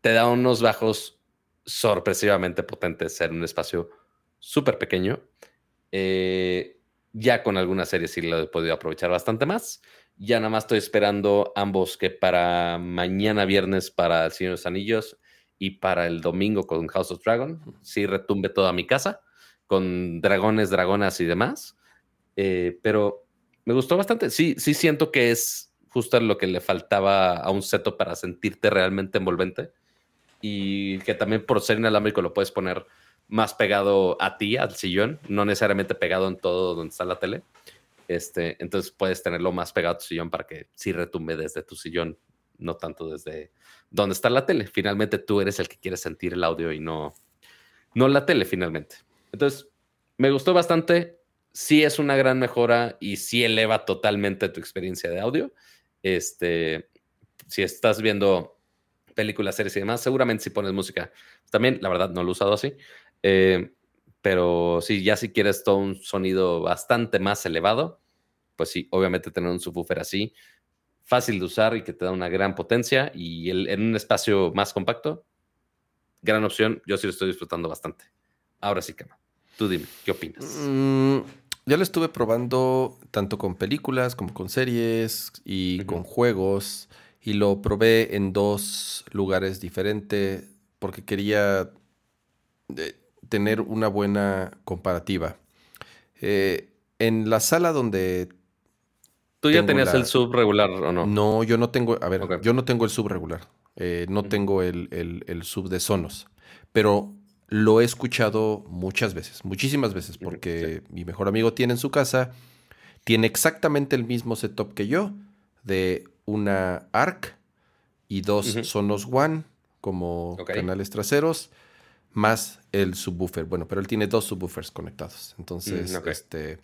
te da unos bajos sorpresivamente potentes en un espacio súper pequeño. Eh, ya con algunas series sí lo he podido aprovechar bastante más. Ya nada más estoy esperando ambos que para mañana viernes para El Señor de los Anillos y para el domingo con House of Dragon, sí retumbe toda mi casa con dragones, dragonas y demás. Eh, pero me gustó bastante. Sí, sí siento que es justo lo que le faltaba a un seto para sentirte realmente envolvente y que también por ser inalámbrico lo puedes poner más pegado a ti, al sillón, no necesariamente pegado en todo donde está la tele. Este, entonces puedes tenerlo más pegado a tu sillón para que sí retumbe desde tu sillón, no tanto desde donde está la tele. Finalmente tú eres el que quiere sentir el audio y no, no la tele finalmente. Entonces, me gustó bastante. Sí es una gran mejora y sí eleva totalmente tu experiencia de audio. Este, si estás viendo películas, series y demás, seguramente si pones música. También, la verdad, no lo he usado así. Eh, pero sí, ya si quieres todo un sonido bastante más elevado, pues sí, obviamente tener un subwoofer así fácil de usar y que te da una gran potencia y en un espacio más compacto, gran opción. Yo sí lo estoy disfrutando bastante. Ahora sí, Cama, tú dime, ¿qué opinas? Mm, ya lo estuve probando tanto con películas como con series y con juegos y lo probé en dos lugares diferentes porque quería eh, tener una buena comparativa. Eh, en la sala donde ¿Tú ya tenías el sub regular o no? No, yo no tengo, a ver, yo no tengo el sub regular. Eh, no tengo el, sub de Sonos. Pero lo he escuchado muchas veces, muchísimas veces, porque mi mejor amigo tiene en su casa, tiene exactamente el mismo setup que yo, de una ARC y dos Sonos One como canales traseros, más el subwoofer. Bueno, pero él tiene dos subwoofers conectados. Entonces, mm, este.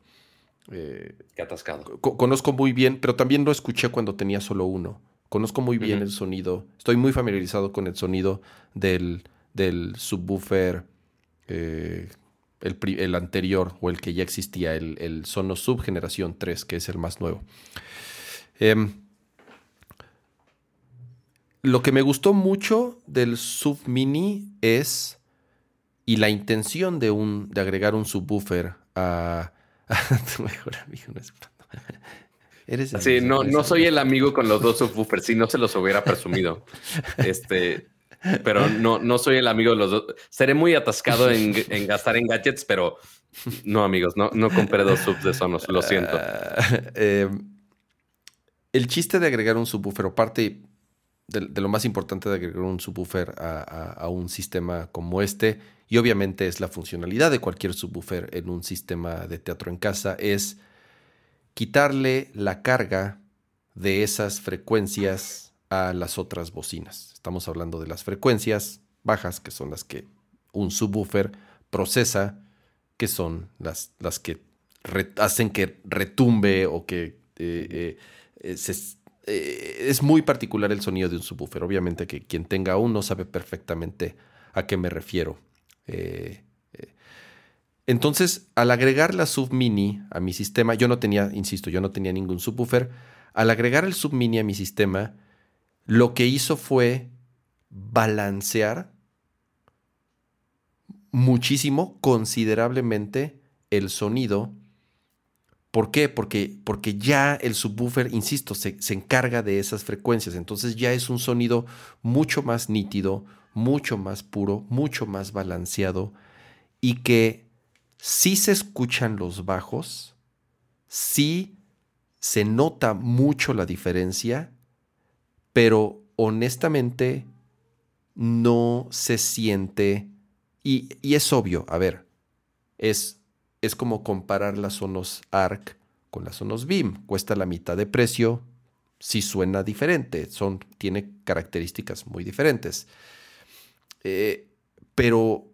Eh, Qué atascado. conozco muy bien, pero también lo escuché cuando tenía solo uno. Conozco muy bien el sonido. Estoy muy familiarizado con el sonido del, del subwoofer. Eh, el, anterior o el que ya existía, el, el Sonos Subgeneración 3, que es el más nuevo. Em, lo que me gustó mucho del Sub Mini es, y la intención de, un, de agregar un subwoofer a, tu mejor amigo. No Eres sí, no, no soy el amigo con los dos subwoofers, si no se los hubiera presumido. este, pero no, no soy el amigo de los dos. Seré muy atascado en, gastar en gadgets, pero no, amigos, no, no compré dos subs de Sonos, lo siento. Eh, el chiste de agregar un subwoofer, o parte de, lo más importante de agregar un subwoofer a, un sistema como este, y obviamente es la funcionalidad de cualquier subwoofer en un sistema de teatro en casa, es quitarle la carga de esas frecuencias a las otras bocinas. Estamos hablando de las frecuencias bajas, que son las que un subwoofer procesa, que son las, las que hacen que retumbe o que eh, eh, eh, es muy particular el sonido de un subwoofer. Obviamente que quien tenga uno sabe perfectamente a qué me refiero. entonces, al agregar la sub mini a mi sistema, yo no tenía, insisto, yo no tenía ningún subwoofer. Al agregar el sub mini a mi sistema, lo que hizo fue balancear muchísimo, considerablemente, el sonido. ¿Por qué? Porque, porque ya el subwoofer, insisto, se, se, encarga de esas frecuencias. Entonces ya es un sonido mucho más nítido, mucho más puro, mucho más balanceado y que si se escuchan los bajos, sí se nota mucho la diferencia, pero honestamente no se siente, y, es obvio, a ver, es, es como comparar las Sonos ARC con las Sonos BIM, cuesta la mitad de precio, sí suena diferente, son, tiene características muy diferentes. Eh, pero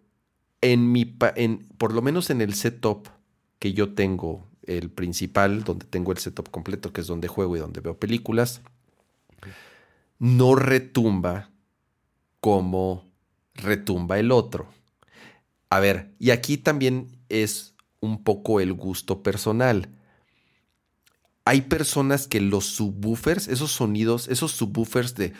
en mi, en, por lo menos en el setup que yo tengo, el principal, donde tengo el setup completo, que es donde juego y donde veo películas, no retumba como retumba el otro. A ver, y aquí también es un poco el gusto personal. Hay personas que los subwoofers, esos sonidos, esos subwoofers de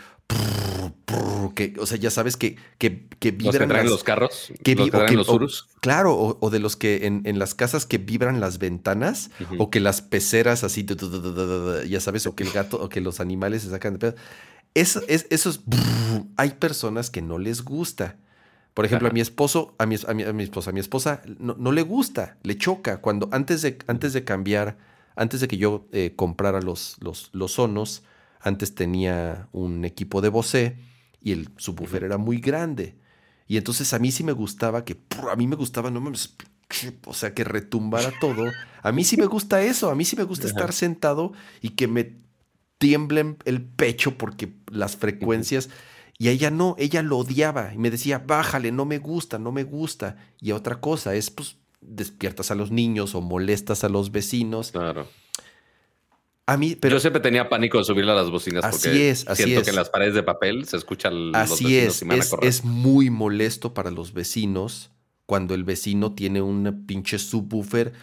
que, o sea, ya sabes que, que, que vibran. Los los carros. Que, los, los claro, o, de los que en, las casas que vibran las ventanas, o que las peceras así, ya sabes, o que el gato, o que los animales se sacan de pedo. Eso, es, esos hay personas que no les gusta. Por ejemplo, a mi esposo, a mi, a mi, esposa, a mi esposa no, le gusta, le choca. Cuando antes de, antes de cambiar, antes de que yo eh, comprara los, los, los sonos, antes tenía un equipo de Bose y el subwoofer era muy grande. Y entonces a mí sí me gustaba que, a mí me gustaba, no mames, o sea, que retumbara todo. A mí sí me gusta eso, a mí sí me gusta estar sentado y que me tiemblen el pecho porque las frecuencias... Y ella no, ella lo odiaba y me decía, bájale, no me gusta, no me gusta. Y otra cosa es, pues, despiertas a los niños o molestas a los vecinos. Claro. A mí, pero... Yo siempre tenía pánico de subirle a las bocinas así porque es, así siento es. que en las paredes de papel se escuchan así los vecinos es, es, es muy molesto para los vecinos cuando el vecino tiene un pinche subwoofer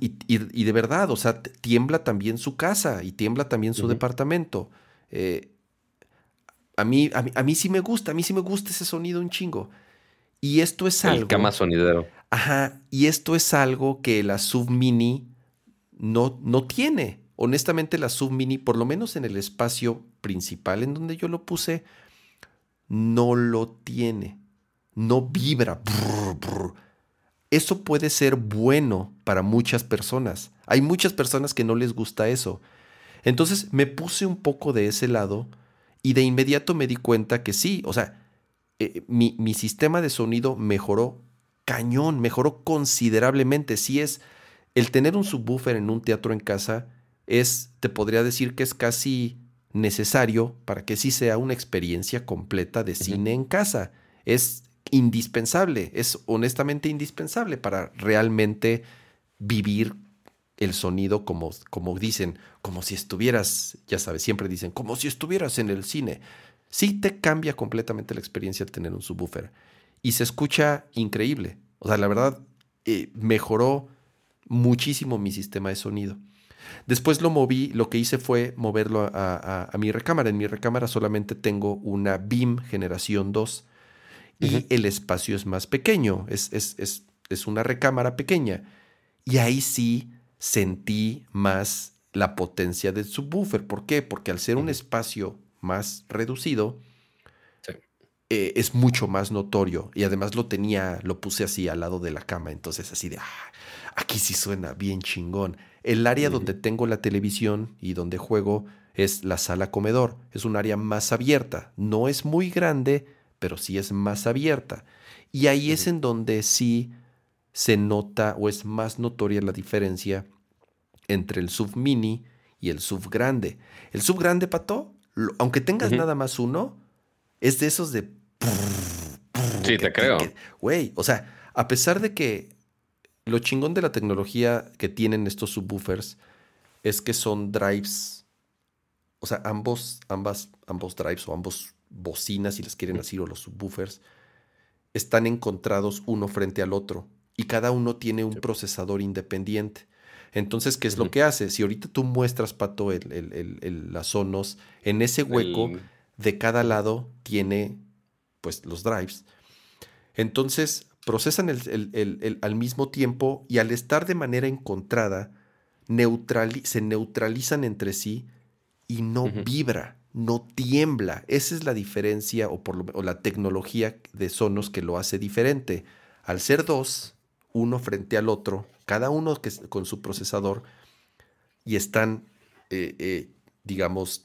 y, de verdad, o sea, tiembla también su casa y tiembla también su departamento. Eh, a, mí, a, mí, sí me gusta, a mí sí me gusta ese sonido un chingo. Y esto es algo. El cama sonidero. Ajá. Y esto es algo que la Sub Mini no, no tiene. Honestamente, la Sub Mini, por lo menos en el espacio principal en donde yo lo puse, no lo tiene. No vibra. Eso puede ser bueno para muchas personas. Hay muchas personas que no les gusta eso. Entonces me puse un poco de ese lado y de inmediato me di cuenta que sí, o sea, eh, mi, mi, sistema de sonido mejoró cañón, mejoró considerablemente. Si es el tener un subwoofer en un teatro en casa, es, te podría decir que es casi necesario para que sí sea una experiencia completa de cine en casa. Es indispensable, es honestamente indispensable para realmente vivir el sonido como, como dicen, como si estuvieras, ya sabes, siempre dicen, como si estuvieras en el cine. Sí te cambia completamente la experiencia tener un subwoofer. Y se escucha increíble. O sea, la verdad, eh, mejoró muchísimo mi sistema de sonido. Después lo moví, lo que hice fue moverlo a, mi recámara. En mi recámara solamente tengo una BIM generación 2 y el espacio es más pequeño, es, es, es, es, una recámara pequeña. Y ahí sí sentí más la potencia del subwoofer. ¿Por qué? Porque al ser un espacio más reducido, eh, es mucho más notorio. Y además lo tenía, lo puse así al lado de la cama. Entonces así de, ah, aquí sí suena bien chingón. El área donde tengo la televisión y donde juego es la sala comedor. Es un área más abierta. No es muy grande, pero sí es más abierta. Y ahí es en donde sí se nota o es más notoria la diferencia entre el sub mini y el sub grande. El sub grande, Pato, aunque tengas nada más uno, es de esos de... Sí, te creo. Güey, o sea, a pesar de que lo chingón de la tecnología que tienen estos subwoofers es que son drives, o sea, ambos, ambas, ambos drives o ambos bocinas, si les quieren decir, o los subwoofers, están encontrados uno frente al otro y cada uno tiene un procesador independiente. Entonces, ¿qué es lo que hace? Si ahorita tú muestras, Pato, el, las Sonos, en ese hueco de cada lado tiene, pues, los drives. Entonces, procesan al mismo tiempo y al estar de manera encontrada, se neutralizan entre sí y no vibra, no tiembla. Esa es la diferencia o, por o la tecnología de Sonos que lo hace diferente. Al ser dos, uno frente al otro, cada uno que, con su procesador, y están, eh, eh, digamos,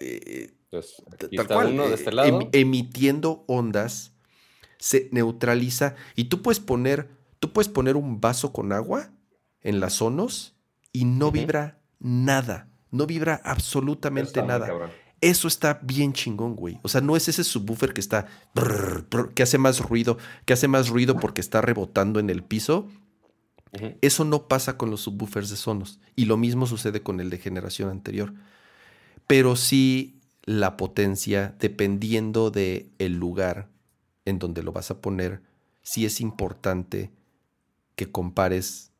eh, pues, tal cual, este em, emitiendo ondas, se neutraliza y tú puedes poner, tú puedes poner un vaso con agua en las sonos y no vibra nada, no vibra absolutamente nada. Eso está bien chingón, güey. O sea, no es ese subwoofer que está que hace más ruido, que hace más ruido porque está rebotando en el piso. Eso no pasa con los subwoofers de Sonos y lo mismo sucede con el de generación anterior. Pero sí la potencia dependiendo de el lugar en donde lo vas a poner, sí es importante que compares.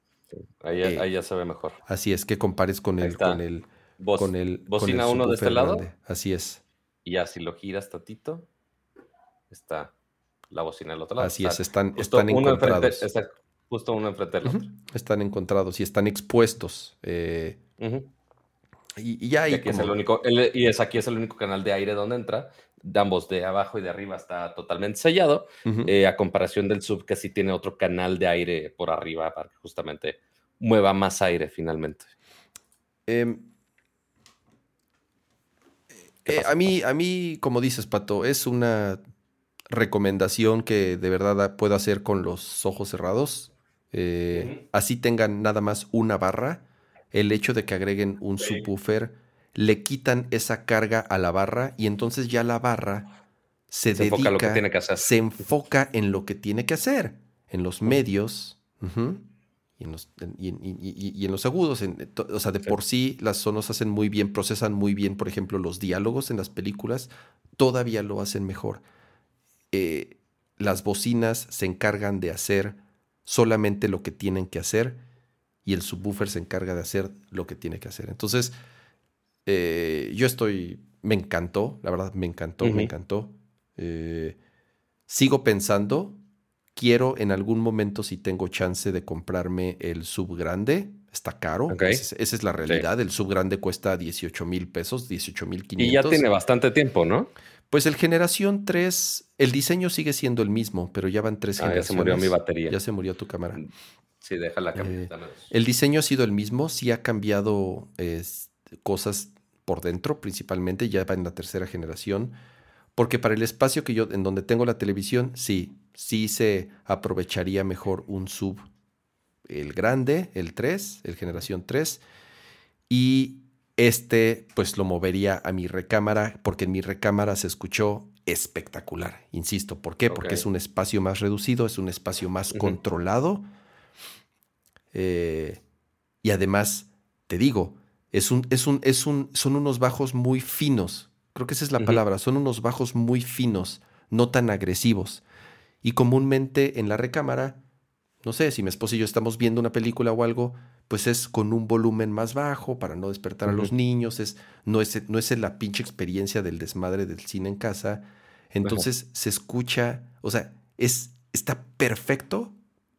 Ahí, eh, ya se ve mejor. Así es, que compares con el, con el con el. Bocina uno de este lado. Así es. Y ya si lo giras tantito, está la bocina del otro lado. Así es, están, están encontrados. está justo uno enfrente del otro. Están encontrados y están expuestos. Eh, y, ya y, es el único, y es aquí es el único canal de aire donde entra. De ambos, de abajo y de arriba, está totalmente sellado. Eh, a comparación del sub, que sí tiene otro canal de aire por arriba para que justamente mueva más aire finalmente. Eh, eh, a, mí, a mí, como dices, Pato, es una recomendación que de verdad puedo hacer con los ojos cerrados. Eh, así tengan nada más una barra. El hecho de que agreguen un subwoofer le quitan esa carga a la barra y entonces ya la barra se, dedica, enfoca lo que tiene que hacer. se enfoca en lo que tiene que hacer, en los medios y en los, y, en los agudos. o sea, de por sí las sonos hacen muy bien, procesan muy bien, por ejemplo, los diálogos en las películas, todavía lo hacen mejor. Eh, las bocinas se encargan de hacer solamente lo que tienen que hacer y el subwoofer se encarga de hacer lo que tiene que hacer. Entonces, eh, yo estoy, me encantó, la verdad, me encantó, me encantó. Eh, sigo pensando quiero en algún momento, si tengo chance de comprarme el sub grande, está caro. Esa, es la realidad. El sub grande cuesta 18 mil pesos, 18 mil 500. Y ya tiene bastante tiempo, ¿no? Pues el generación 3, el diseño sigue siendo el mismo, pero ya van tres ah, Ya se murió mi batería. Ya se murió tu cámara. Sí, deja la eh, el diseño ha sido el mismo, sí ha cambiado cosas por dentro, principalmente, ya va en la tercera generación. Porque para el espacio que yo, en donde tengo la televisión, sí, sí se aprovecharía mejor un sub, el grande, el 3, el generación 3, y Este, pues lo movería a mi recámara, porque en mi recámara se escuchó espectacular. Insisto, ¿por qué? Porque es un espacio más reducido, es un espacio más controlado. Eh, y además, te digo, es un, es un, es un, son unos bajos muy finos. Creo que esa es la palabra. Son unos bajos muy finos, no tan agresivos. Y comúnmente en la recámara, no sé, si mi esposo y yo estamos viendo una película o algo, pues es con un volumen más bajo para no despertar a los niños, es, no, es, no es la pinche experiencia del desmadre del cine en casa. Entonces se escucha, o sea, es, está perfecto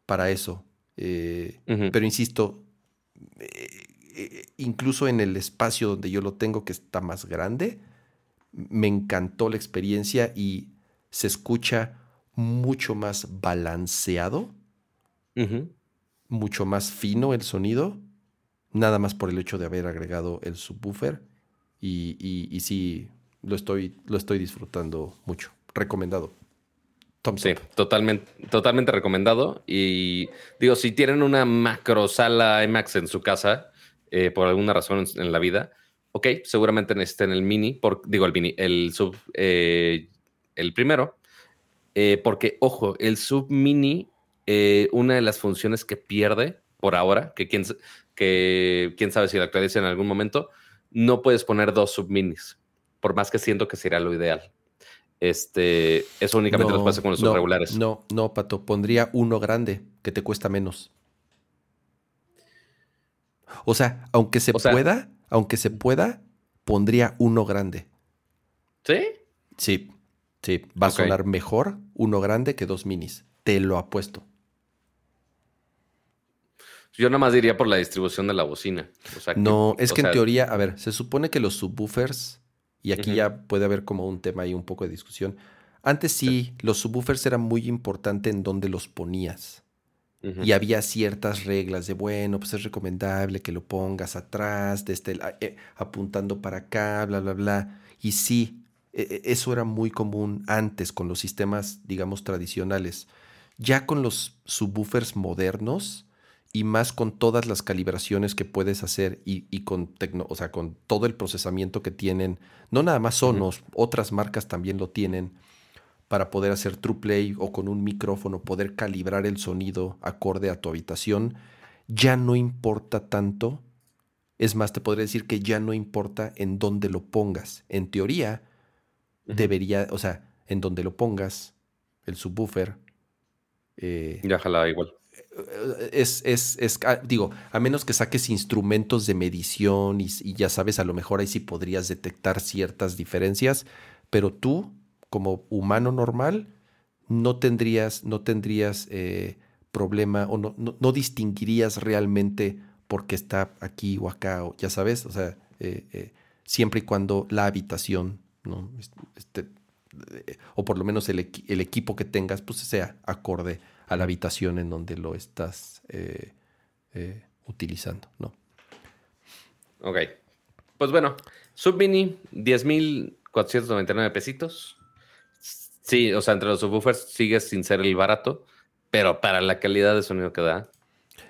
para eso. Eh, pero insisto, eh, eh, incluso en el espacio donde yo lo tengo, que está más grande, me encantó la experiencia y se escucha mucho más balanceado mucho más fino el sonido, nada más por el hecho de haber agregado el subwoofer. Y, y, sí, lo estoy, lo estoy disfrutando mucho. Recomendado. sí, totalmente, totalmente recomendado. Y digo, si tienen una macro sala IMAX en su casa, eh, por alguna razón en la vida, ok, seguramente necesiten el mini, por, digo el mini, el sub, eh, el primero, eh, porque ojo, el sub mini eh, una de las funciones que pierde por ahora, que quién, que quién sabe si la actualiza en algún momento, no puedes poner dos subminis, por más que siento que sería lo ideal. Este, eso únicamente lo pasa con los subregulares. No, no, Pato, pondría uno grande que te cuesta menos. O sea, aunque se pueda, aunque se pueda, pondría uno grande. ¿Sí? Sí, sí. Va a sonar mejor uno grande que dos minis. Te lo apuesto. Yo nada más diría por la distribución de la bocina. no, es que en teoría, a ver, se supone que los subwoofers, y aquí ya puede haber como un tema y un poco de discusión. Antes sí, los subwoofers eran muy importantes en dónde los ponías. Y había ciertas reglas de, bueno, pues es recomendable que lo pongas atrás, desde eh, apuntando para acá, bla, bla, bla. Y sí, eso era muy común antes con los sistemas, digamos, tradicionales. Ya con los subwoofers modernos, y más con todas las calibraciones que puedes hacer y, con, tecno, o sea, con todo el procesamiento que tienen. No nada más Sonos, otras marcas también lo tienen para poder hacer true play o con un micrófono poder calibrar el sonido acorde a tu habitación. Ya no importa tanto. Es más, te podría decir que ya no importa en dónde lo pongas. En teoría, debería, o sea, en donde lo pongas, el subwoofer. Eh, ya jala igual es, es, es, ah, digo, a menos que saques instrumentos de medición y, ya sabes, a lo mejor ahí sí podrías detectar ciertas diferencias, pero tú, como humano normal, no tendrías, no tendrías eh, problema o no, no, distinguirías realmente por qué está aquí o acá, o ya sabes, o sea, eh, eh, siempre y cuando la habitación, ¿no? Este, o por lo menos el, el equipo que tengas, pues sea acorde a la habitación en donde lo estás eh, eh, utilizando, ¿no? Ok. Pues bueno, Submini, 10.499 pesitos. Sí, o sea, entre los subwoofers sigue sin ser el barato, pero para la calidad de sonido que da,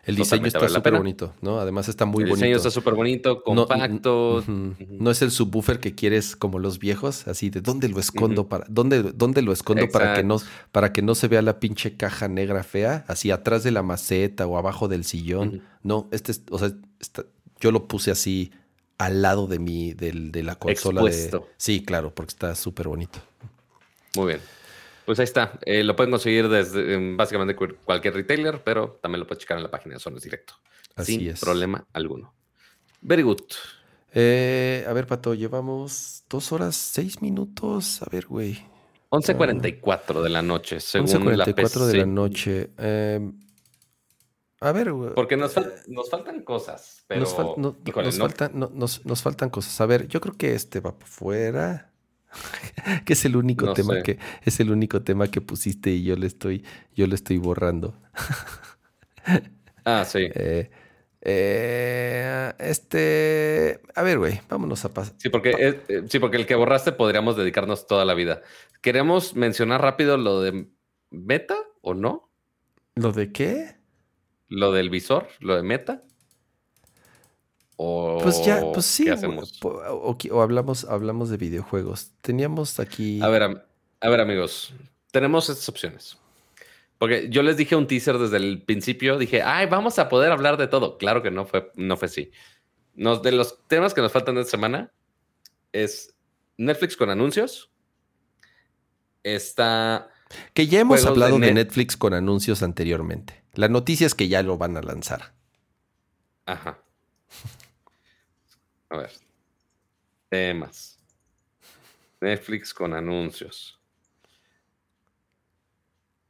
el diseño está súper bonito, ¿no? Además está muy bonito. El diseño está súper bonito, compacto. No, es el subwoofer que quieres como los viejos, así de dónde lo escondo para dónde, dónde lo escondo para que no para que no se vea la pinche caja negra fea, así atrás de la maceta o abajo del sillón. No, este o sea, yo lo puse así al lado de mi de la consola de Sí, claro, porque está súper bonito. Muy bien. Pues ahí está. Eh, lo pueden conseguir desde básicamente cualquier retailer, pero también lo pueden checar en la página de Sonos Directo. Así sin problema alguno. Very good. Eh, a ver, Pato, llevamos dos horas, seis minutos. A ver, güey. 11.44 de la noche, según 11.44 de la noche. Em, a ver, güey. Porque nos, faltan cosas, pero... Nos, faltan cosas. A ver, yo creo que este va por fuera. que es el único tema que es el único tema que pusiste y yo le estoy yo le estoy borrando. ah, sí. Eh, eh, este, a ver, güey, vámonos a pasar. Sí, porque eh, sí, porque el que borraste podríamos dedicarnos toda la vida. ¿Queremos mencionar rápido lo de Meta o no? ¿Lo de qué? Lo del visor, lo de Meta. O, Pues ya, pues sí. ¿qué o- hacemos? O, o hablamos, hablamos de videojuegos. Teníamos aquí. A ver, a ver, amigos, tenemos estas opciones. Porque yo les dije un teaser desde el principio, dije, ay, vamos a poder hablar de todo. Claro que no fue, no fue así. Nos, de los temas que nos faltan esta semana es Netflix con anuncios. Está. Que ya hemos de hablado de, Net- Netflix con anuncios anteriormente. La noticia es que ya lo van a lanzar. Ajá. A ver. Temas. Netflix con anuncios.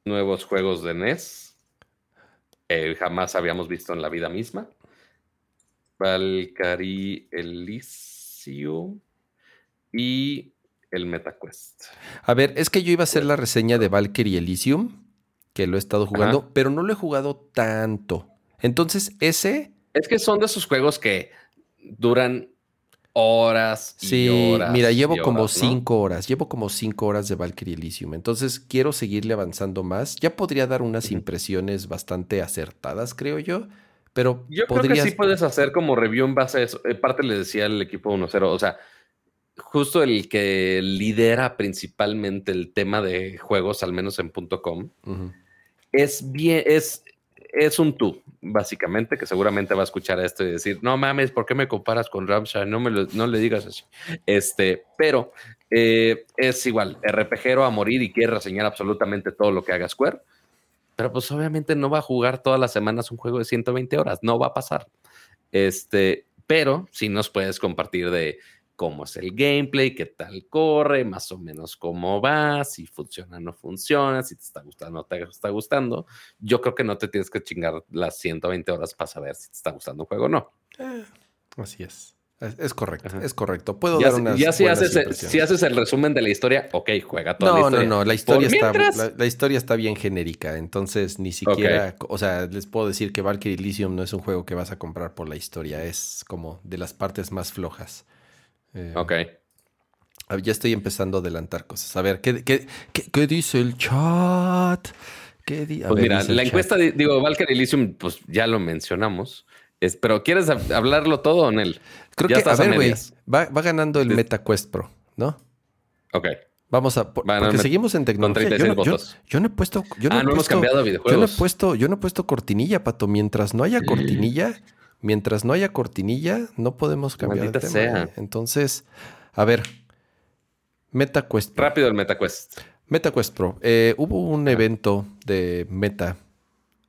Nuevos juegos de NES. Que jamás habíamos visto en la vida misma. Valkyrie Elysium. Y el MetaQuest. A ver, es que yo iba a hacer la reseña de Valkyrie Elysium, que lo he estado jugando, Ajá. pero no lo he jugado tanto. Entonces, ese, Es que son de esos juegos que duran horas y sí, horas. mira, llevo como cinco horas, llevo como cinco horas de Valkyrie Elysium. Entonces, quiero seguirle avanzando más. Ya podría dar unas impresiones bastante acertadas, creo yo, pero Yo podrías... creo que sí puedes hacer como review en base a eso. Eh, Parte le decía al equipo 1-0, o sea, justo el que lidera principalmente el tema de juegos, al menos en .com, es bien, es, es un tú, básicamente, que seguramente va a escuchar esto y decir, no mames, ¿por qué me comparas con Ramsha? No, me lo- no le digas así. Este, pero eh, es igual, RPGero a morir y quiere reseñar absolutamente todo lo que haga Square. Pero pues obviamente no va a jugar todas las semanas un juego de 120 horas, no va a pasar. Este, pero sí nos puedes compartir de cómo es el gameplay, qué tal corre, más o menos cómo va, si funciona o no funciona, si te está gustando o no te está gustando. Yo creo que no te tienes que chingar las 120 horas para saber si te está gustando un juego o no. Eh, así es. Es, es correcto, Ajá. es correcto. Puedo Ya, dar unas ya si, haces, si haces el resumen de la historia, ok, juega toda la No, no, historia. no, la historia, Por está, mientras- la, la historia está bien genérica, entonces ni siquiera, o sea, les puedo decir que Valkyrie Elysium no es un juego que vas a comprar por la historia, es como de las partes más flojas. Eh, Ok. ah, Ya estoy empezando a adelantar cosas. A ver, ¿qué, qué, qué- qué dice el chat? ¿Qué di- a Pues ver, mira, la encuesta, di- digo, Valkyrie Elysium, pues ya lo mencionamos. Es, pero ¿quieres hab- hablarlo todo en él? Creo ya que, a ver, güey, va, va ganando el MetaQuest Pro, ¿no? Ok. Vamos a, por- porque seguimos en tecnología. Yo 36 no, yo- votos. yo no he puesto, yo no ah, he no hemos cambiado a Yo no he videojuegos. puesto, yo no he puesto cortinilla, Pato. Mientras no haya cortinilla, mientras no haya cortinilla, no podemos cambiar de Maldita tema. sea. Entonces, a ver. MetaQuest Pro. Rápido el MetaQuest. MetaQuest Pro. Eh, hubo un evento de Meta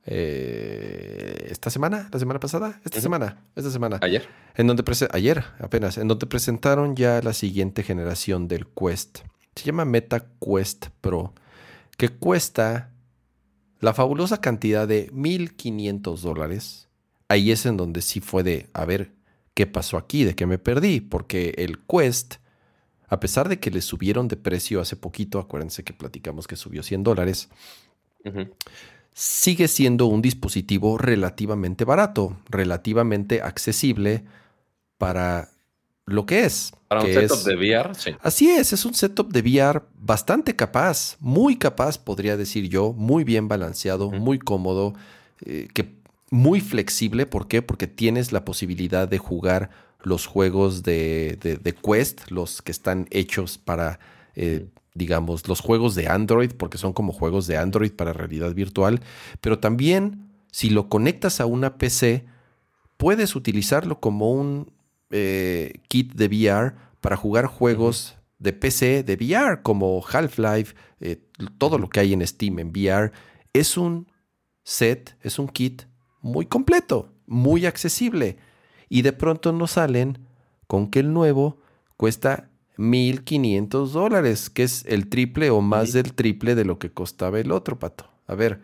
eh, esta semana, la semana pasada, esta semana, esta semana. Ayer. En donde ayer apenas, en donde presentaron ya la siguiente generación del Quest. Se llama Meta Quest Pro, que cuesta la fabulosa cantidad de 1.500 dólares. Ahí es en donde sí fue de, a ver, ¿qué pasó aquí? ¿De qué me perdí? Porque el Quest, a pesar de que le subieron de precio hace poquito, acuérdense que platicamos que subió 100 dólares, sigue siendo un dispositivo relativamente barato, relativamente accesible para lo que es. Para un setup es- de VR, sí. Así es, es un setup de VR bastante capaz, muy capaz, podría decir yo, muy bien balanceado, muy cómodo, eh, que muy flexible. ¿Por qué? Porque tienes la posibilidad de jugar los juegos de, de- de Quest, los que están hechos para, eh, digamos, los juegos de Android, porque son como juegos de Android para realidad virtual. Pero también, si lo conectas a una PC, puedes utilizarlo como un eh, kit de VR para jugar juegos de PC de VR, como Half-Life, eh, todo lo que hay en Steam en VR. Es un set, es un kit muy completo, muy accesible. Y de pronto nos salen con que el nuevo cuesta 1.500 dólares, que es el triple o más del triple de lo que costaba el otro, Pato. A ver,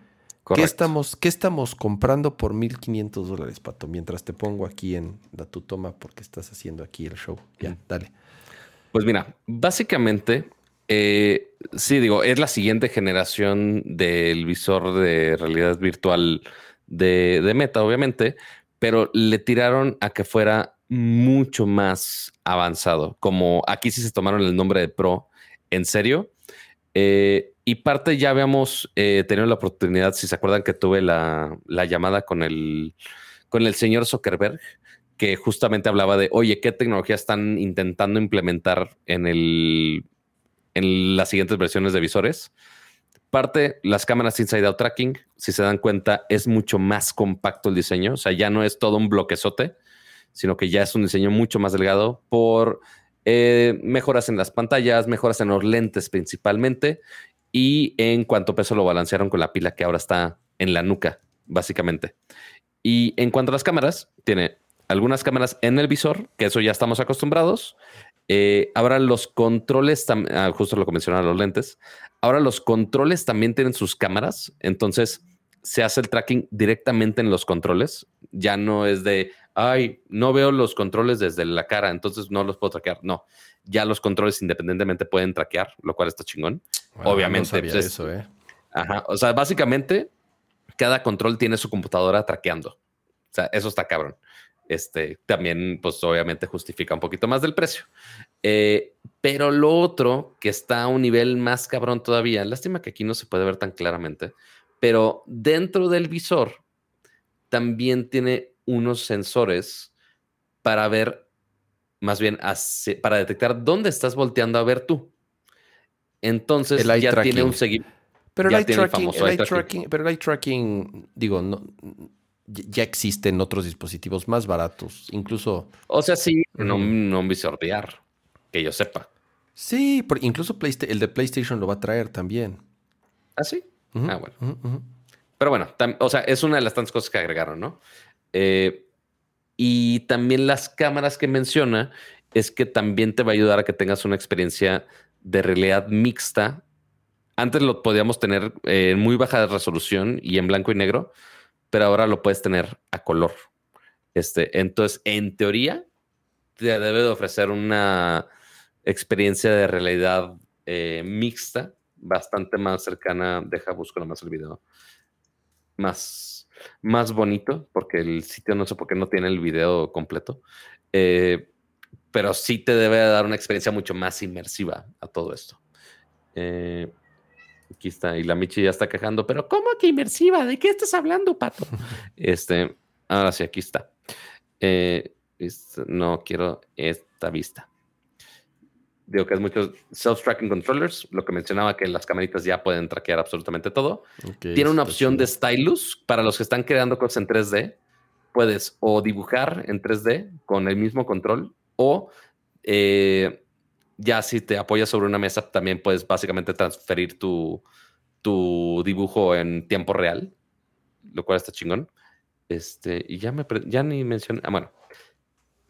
¿Qué estamos, ¿Qué estamos comprando por 1.500 dólares, Pato? Mientras te pongo aquí en la tu toma porque estás haciendo aquí el show. Ya, Mm. dale. Pues mira, básicamente, eh, sí, digo, es la siguiente generación del visor de realidad virtual de, de Meta, obviamente, pero le tiraron a que fuera mucho más avanzado. Como aquí sí se tomaron el nombre de Pro en serio. Eh, y parte ya habíamos eh, tenido la oportunidad, si se acuerdan que tuve la, la llamada con el, con el señor Zuckerberg, que justamente hablaba de, oye, ¿qué tecnología están intentando implementar en, el, en las siguientes versiones de visores? Parte, las cámaras inside out tracking, si se dan cuenta, es mucho más compacto el diseño. O sea, ya no es todo un bloquezote, sino que ya es un diseño mucho más delgado por eh, mejoras en las pantallas, mejoras en los lentes principalmente. Y en cuanto peso lo balancearon con la pila que ahora está en la nuca, básicamente. Y en cuanto a las cámaras, tiene algunas cámaras en el visor, que eso ya estamos acostumbrados. Eh, ahora los controles, ah, justo lo que mencionaron los lentes, ahora los controles también tienen sus cámaras, entonces se hace el tracking directamente en los controles, ya no es de, ay, no veo los controles desde la cara, entonces no los puedo traquear. No, ya los controles independientemente pueden traquear, lo cual está chingón. Obviamente. Pues, eso, ¿eh? Ajá. O sea, básicamente, cada control tiene su computadora traqueando. O sea, eso está cabrón. Este también, pues obviamente justifica un poquito más del precio. Eh, pero lo otro que está a un nivel más cabrón todavía, lástima que aquí no se puede ver tan claramente, pero dentro del visor también tiene unos sensores para ver, más bien para detectar dónde estás volteando a ver tú. Entonces ya tiene un seguimiento. Pero el eye tracking, pero el eye tracking, digo, no, ya existe en otros dispositivos más baratos, incluso. O sea, sí, no, no un visor que yo sepa. Sí, incluso el de PlayStation lo va a traer también. ¿Ah, sí? ah, bueno. Pero bueno, o sea, es una de las tantas cosas que agregaron, ¿no? Eh, y también las cámaras que menciona es que también te va a ayudar a que tengas una experiencia de realidad mixta. Antes lo podíamos tener en muy baja resolución y en blanco y negro, pero ahora lo puedes tener a color. Este, entonces, en teoría, te debe de ofrecer una experiencia de realidad eh, mixta, bastante más cercana. Deja, busco más el video. Más más bonito, porque el sitio no sé por qué no tiene el video completo, eh, pero sí te debe dar una experiencia mucho más inmersiva a todo esto. Eh, aquí está, y la Michi ya está quejando, pero ¿cómo que inmersiva? ¿De qué estás hablando, pato? este, ahora sí, aquí está. Eh, no quiero esta vista digo que es muchos self-tracking controllers, lo que mencionaba que las camaritas ya pueden traquear absolutamente todo. Tiene una opción de stylus para los que están creando cosas en 3D. Puedes o dibujar en 3D con el mismo control o eh, ya si te apoyas sobre una mesa también puedes básicamente transferir tu, tu dibujo en tiempo real, lo cual está chingón. Este, y ya me ya ni mencioné, ah, bueno,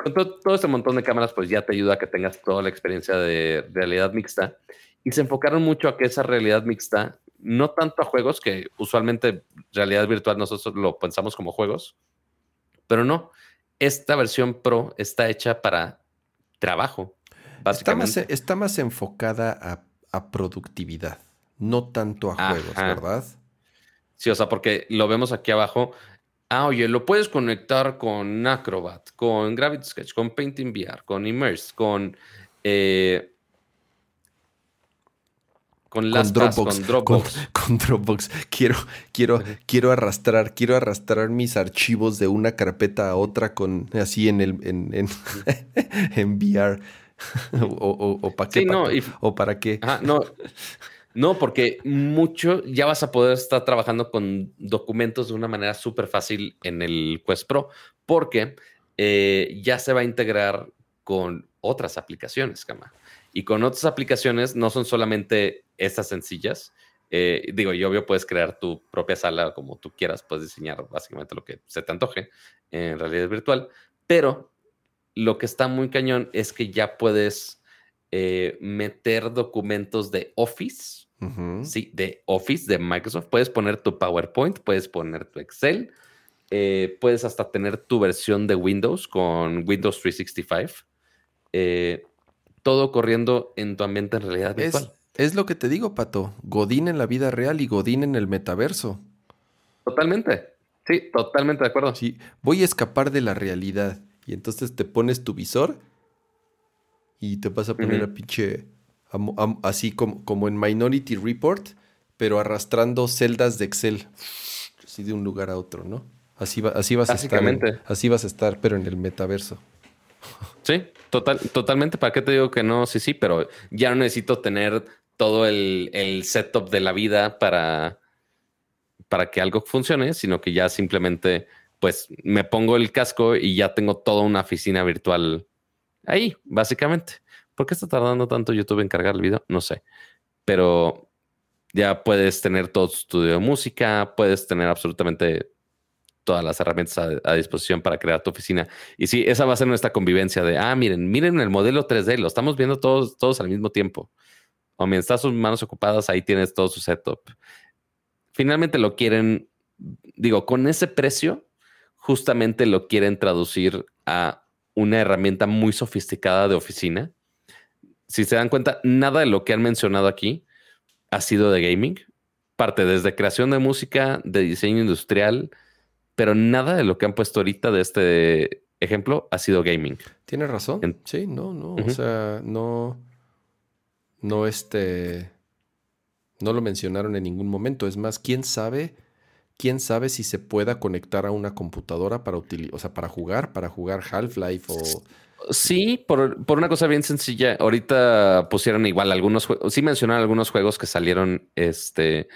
todo, este montón de cámaras pues ya te ayuda a que tengas toda la experiencia de realidad mixta. Y se enfocaron mucho a que esa realidad mixta, no tanto a juegos, que usualmente realidad virtual nosotros lo pensamos como juegos, pero no, esta versión Pro está hecha para trabajo. Básicamente. Está más, enfocada a, productividad, no tanto a juegos, ¿verdad? Sí, o sea, porque lo vemos aquí abajo, Ah, oye, lo puedes conectar con Acrobat, con Gravity Sketch, con Painting VR, con Immerse, con eh, con, Dropbox, con Dropbox. Quiero, quiero, quiero arrastrar, quiero arrastrar mis archivos de una carpeta a otra con así en el en, en, en VR. o, o, para qué. o para qué. no. No, porque mucho ya vas a poder estar trabajando con documentos de una manera súper fácil en el Quest Pro, porque eh, ya se va a integrar con otras aplicaciones, Cama. Y con otras aplicaciones no son solamente estas sencillas. Eh, digo, y obvio puedes crear tu propia sala como tú quieras, puedes diseñar básicamente lo que se te antoje en realidad virtual, pero lo que está muy cañón es que ya puedes eh, meter documentos de Office, sí, de Office, de Microsoft. Puedes poner tu PowerPoint, puedes poner tu Excel, eh, puedes hasta tener tu versión de Windows con Windows 365. Eh, todo corriendo en tu ambiente en realidad virtual. Es, lo que te digo, Pato. Godín en la vida real y Godín en el metaverso. Totalmente. Sí, totalmente de acuerdo. Sí, voy a escapar de la realidad. Y entonces te pones tu visor y te vas a poner a pinche. así como, como en Minority Report, pero arrastrando celdas de Excel. Así de un lugar a otro, ¿no? Así, va, así vas a estar. así vas a estar, pero en el metaverso. Sí, total, totalmente. ¿Para qué te digo que no? Sí, sí, pero ya no necesito tener todo el, el setup de la vida para, para que algo funcione, sino que ya simplemente, pues, me pongo el casco y ya tengo toda una oficina virtual ahí, básicamente. ¿Por qué está tardando tanto YouTube en cargar el video? No sé. Pero ya puedes tener todo tu estudio de música, puedes tener absolutamente todas las herramientas a, disposición para crear tu oficina. Y sí, esa va a ser nuestra convivencia de, ah, miren, miren el modelo 3D, lo estamos viendo todos, todos al mismo tiempo. O mientras estás sus manos ocupadas, ahí tienes todo su setup. Finalmente lo quieren, digo, con ese precio, justamente lo quieren traducir a una herramienta muy sofisticada de oficina. Si se dan cuenta, nada de lo que han mencionado aquí ha sido de gaming. Parte desde creación de música, de diseño industrial, pero nada de lo que han puesto ahorita de este ejemplo ha sido gaming. Tiene razón. sí, no, no. O sea, no. No, este. No lo mencionaron en ningún momento. Es más, quién sabe. Quién sabe si se pueda conectar a una computadora para utilizar, o sea, para jugar, para jugar Half-Life o. Sí, por, una cosa bien sencilla. Ahorita pusieron igual algunos juegos. Sí mencionaron algunos juegos que salieron este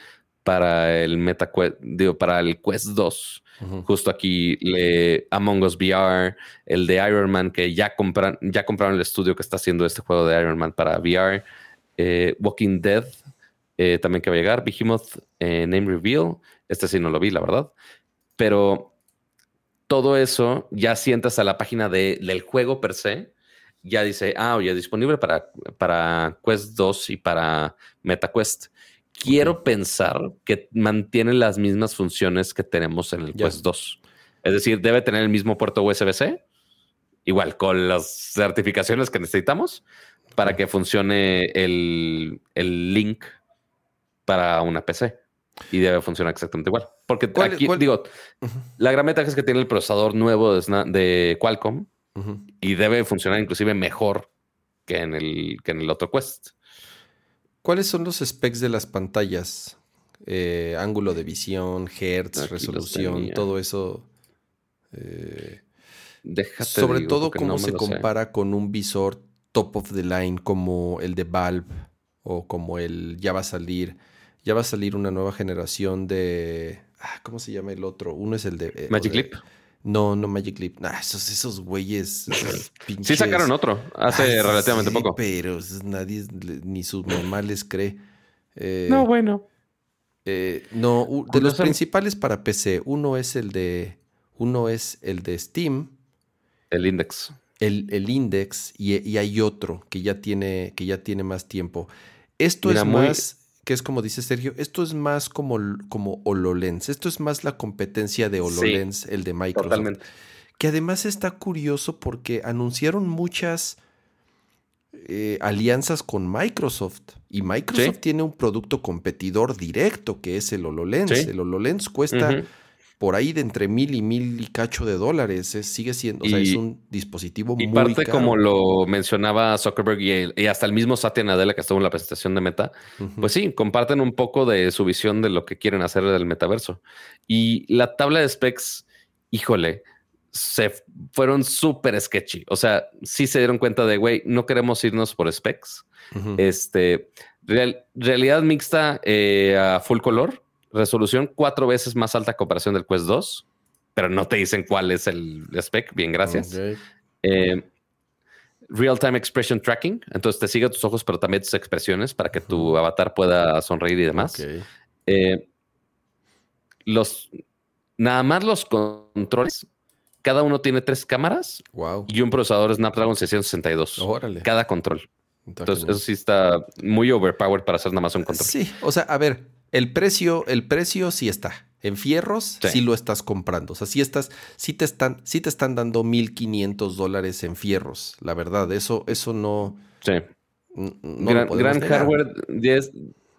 para el MetaQuest, digo, para el Quest 2. Justo aquí le Among Us VR, el de Iron Man, que ya, compran, ya compraron el estudio que está haciendo este juego de Iron Man para VR. Eh, Walking Dead, eh, también que va a llegar. Behemoth, eh, Name Reveal. Este sí no lo vi, la verdad. Pero todo eso ya sientas a la página del juego per se. Ya dice, ah, oye, disponible para, para Quest 2 y para MetaQuest quiero pensar que mantiene las mismas funciones que tenemos en el Quest 2. Es decir, debe tener el mismo puerto USB-C, igual con las certificaciones que necesitamos para que funcione el, link para una PC. Y debe funcionar exactamente igual. Porque aquí, digo, la gran ventaja es que tiene el procesador nuevo de, Qualcomm y debe funcionar inclusive mejor que en el, que en el otro Quest. ¿Cuáles son los specs de las pantallas? Eh, ángulo de visión, hertz, resolución, todo eso. Eh, sobre todo cómo se compara con un visor top of the line como el de Valve o como el ya va a salir, ya va a salir una nueva generación de, ah, ¿cómo se llama el otro? Uno es el de eh, Magic Leap. No, no Magic Leap. esos, esos güeyes. Sí sacaron otro hace relativamente poco. Pero nadie, ni sus mamá les cree. Eh, no, bueno. Eh, no, de los principales para PC, uno es el de. Uno es el de Steam. El Index. El, el Index y, hay otro que ya tiene, que ya tiene más tiempo. Esto es más que es como dice Sergio, esto es más como, como HoloLens. Esto es más la competencia de HoloLens, el de Microsoft. Totalmente. Que además está curioso porque anunciaron muchas eh, alianzas con Microsoft. Y Microsoft tiene un producto competidor directo que es el HoloLens. El HoloLens cuesta por ahí de entre mil y mil y cacho de dólares. sigue siendo, o sea, es un dispositivo y muy parte como lo mencionaba Zuckerberg y, hasta el mismo Satya Nadella que estuvo en la presentación de Meta, pues sí, comparten un poco de su visión de lo que quieren hacer del metaverso. Y la tabla de specs, híjole, se fueron súper sketchy. O sea, sí se dieron cuenta de, güey, no queremos irnos por specs. Este, realidad mixta eh, a full color resolución cuatro veces más alta comparación del Quest 2, pero no te dicen cuál es el spec. Bien, gracias. Eh, real time expression tracking. Entonces te sigue tus ojos, pero también tus expresiones para que tu avatar pueda sonreír y demás. Eh, los nada más los controles. Cada uno tiene tres cámaras y un procesador Snapdragon 662. Cada control. Entonces, eso sí está muy overpowered para hacer nada más un control. Sí, o sea, a ver, el precio, el precio sí está. En fierros sí. lo estás comprando. O sea, sí estás, sí te están, sí te están dando 1500 dólares en fierros. La verdad, eso, eso no. Sí. gran, hardware, 10,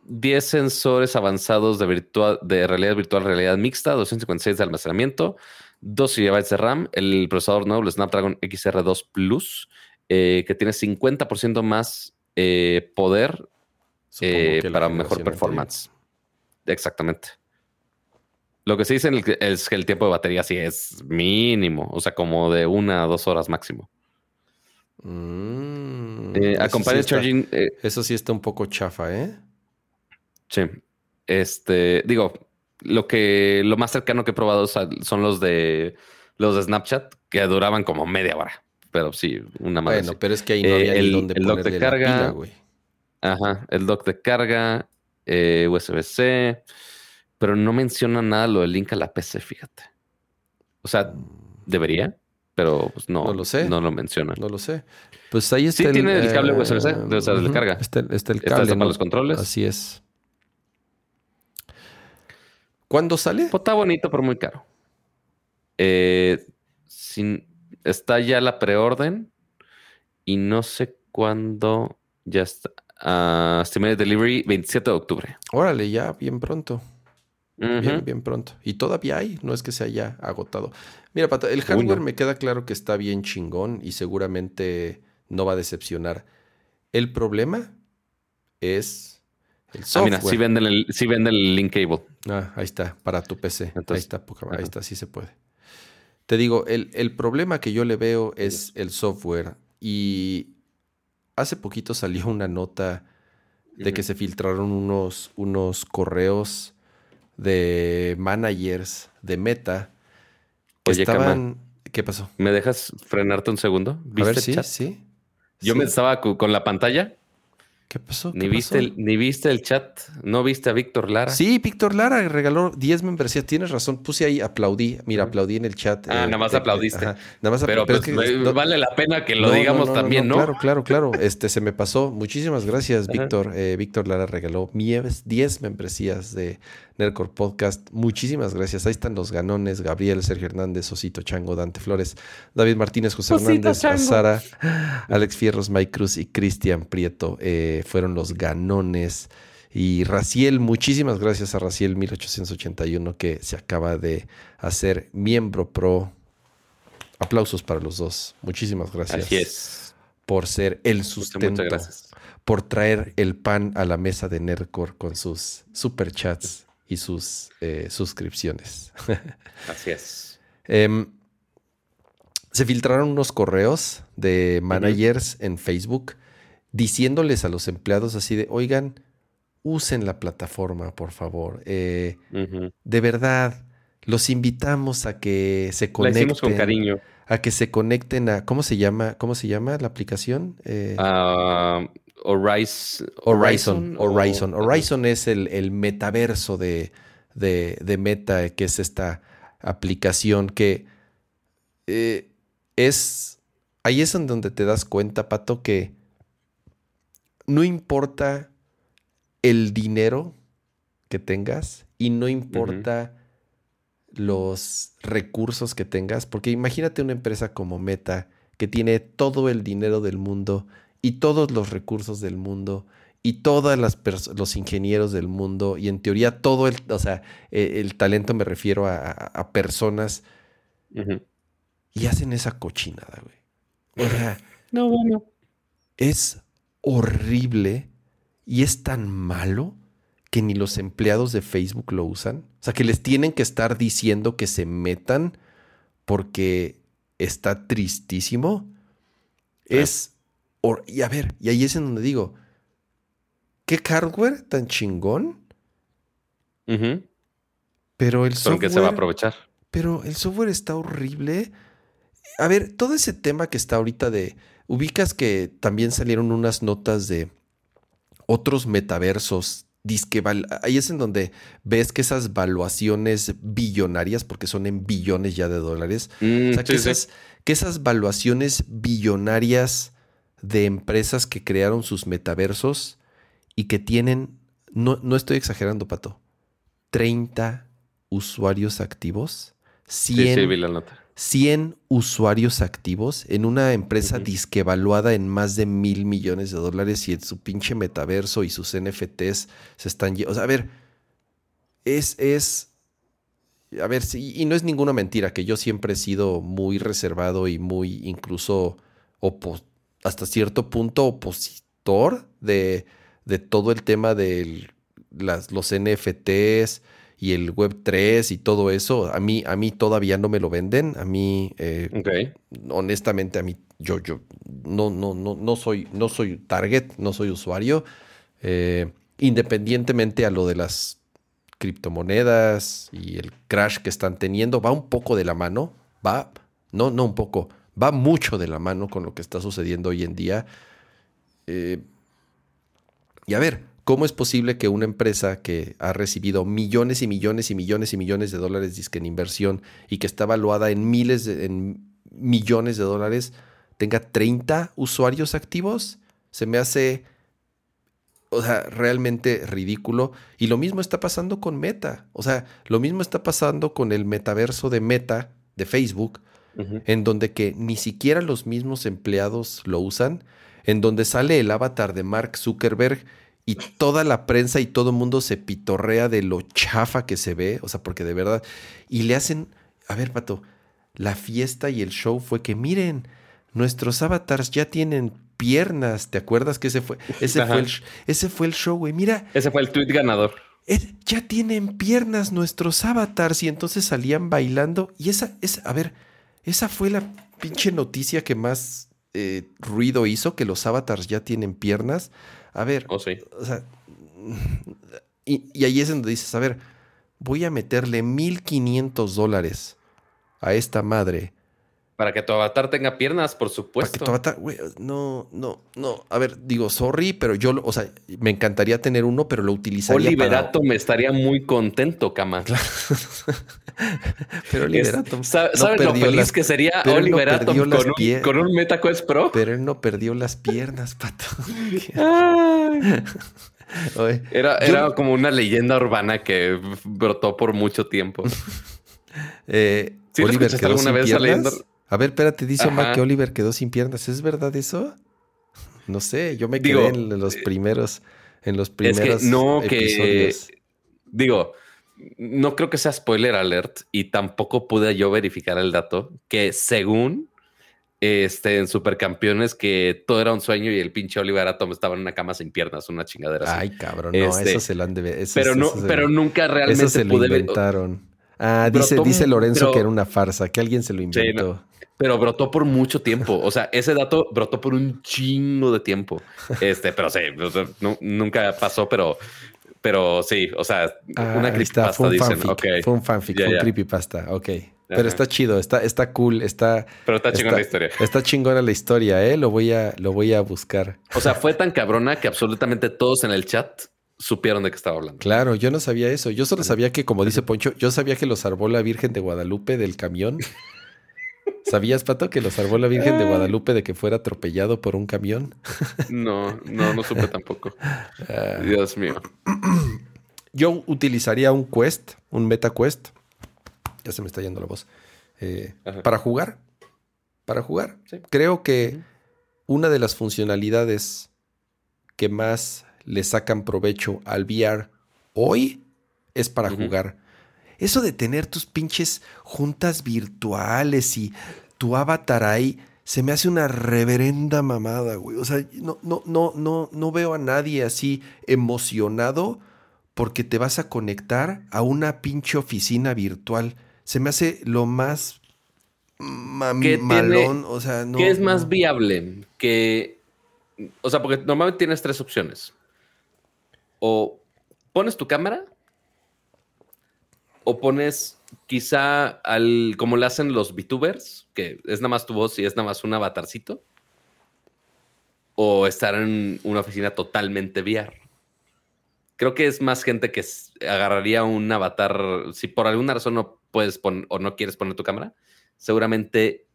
10 sensores avanzados de, virtual, de realidad virtual, realidad mixta, 256 de almacenamiento, 2 GB de RAM, el procesador nuevo, el Snapdragon XR2 Plus, eh, que tiene 50% más eh, poder eh, para mejor performance. Exactamente. Lo que se dice es que el tiempo de batería sí es mínimo, o sea, como de una a dos horas máximo. Mm, Eh, acompaña sí está, charging. eh, eso sí está un poco chafa, ¿eh? sí. Este, digo, lo que lo más cercano que he probado son los de los de Snapchat, que duraban como media hora. Pero sí, una madre. Bueno, pero es que ahí no Eh, había el- ni dónde el dock de carga. pila. Ajá, el dock de carga, eh, USB-C, pero no menciona nada lo del link a la PC, fíjate. O sea, debería, pero pues no, No lo sé. No lo menciona. No lo sé. Pues ahí está Sí, tiene el cable USB-C, de- o sea, de ujú, carga. Está, el- está el Está cable. para ¿no? los controles. Así es. ¿Cuándo sale? Pues, está bonito, pero muy caro. Eh, sin- está ya la preorden y no sé cuándo ya está. Ah, estimated delivery 27 de octubre. Órale, ya, bien pronto. Bien, bien pronto. Y todavía hay, no es que se haya agotado. Mira, Pato, el hardware no. me queda claro que está bien chingón y seguramente no va a decepcionar. El problema es el Ah, software. mira, sí venden el, sí venden el link cable. Ah, ahí está, para tu PC. ahí está, poca- ahí está, sí se puede. Te digo, el, el problema que yo le veo es el software. Y hace poquito salió una nota de que se filtraron unos, unos correos de managers de Meta que Oye, estaban. ¿Qué pasó? ¿Me dejas frenarte un segundo? A ¿Viste ver, el sí, chat? sí. Yo sí. me estaba con la pantalla. ¿Qué pasó? Ni ¿Qué viste, el, ni viste el chat. ¿No viste a Víctor Lara? Sí, Víctor Lara regaló 10 membresías. Tienes razón. Puse ahí, aplaudí. Mira, aplaudí en el chat. Ah, eh, nada más eh, aplaudiste. ajá. Nada más Pero, apl- pues, es que no- vale la pena que lo no, digamos no, también, ¿no? Claro, claro, claro. Este se me pasó. Muchísimas gracias. Víctor. Eh, Víctor Lara regaló 10 membresías de Nerdcore Podcast. Muchísimas gracias. Ahí están los ganones: Gabriel, Sergio Hernández, Osito Chango, Dante Flores, David Martínez, José Osito Hernández, Chango. Sara, Alex Fierros, Mike Cruz y Cristian Prieto. eh, fueron los ganones. Y Raciel, muchísimas gracias a Raciel 1881 que se acaba de hacer miembro pro. Aplausos para los dos. Muchísimas gracias Así es. por ser el sustento, muchas gracias. por traer el pan a la mesa de Nerdcore con sus superchats y sus eh, suscripciones. Así es. Em, se filtraron unos correos de managers en Facebook diciéndoles a los empleados así de, oigan, usen la plataforma, por favor. Eh, de verdad, los invitamos a que se conecten. con cariño. A que se conecten a. ¿Cómo se llama? ¿Cómo se llama la aplicación? Eh, Horizon. Horizon. o- Horizon. Es el, el metaverso de, de, de Meta, que es esta aplicación que eh, es. Ahí es en donde te das cuenta, Pato, que no importa el dinero que tengas y no importa los recursos que tengas, porque imagínate una empresa como Meta que tiene todo el dinero del mundo y todos los recursos del mundo y todos los ingenieros del mundo y en teoría todo el, o sea, eh, el talento me refiero a, a- a personas y hacen esa cochinada, güey. O sea, No, bueno. es horrible y es tan malo que ni los empleados de Facebook lo usan. O sea, que les tienen que estar diciendo que se metan porque está tristísimo. Es... Y a ver, y ahí es en donde digo, ¿qué hardware tan chingón? Pero el software... que se va a aprovechar. Pero el software está horrible. A ver, todo ese tema que está ahorita de. Ubicas que también salieron unas notas de otros metaversos. Disque ahí es en donde ves que esas valuaciones billonarias, porque son en billones ya de dólares, Mm, o sea, que, sí, sí. esas, que esas valuaciones billonarias de empresas que crearon sus metaversos y que tienen, no, no estoy exagerando, Pato, 30 usuarios activos, Sí, 100, sí, vi la nota. 100 usuarios activos en una empresa Ujú. disque evaluada en más de mil millones de dólares y en su pinche metaverso y sus NFTs se están... O sea, a ver, es, es, a ver, sí, y no es ninguna mentira que yo siempre he sido muy reservado y muy incluso opo- hasta cierto punto opositor de, de todo el tema de las, los NFTs y el Web 3 y todo eso, a mí, a mí todavía no me lo venden. A mí, eh, honestamente, a mí, yo, yo no, no, no, no, soy, no soy target, no soy usuario. Eh, independientemente a lo de las criptomonedas y el crash que están teniendo, va un poco de la mano, va, no, no un poco, va mucho de la mano con lo que está sucediendo hoy en día. Eh, y a ver, ¿Cómo es posible que una empresa que ha recibido millones y millones y millones y millones de dólares en inversión y que está valuada en miles, de, en millones de dólares, tenga 30 usuarios activos? Se me hace, o sea, realmente ridículo. Y lo mismo está pasando con Meta. O sea, lo mismo está pasando con el metaverso de Meta de Facebook, en donde que ni siquiera los mismos empleados lo usan, en donde sale el avatar de Mark Zuckerberg y toda la prensa y todo el mundo se pitorrea de lo chafa que se ve, o sea, porque de verdad, y le hacen, a ver, Pato, la fiesta y el show fue que miren, nuestros avatars ya tienen piernas, ¿te acuerdas que ese fue, ese fue el, ese fue el show, güey? Mira. Ese fue el tweet ganador. ya tienen piernas nuestros avatars y entonces salían bailando y esa, esa a ver, esa fue la pinche noticia que más eh, ruido hizo, que los avatars ya tienen piernas. A ver, oh, sí. o sea, y, ahí es donde dices, a ver, voy a meterle 1500 dólares a esta madre para que tu avatar tenga piernas, por supuesto. Para que tu avatar, güey, no, no, no. A ver, digo, sorry, pero yo, o sea, me encantaría tener uno, pero lo utilizaría Oliverato me estaría muy contento, Cama. pero Oliverato ¿Sabes lo feliz que sería Oliverato con, un, con un MetaQuest Pro? Pero él no perdió las piernas, pato. era, era como una leyenda urbana que brotó por mucho tiempo. eh, ¿Sí Oliver alguna vez piernas? A ver, espérate, dice Omar que Oliver quedó sin piernas. ¿Es verdad eso? No sé, yo me quedé en los eh, primeros, en los primeros que no episodios. que digo, no creo que sea spoiler alert y tampoco pude yo verificar el dato que según este en Supercampeones que todo era un sueño y el pinche Oliver Atom estaba en una cama sin piernas, una chingadera Ay, cabrón, no, eso este, se lo han de ver. pero no, pero nunca realmente eso se lo inventaron. Ah, dice, dice Lorenzo que era una farsa, que alguien se lo inventó. Pero brotó por mucho tiempo. O sea, ese dato brotó por un chingo de tiempo. Este, pero sí, nunca pasó, pero, pero sí, o sea, ah, una creepypasta fue un fanfic, Fue un fanfic, fue un creepypasta, ok. Pero está chido, está, está cool, está. Pero está chingona la historia. Está chingona la historia, eh. Lo voy a, lo voy a buscar. O sea, fue tan cabrona que absolutamente todos en el chat supieron de qué estaba hablando. Claro, yo no sabía eso. Yo solo sabía que, como dice Poncho, yo sabía que lo salvó la Virgen de Guadalupe del camión. ¿Sabías, Pato, que lo salvó la Virgen de Guadalupe de que fuera atropellado por un camión? No, no, no supe tampoco. Ah. Dios mío. Yo utilizaría un quest, un meta quest. Ya se me está yendo la voz. Eh, para jugar. Para jugar. Creo que una de las funcionalidades que más le sacan provecho al VR hoy es para jugar. Eso de tener tus pinches juntas virtuales y tu avatar ahí, se me hace una reverenda mamada, güey. O sea, no, no, no, no, no veo a nadie así emocionado porque te vas a conectar a una pinche oficina virtual. Se me hace lo más malón. o sea, no. ¿Qué es más viable? Que. O sea, porque normalmente tienes tres opciones. O pones tu cámara o pones quizá al, como le hacen los VTubers, que es nada más tu voz y es nada más un avatarcito, o estar en una oficina totalmente VR. Creo que es más gente que agarraría un avatar, si por alguna razón no puedes poner o no quieres poner tu cámara, seguramente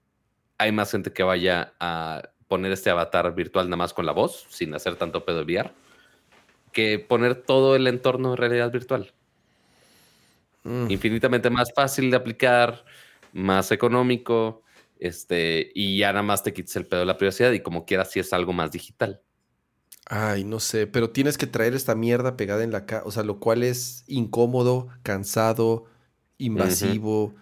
hay más gente que vaya a poner este avatar virtual nada más con la voz, sin hacer tanto pedo de VR, que poner todo el entorno en realidad virtual. Mm. Infinitamente más fácil de aplicar, más económico, este, y ya nada más te quites el pedo de la privacidad y como quieras si es algo más digital. Ay, no sé, pero tienes que traer esta mierda pegada en la cara, o sea, lo cual es incómodo, cansado, invasivo.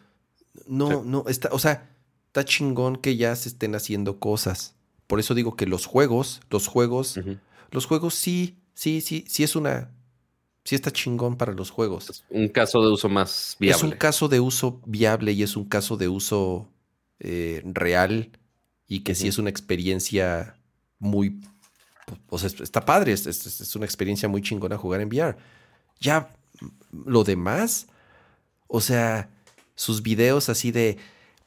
No, no, está, o sea, está chingón que ya se estén haciendo cosas. Por eso digo que los juegos, los juegos, los juegos sí, sí, sí, sí es una Sí está chingón para los juegos. Es un caso de uso más viable. Es un caso de uso viable y es un caso de uso eh, real y que sí es una experiencia muy... O sea, está padre, es, es- es una experiencia muy chingona jugar en VR. Ya mm, lo demás, o sea, sus videos así de...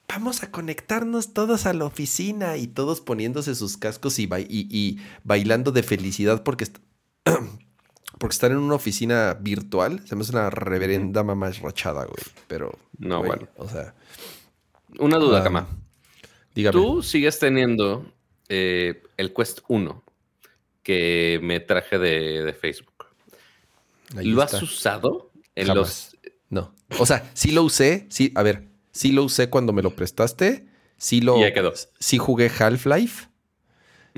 Vamos a conectarnos todos a la oficina y todos poniéndose sus cascos y, y- y bailando de felicidad porque, porque están en una oficina virtual. Se me hace una reverenda mamá rachada, güey. Pero, No, güey, bueno. O sea, Una duda, Ah, Cama. dígame. Tú sigues teniendo eh, el Quest 1 que me traje de, de Facebook. Ahí ¿Lo está. has usado en Jamás. los No. O sea, sí lo usé. Sí, a ver, sí lo usé cuando me lo prestaste. Sí lo. Y ya quedó. Sí jugué Half-Life.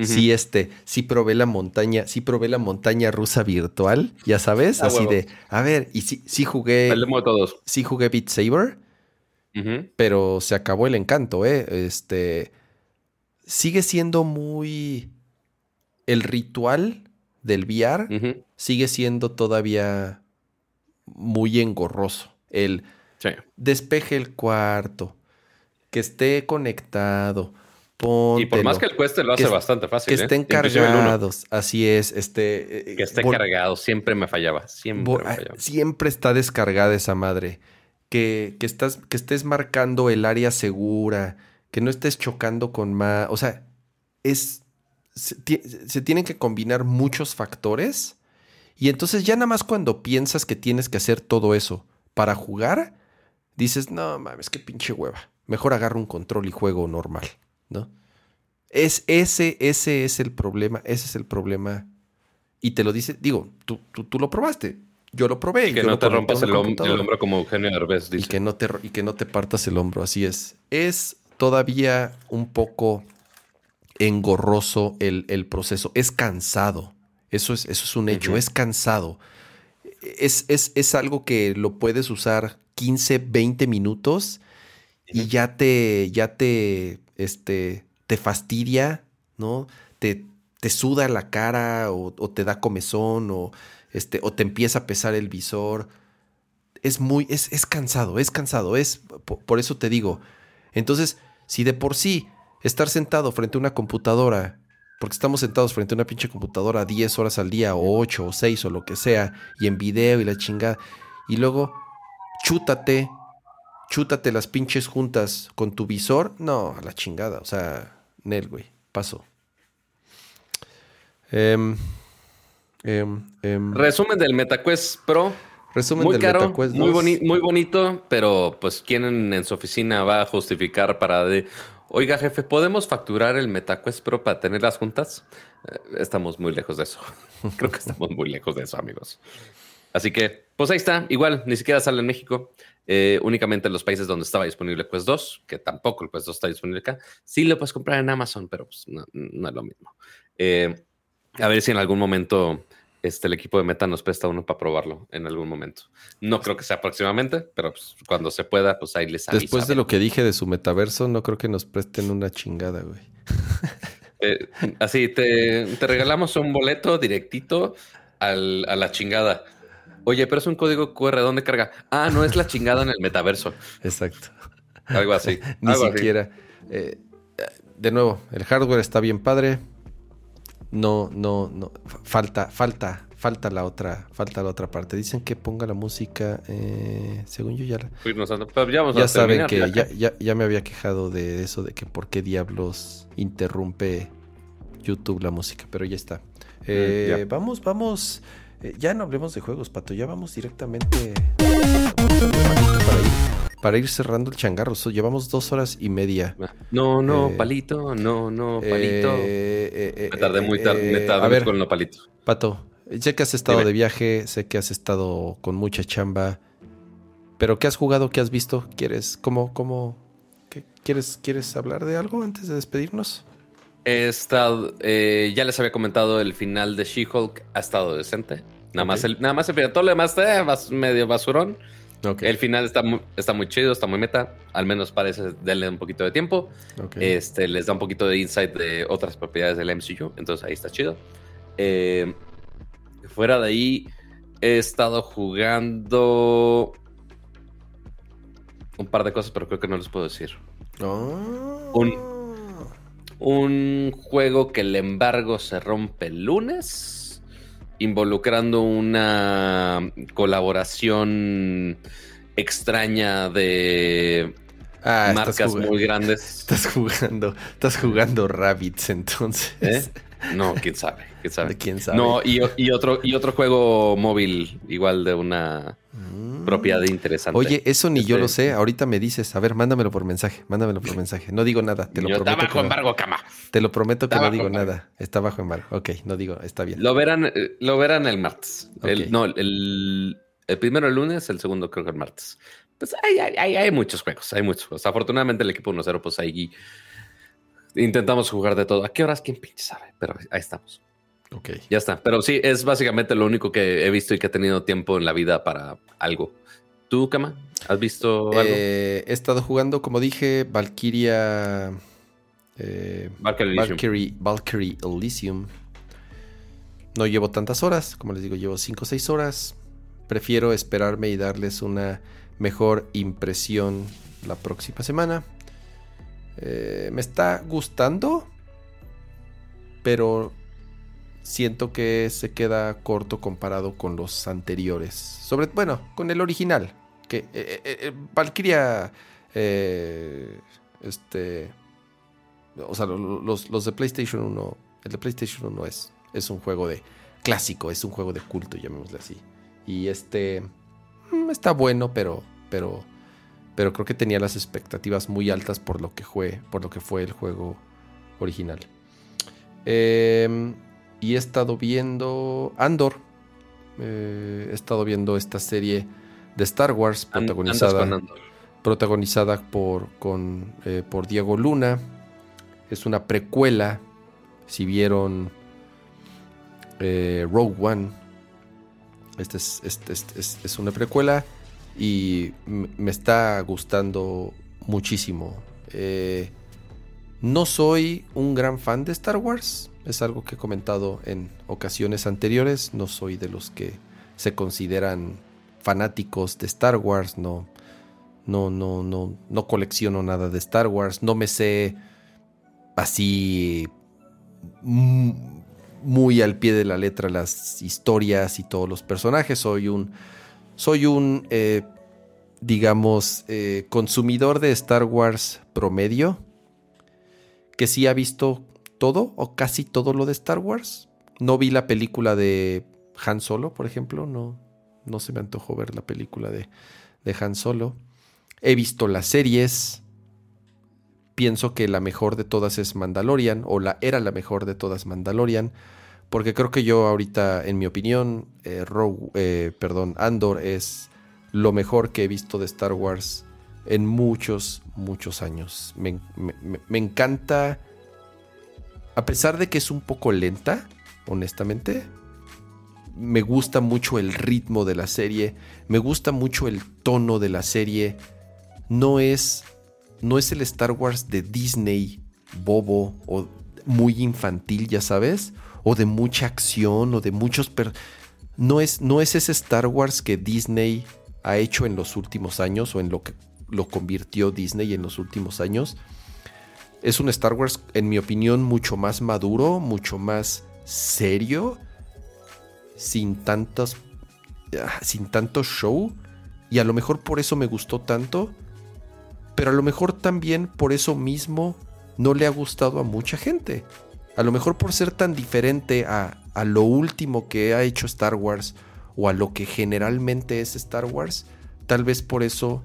Sí, este, sí probé la montaña, sí probé la montaña rusa virtual, ya sabes, Ah, así huevo. de, a ver, y sí, sí jugué, todos? sí jugué Beat Saber, pero se acabó el encanto, ¿eh? Este, sigue siendo muy, el ritual del VR sigue siendo todavía muy engorroso. El Sí. despeje el cuarto, que esté conectado, Y por más que el Quest lo hace que bastante fácil. que ¿eh? estén uno. cargados, así es, este... eh, Que esté cargado, siempre me fallaba. Siempre me ah, fallaba. siempre está descargada esa madre. Que, que, estás, que estés marcando el área segura, que no estés chocando con más... O sea, es... Se tienen que combinar muchos factores y entonces ya nada más cuando piensas que tienes que hacer todo eso para jugar, dices, no mames, qué pinche hueva. Mejor agarro un control y juego normal, ¿no? Es ese, ese es el problema, ese es el problema. Y te lo dice, digo, tú, tú, tú lo probaste, yo lo probé. Y que no te rompas el, hom- el computadora. hombro como Eugenio Derbez Y dice. que, no te, y que no te partas el hombro, así es. Es todavía un poco engorroso el, el proceso. Es cansado. Eso es, eso es un hecho, es cansado. Es, es, es algo que lo puedes usar 15, 20 minutos y ya te, ya te, este, te fastidia, ¿no? Te, te suda la cara o, te da comezón o, este, o te empieza a pesar el visor es muy, es, es cansado, es cansado, es, po- por, eso te digo. Entonces, si de por sí estar sentado frente a una computadora, porque estamos sentados frente a una pinche computadora 10 horas al día, o 8 o 6 o lo que sea, y en video y la chingada, y luego chútate, chútate las pinches juntas con tu visor, no, a la chingada, o sea, Nel, güey, paso. Em, em, em, Resumen del MetaQuest Pro. resumen Muy del caro, MetaQuest muy, 2. boni- muy bonito, pero pues quien en, su oficina va a justificar para de, oiga jefe, ¿podemos facturar el MetaQuest Pro para tenerlas juntas? Eh, estamos muy lejos de eso. Creo que estamos muy lejos de eso, amigos. Así que, pues ahí está. Igual, ni siquiera sale en México. Eh, únicamente en los países donde estaba disponible Quest 2, que tampoco el Quest 2 está disponible acá. Sí lo puedes comprar en Amazon, pero pues no, no es lo mismo. Eh, a ver si en algún momento este, el equipo de Meta nos presta uno para probarlo en algún momento. No creo que sea próximamente, pero pues, cuando se pueda, pues ahí les. Después de lo que dije de su metaverso, no creo que nos presten una chingada, güey. Eh, así, te, te regalamos un boleto directito al- a la chingada. Oye, pero es un código QR, ¿dónde carga? Ah, no es la chingada en el metaverso. Exacto. Algo así. Ni algo así. siquiera. Eh, de nuevo, el hardware está bien padre. No, no, no. Fa- Falta, falta, falta la otra, falta la otra parte. Dicen que ponga la música. eh, según yo ya la- a- pero ya vamos Ya a saben terminar, que ya, ya, ya me había quejado de eso, de que por qué diablos interrumpe YouTube la música, pero ya está. Eh, Mm, ya. Vamos, vamos. Eh, ya no hablemos de juegos, Pato, ya vamos directamente para ir, para ir cerrando el changarro. So, llevamos dos horas y media. No, no, Eh, palito, no, no, palito. Eh, eh, me tardé muy tarde, me tardé a ver, con los palitos. Pato, sé que has estado Dime. de viaje, sé que has estado con mucha chamba, pero ¿qué has jugado? ¿Qué has visto? ¿Quieres, cómo, cómo, qué- quieres, quieres hablar de algo antes de despedirnos? He estado, eh, ya les había comentado, el final de She-Hulk ha estado decente. Nada más el, nada más el final, todo lo demás eh, bas- medio basurón. El final está muy, está muy chido, está muy meta. Al menos parece darle un poquito de tiempo. Este les da un poquito de insight de otras propiedades del MCU. Entonces ahí está chido. Eh, fuera de ahí, he estado jugando un par de cosas, pero creo que no les puedo decir. Oh. Un, un juego que el embargo se rompe el lunes, involucrando una colaboración extraña de Ah, marcas muy grandes. Estás jugando, estás jugando Rabbits entonces. ¿Eh? No, quién sabe, quién sabe. ¿De quién sabe? No, y, y otro, y otro juego móvil, igual de una Mm. propiedad interesante. Oye, eso ni yo Este- lo sé. Ahorita me dices, a ver, mándamelo por mensaje, mándamelo por mensaje. No digo nada, te lo Yo, está prometo. bajo que no. embargo, cama. Te lo prometo que Está no digo embargo. nada. Está bajo embargo. Ok, no digo, está bien. Lo verán, eh, lo verán el martes. El- no, el, el primero el lunes, el segundo creo que el martes. Pues hay, hay, hay- hay muchos juegos, hay muchos juegos. Afortunadamente el equipo 1-0, pues ahí intentamos jugar de todo. ¿A qué horas? ¿Quién pinche sabe? Pero ahí estamos. Ok. Ya está. Pero sí, es básicamente lo único que he visto y que he tenido tiempo en la vida para algo. ¿Tú, Kama? ¿Has visto algo? Eh, he estado jugando, como dije, Valkyria. eh, Valkyrie Elysium. Valkyrie, Valkyrie Elysium. No llevo tantas horas, como les digo, llevo 5 o 6 horas. Prefiero esperarme y darles una mejor impresión la próxima semana. Eh, me está gustando, pero siento que se queda corto comparado con los anteriores. Sobre, bueno, con el original. Que eh, eh, eh, Valkyria, eh, este, o sea, lo- lo- los, los de PlayStation 1, el de PlayStation 1 es, es un juego de clásico, es un juego de culto, llamémosle así. Y este mm, está bueno, pero, pero, pero creo que tenía las expectativas muy altas por lo que fue, por lo que fue el juego original. Em, y he estado viendo Andor. Eh, he estado viendo esta serie de Star Wars protagonizada Andor. protagonizada por, con, eh, por Diego Luna. Es una precuela. Si vieron eh, Rogue One, este es, este es- es- es una precuela y me está gustando muchísimo. No soy un gran fan de Star Wars. Es algo que he comentado en ocasiones anteriores. No soy de los que se consideran fanáticos de Star Wars. No, no, no, no, no colecciono nada de Star Wars. No me sé así muy al pie de la letra las historias y todos los personajes. Soy un, soy un, eh, digamos, eh, consumidor de Star Wars promedio que sí ha visto todo o casi todo lo de Star Wars. No vi la película de Han Solo, por ejemplo. No, no se me antojó ver la película de, de Han Solo. He visto las series. Pienso que la mejor de todas es Mandalorian, o la era la mejor de todas Mandalorian, porque creo que yo ahorita, en mi opinión, eh, eh, perdón, Andor es lo mejor que he visto de Star Wars en muchos, muchos años. Me encanta, a pesar de que es un poco lenta, honestamente, me gusta mucho el ritmo de la serie, me gusta mucho el tono de la serie. No es, no es el Star Wars de Disney bobo o muy infantil, ya sabes, o de mucha acción o de muchos per- no es no es ese Star Wars que Disney ha hecho en los últimos años o en lo que lo convirtió Disney en los últimos años. Es un Star Wars, en mi opinión, mucho más maduro, mucho más serio, sin tantos, ah, sin tanto show. Y a lo mejor por eso me gustó tanto. Pero a lo mejor también por eso mismo no le ha gustado a mucha gente. A lo mejor por ser tan diferente a, a lo último que ha hecho Star Wars o a lo que generalmente es Star Wars, tal vez por eso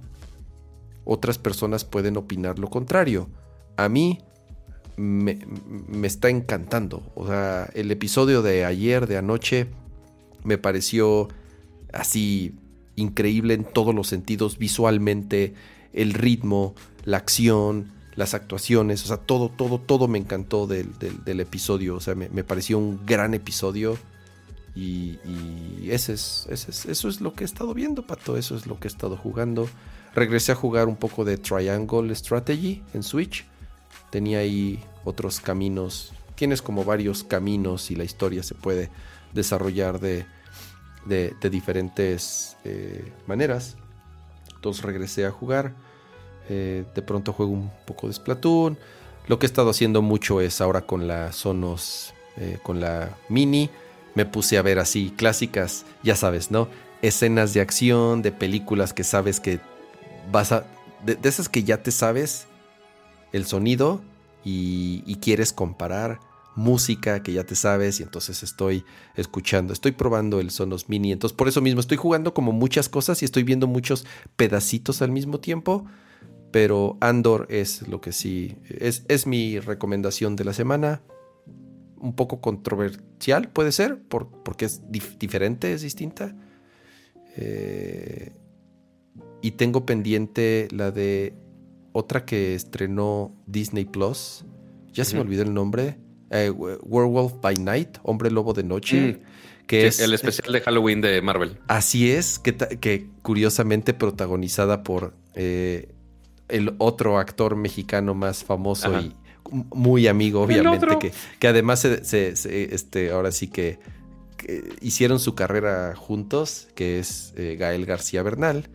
otras personas pueden opinar lo contrario. A mí me, está encantando. O sea, el episodio de ayer, de anoche, me pareció así increíble en todos los sentidos, visualmente, el ritmo, la acción, las actuaciones, o sea, todo, todo, todo me encantó del, del- episodio. O sea, me, me pareció un gran episodio. Y, y ese es, ese es- eso es lo que he estado viendo, Pato. Eso es lo que he estado jugando. Regresé a jugar un poco de Triangle Strategy en Switch. Tenía ahí otros caminos. Tienes como varios caminos y la historia se puede desarrollar de, de, diferentes eh, maneras. Entonces regresé a jugar. Eh, de pronto juego un poco de Splatoon. Lo que he estado haciendo mucho es ahora con la Sonos, eh, con la Mini. Me puse a ver así clásicas, ya sabes, ¿no? Escenas de acción, de películas que sabes que vas a... De, esas que ya te sabes el sonido y, quieres comparar música que ya te sabes y entonces estoy escuchando, estoy probando el Sonos Mini, entonces por eso mismo estoy jugando como muchas cosas y estoy viendo muchos pedacitos al mismo tiempo, pero Andor es lo que sí, es, es mi recomendación de la semana, un poco controversial puede ser, por, porque es diferente, es distinta. Eh, y tengo pendiente la de otra que estrenó Disney Plus. Ya se me olvidó el nombre eh, Werewolf by Night, Hombre Lobo de Noche. Mm. Que es el especial de Halloween de Marvel. Así es, que, que curiosamente protagonizada por eh, el otro actor mexicano más famoso y muy amigo, obviamente, que, que, además se, este, ahora sí que, hicieron su carrera juntos, que es eh, Gael García Bernal.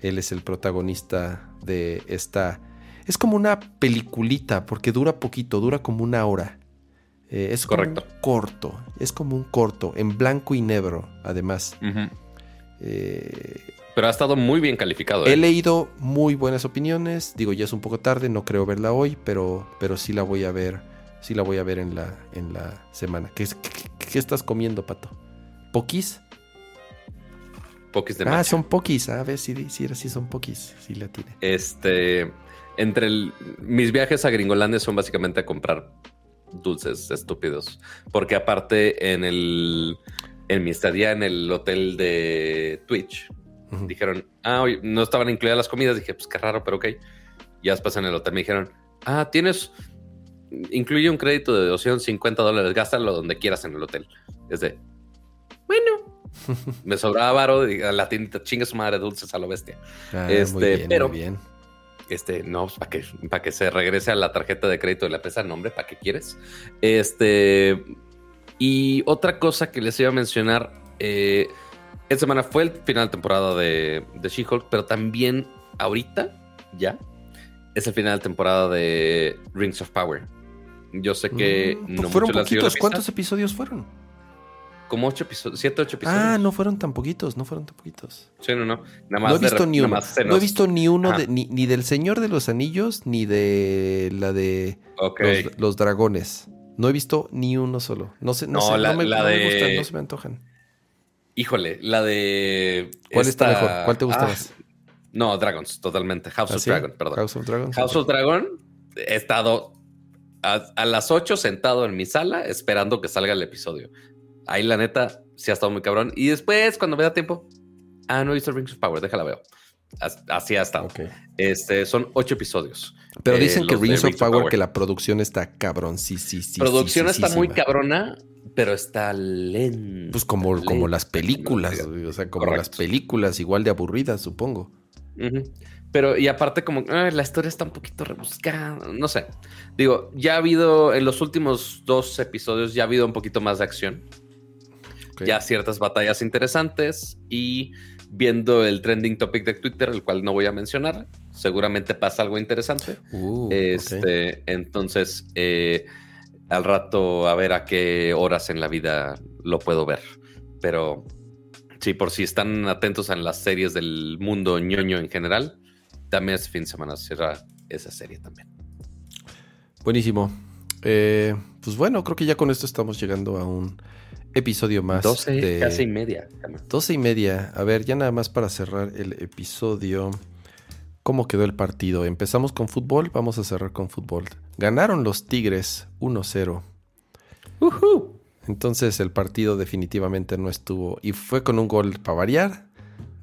Él es el protagonista de esta. Es como una peliculita, porque dura poquito, dura como una hora. Eh, es Correcto. corto, es como un corto, en blanco y negro, además. Eh, pero ha estado muy bien calificado. He ¿eh? leído muy buenas opiniones. Digo, ya es un poco tarde, no creo verla hoy, pero, pero sí la voy a ver. Sí la voy a ver en la, en la semana. ¿Qué, qué, estás comiendo, Pato? ¿Pokis? Pokis de Ah, son pokis. A ver si, si, si son pokis. Si la tiene. Este. Entre mis viajes a Gringolandia son básicamente a comprar dulces estúpidos. Porque aparte en el en mi estadía en el hotel de Twitch, dijeron, ah, hoy no estaban incluidas las comidas. Dije, pues qué raro, pero ok. Ya después en el hotel me dijeron, ah, tienes, incluye un crédito de 250 dólares, gástalo donde quieras en el hotel. Es de, bueno, me sobraba varo, la tienda chinga su madre dulces a lo bestia. Ah, este, pero, bien este, no, pues, para que, para que se regrese a la tarjeta de crédito de la empresa, nombre, ¿para qué quieres? Este, y otra cosa que les iba a mencionar, eh, esta semana fue el final de temporada de, de She-Hulk, pero también ahorita, ya, es el final de temporada de Rings of Power. Yo sé que mm, no fueron poquitos. ¿Cuántos episodios fueron? Como ocho episodios, siete, ocho episodios. Ah, no fueron tan poquitos, no fueron tan poquitos. Sí, no, no. Nada más no he visto ni uno. No he visto ni uno de, ni, ni, del Señor de los Anillos, ni de la de los, dragones. No he visto ni uno solo. No sé, no, sé, no me, la de... gustan, no se me antojan. Híjole, la de. ¿Cuál está mejor? ¿Cuál te gusta ah, más? No, Dragons, totalmente. House ¿Ah, of Dragon, perdón. House of Dragon. House of Dragon. He estado a, a, las 8 sentado en mi sala esperando que salga el episodio. Ahí la neta sí ha estado muy cabrón. Y después, cuando me da tiempo, ah, no he visto Rings of Power, déjala veo. Así ha estado. Este, son ocho episodios. Pero eh, dicen que Rings, of, Power, que la producción está cabrón. Sí, sí, sí. Producción está muy cabrona, pero está lenta. Pues como, como las películas, o sea, como las películas, igual de aburridas, supongo. Pero, y aparte, como la historia está un poquito rebuscada, no sé. Digo, ya ha habido, en los últimos dos episodios, ya ha habido un poquito más de acción ya ciertas batallas interesantes y viendo el trending topic de Twitter, el cual no voy a mencionar, seguramente pasa algo interesante. Uh, este, Entonces, eh, al rato a ver a qué horas en la vida lo puedo ver. Pero sí, por si están atentos a las series del mundo ñoño en general, también este fin de semana será esa serie también. Buenísimo. Eh, pues bueno, creo que ya con esto estamos llegando a un episodio más. 12, casi y media. 12 y media. A ver, ya nada más para cerrar el episodio. ¿Cómo quedó el partido? Empezamos con fútbol, vamos a cerrar con fútbol. Ganaron los Tigres 1-0. Entonces el partido definitivamente no estuvo. Y fue con un gol para variar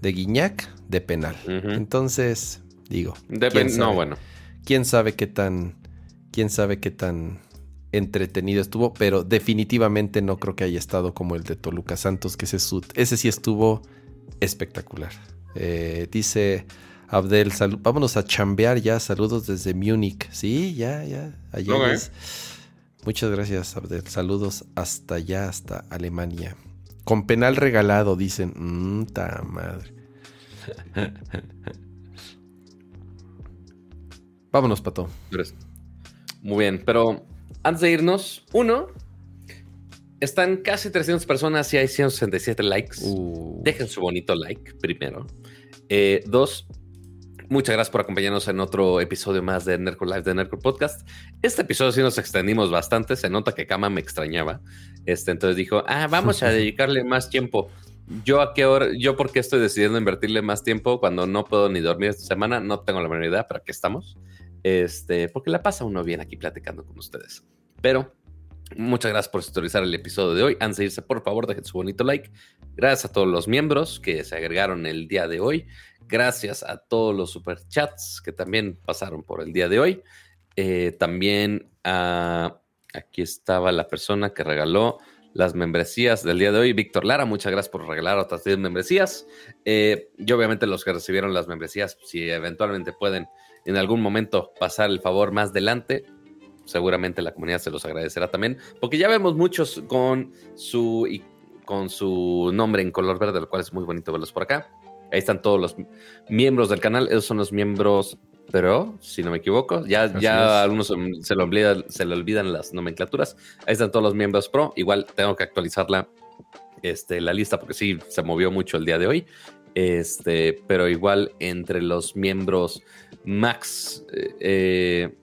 de Guiñac de penal. Entonces, digo. no, bueno. ¿Quién sabe qué tan. ¿Quién sabe qué tan entretenido estuvo, pero definitivamente no creo que haya estado como el de Toluca Santos, que ese, ese sí estuvo espectacular. Eh, dice Abdel, vámonos a chambear ya, saludos desde Múnich. Sí, ya, ya, allá Muchas gracias, Abdel. Saludos hasta allá, hasta Alemania. Con penal regalado, dicen. Mmm, ta madre. Vámonos, Pato. Muy bien, pero antes de irnos, uno, están casi 300 personas y hay 167 likes. Uh. Dejen su bonito like primero. Eh, dos, muchas gracias por acompañarnos en otro episodio más de Nerco Live de Nerco Podcast. Este episodio sí nos extendimos bastante. Se nota que Kama me extrañaba. Este, entonces dijo, ah, vamos a dedicarle más tiempo. Yo a qué hora, yo porque estoy decidiendo invertirle más tiempo cuando no puedo ni dormir esta semana, no tengo la menor idea, pero aquí estamos. Este, porque la pasa uno bien aquí platicando con ustedes. Pero muchas gracias por sintonizar el episodio de hoy. Antes de irse, por favor, dejen su bonito like. Gracias a todos los miembros que se agregaron el día de hoy. Gracias a todos los superchats que también pasaron por el día de hoy. Eh, también a, aquí estaba la persona que regaló las membresías del día de hoy. Víctor Lara, muchas gracias por regalar otras 10 membresías. Eh, y obviamente los que recibieron las membresías, si eventualmente pueden en algún momento pasar el favor más adelante, seguramente la comunidad se los agradecerá también, porque ya vemos muchos con su, con su nombre en color verde, lo cual es muy bonito verlos por acá. Ahí están todos los miembros del canal, esos son los miembros pero si no me equivoco. Ya, ya algunos se le, olvidan, se le olvidan las nomenclaturas. Ahí están todos los miembros pro. Igual tengo que actualizarla este, la lista porque sí se movió mucho el día de hoy. Este, pero igual entre los miembros Max eh,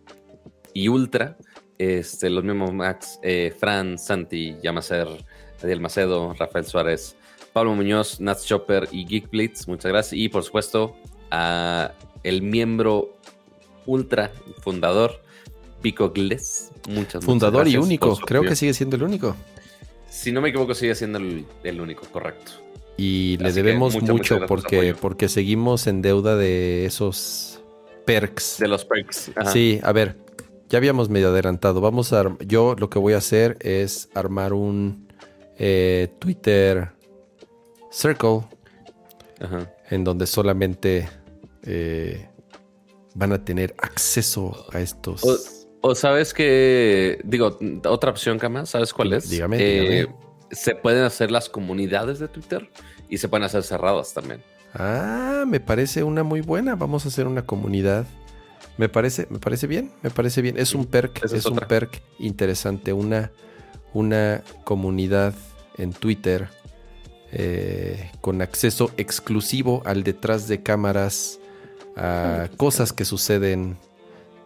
y Ultra, este, los mismos Max, eh, Fran, Santi, Yamacer, Adiel Macedo, Rafael Suárez, Pablo Muñoz, Nats Chopper y Geek Blitz, muchas gracias. Y por supuesto, a el miembro Ultra fundador, Pico Gles. Muchas, Fundador y único, creo que sigue siendo el único. Si no me equivoco, sigue siendo el, único, correcto. Y le debemos mucho porque, porque seguimos en deuda de esos perks. De los perks. Sí, a ver, ya habíamos medio adelantado. Vamos a. Yo lo que voy a hacer es armar un eh, Twitter Circle. En donde solamente eh, van a tener acceso a estos. O, sabes que, digo, otra opción, Kama, ¿sabes cuál es? Dígame, eh, Se pueden hacer las comunidades de Twitter y se pueden hacer cerradas también. Ah, me parece una muy buena. Vamos a hacer una comunidad. Me parece, me parece bien, me parece bien. Es un perk, es, un perk interesante. Una, una comunidad en Twitter eh, con acceso exclusivo al detrás de cámaras a cosas que suceden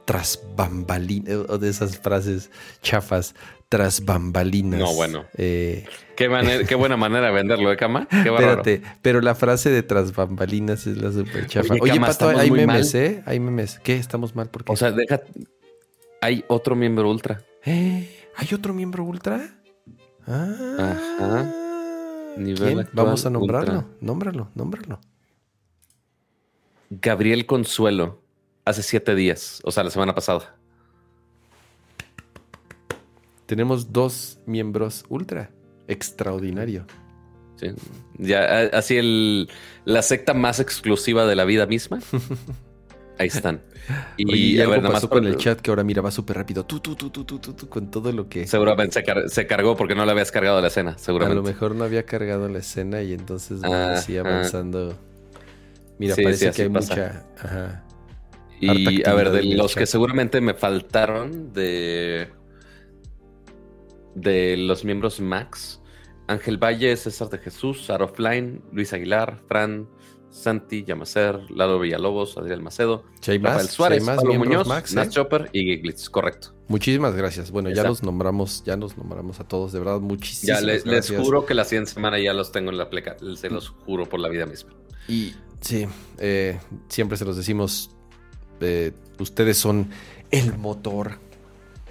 tras bambalinas, o de esas frases chafas, tras bambalinas. No, bueno. Eh, qué, qué, buena manera de venderlo, ¿eh, Cama? Qué Espérate, pero la frase de tras bambalinas es la super chafa. Oye, Pato, hay memes, ¿eh? Hay memes. ¿Qué? ¿Estamos mal? porque O sea, deja... Hay otro miembro ultra. ¿Eh? ¿Hay otro miembro ultra? Ah. Ajá. Vamos a nombrarlo. Nómbralo, nómbralo. Gabriel Consuelo hace siete días, o sea, la semana pasada. Tenemos dos miembros ultra. Extraordinario. Sí. Ya, así el, la secta más exclusiva de la vida misma. Ahí están. Y, a ver, nada más con el chat que ahora mira va súper rápido. Tú, tú, tú, tú, tú, tú, con todo lo que. Seguramente se, cargó porque no le habías cargado la escena, seguramente. A lo mejor no había cargado la escena y entonces va así avanzando. Mira, parece que hay mucha. Y a ver, de los que seguramente me faltaron de. De los miembros Max, Ángel Valle, César de Jesús, Sara Offline, Luis Aguilar, Fran, Santi, Yamacer, Lalo Villalobos, Adriel Macedo, Rafael Suárez, más Pablo Muñoz, Max, ¿eh? Chopper y Giglitz, correcto. Muchísimas gracias. Bueno, ya los nombramos, ya nos nombramos a todos, de verdad, muchísimas ya, les, les juro que la siguiente semana ya los tengo en la pleca, se los juro por la vida misma. Y Sí, eh, siempre se los decimos, eh, ustedes son el motor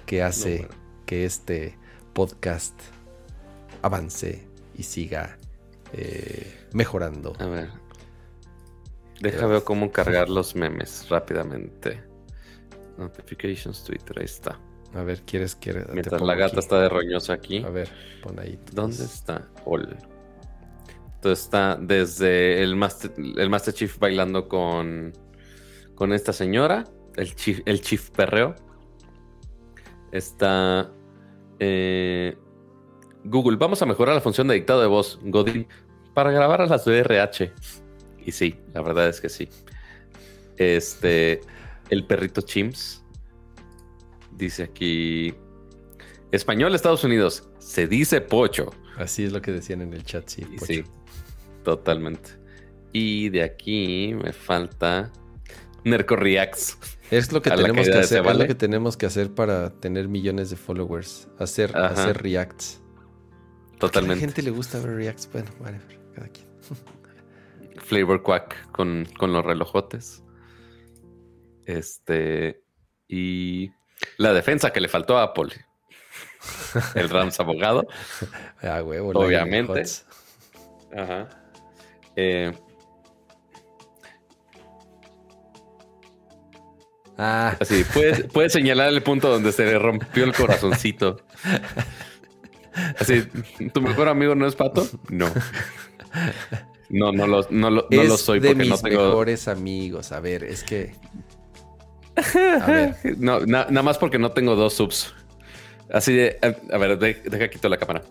que hace que este podcast avance y siga eh, mejorando. A ver. Deja ver cómo cargar los memes rápidamente. Notifications, Twitter, ahí está. A ver, ¿quieres que Mientras la gata está de roñosa aquí. A ver, pon ahí. ¿Dónde está? Ol está desde el Master, el Master Chief bailando con, con esta señora, el Chief, el Chief Perreo. Está eh, Google, vamos a mejorar la función de dictado de voz, Godin, para grabar a las de RH. Y sí, la verdad es que sí. Este, el perrito Chimps dice aquí: Español, Estados Unidos, se dice pocho. Así es lo que decían en el chat, sí. Sí, totalmente. Y de aquí me falta Nerco Reacts. Es lo que tenemos que hacer, es lo que tenemos que hacer para tener millones de followers. Hacer, hacer reacts. Totalmente. A la gente le gusta ver reacts. Bueno, vale, cada quien. Flavor Quack con, con los relojotes. Este. Y la defensa que le faltó a Apple. El Rams abogado. Ah, huevo, Obviamente. Ajá. Eh, ah. Así, puedes, señalar el punto donde se le rompió el corazoncito. Así, ¿tu mejor amigo no es Pato? No. No, no lo, no lo, no lo soy porque de mis no tengo. mejores amigos. A ver, es que. A ver. No, nada más porque no tengo dos subs. Así de. A, ver, deja quito la cámara.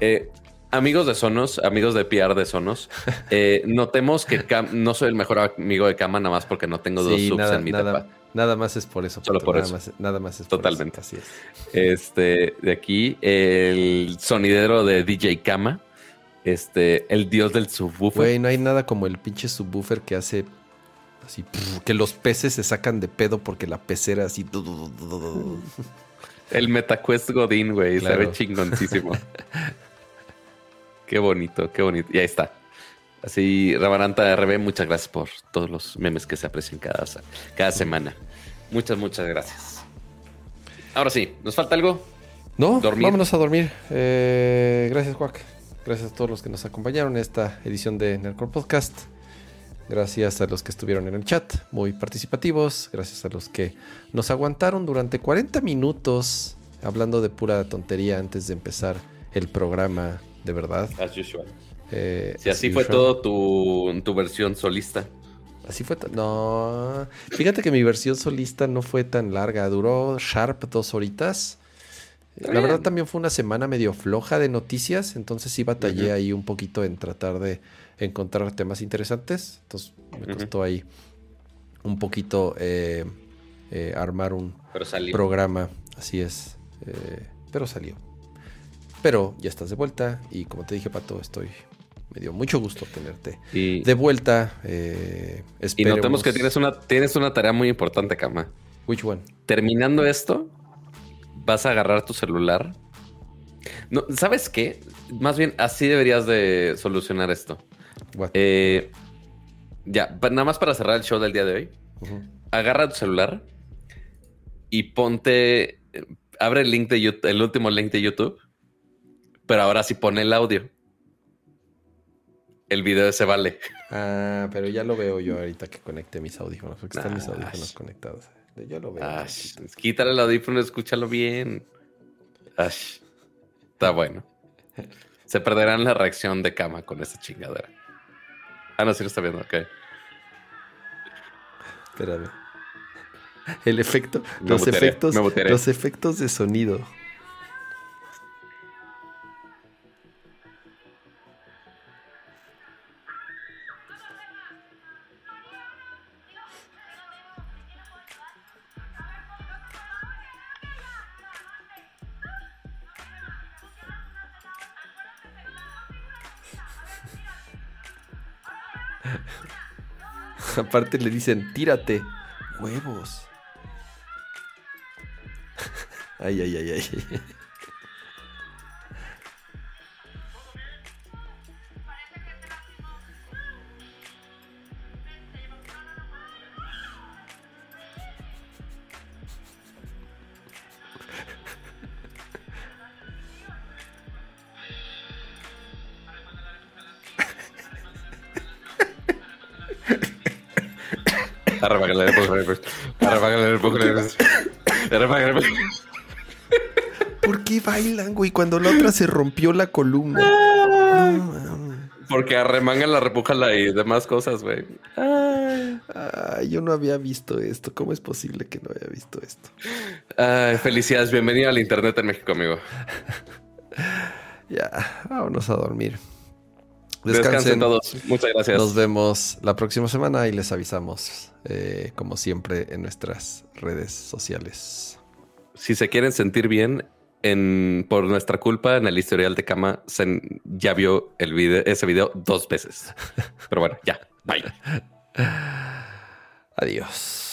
Eh, amigos de Sonos, amigos de PR de Sonos, eh, notemos que no soy el mejor amigo de Cama nada más porque no tengo dos subs en mi nada, Nada más es por eso. Solo por nada eso. Más, nada más es Totalmente. Por eso. Así es. Este, de aquí, el sonidero de DJ Kama. Este, el dios del subwoofer. Güey, no hay nada como el pinche subwoofer que hace así, que los peces se sacan de pedo porque la pecera así. El MetaQuest Godín, güey, se ve chingoncísimo. qué bonito, qué bonito. Y ahí está. Así, Rabaranta RB, muchas gracias por todos los memes que se aprecian cada, cada semana. Muchas, muchas gracias. Ahora sí, ¿nos falta algo? No, vámonos a dormir. Eh, gracias, Juac. Gracias a todos los que nos acompañaron en esta edición de Nerdcore Podcast. Gracias a los que estuvieron en el chat, muy participativos. Gracias a los que nos aguantaron durante 40 minutos hablando de pura tontería antes de empezar el programa, de verdad. As usual. Eh, si así fue todo tu, versión solista. Así fue. No, fíjate que mi versión solista no fue tan larga. Duró sharp dos horitas. La verdad también fue una semana medio floja de noticias, entonces sí batallé ahí un poquito en tratar de encontrar temas interesantes. Entonces me costó ahí un poquito eh, eh, armar un programa. Así es. pero salió. Pero ya estás de vuelta y como te dije, Pato, estoy me dio mucho gusto tenerte de vuelta. Eh, y notemos que tienes una, tienes una tarea muy importante, Kama. Which one? Terminando esto, vas a agarrar tu celular. No, ¿Sabes qué? Más bien, así deberías de solucionar esto. Eh, ya, nada más para cerrar el show del día de hoy. Agarra tu celular y ponte. Abre el link de YouTube, el último link de YouTube. Pero ahora sí pone el audio el video se vale. Ah, pero ya lo veo yo ahorita que conecte mis audífonos, porque están mis audífonos conectados. Yo lo veo. quítale el audífono, escúchalo bien. está bueno. Se perderán la reacción de cama con esta chingadera. Ah, no, sí lo está viendo, ok. Espérame. El efecto, los efectos, los efectos de sonido. Aparte le dicen, tírate. Huevos. ay, ay, ay, ay. ¿Por qué bailan, güey? Cuando la otra se rompió la columna. Porque arremangan la repújala y demás cosas, güey. yo no había visto esto. ¿Cómo es posible que no haya visto esto? felicidades, bienvenido al Internet en México, amigo. Ya, vámonos a dormir. Descansen. Todos. Muchas gracias. Nos vemos la próxima semana y les avisamos, eh, como siempre, en nuestras redes sociales. Si se quieren sentir bien, por nuestra culpa, en el historial de cama, ya vio ese video dos veces. Pero bueno, ya. Bye. Adiós.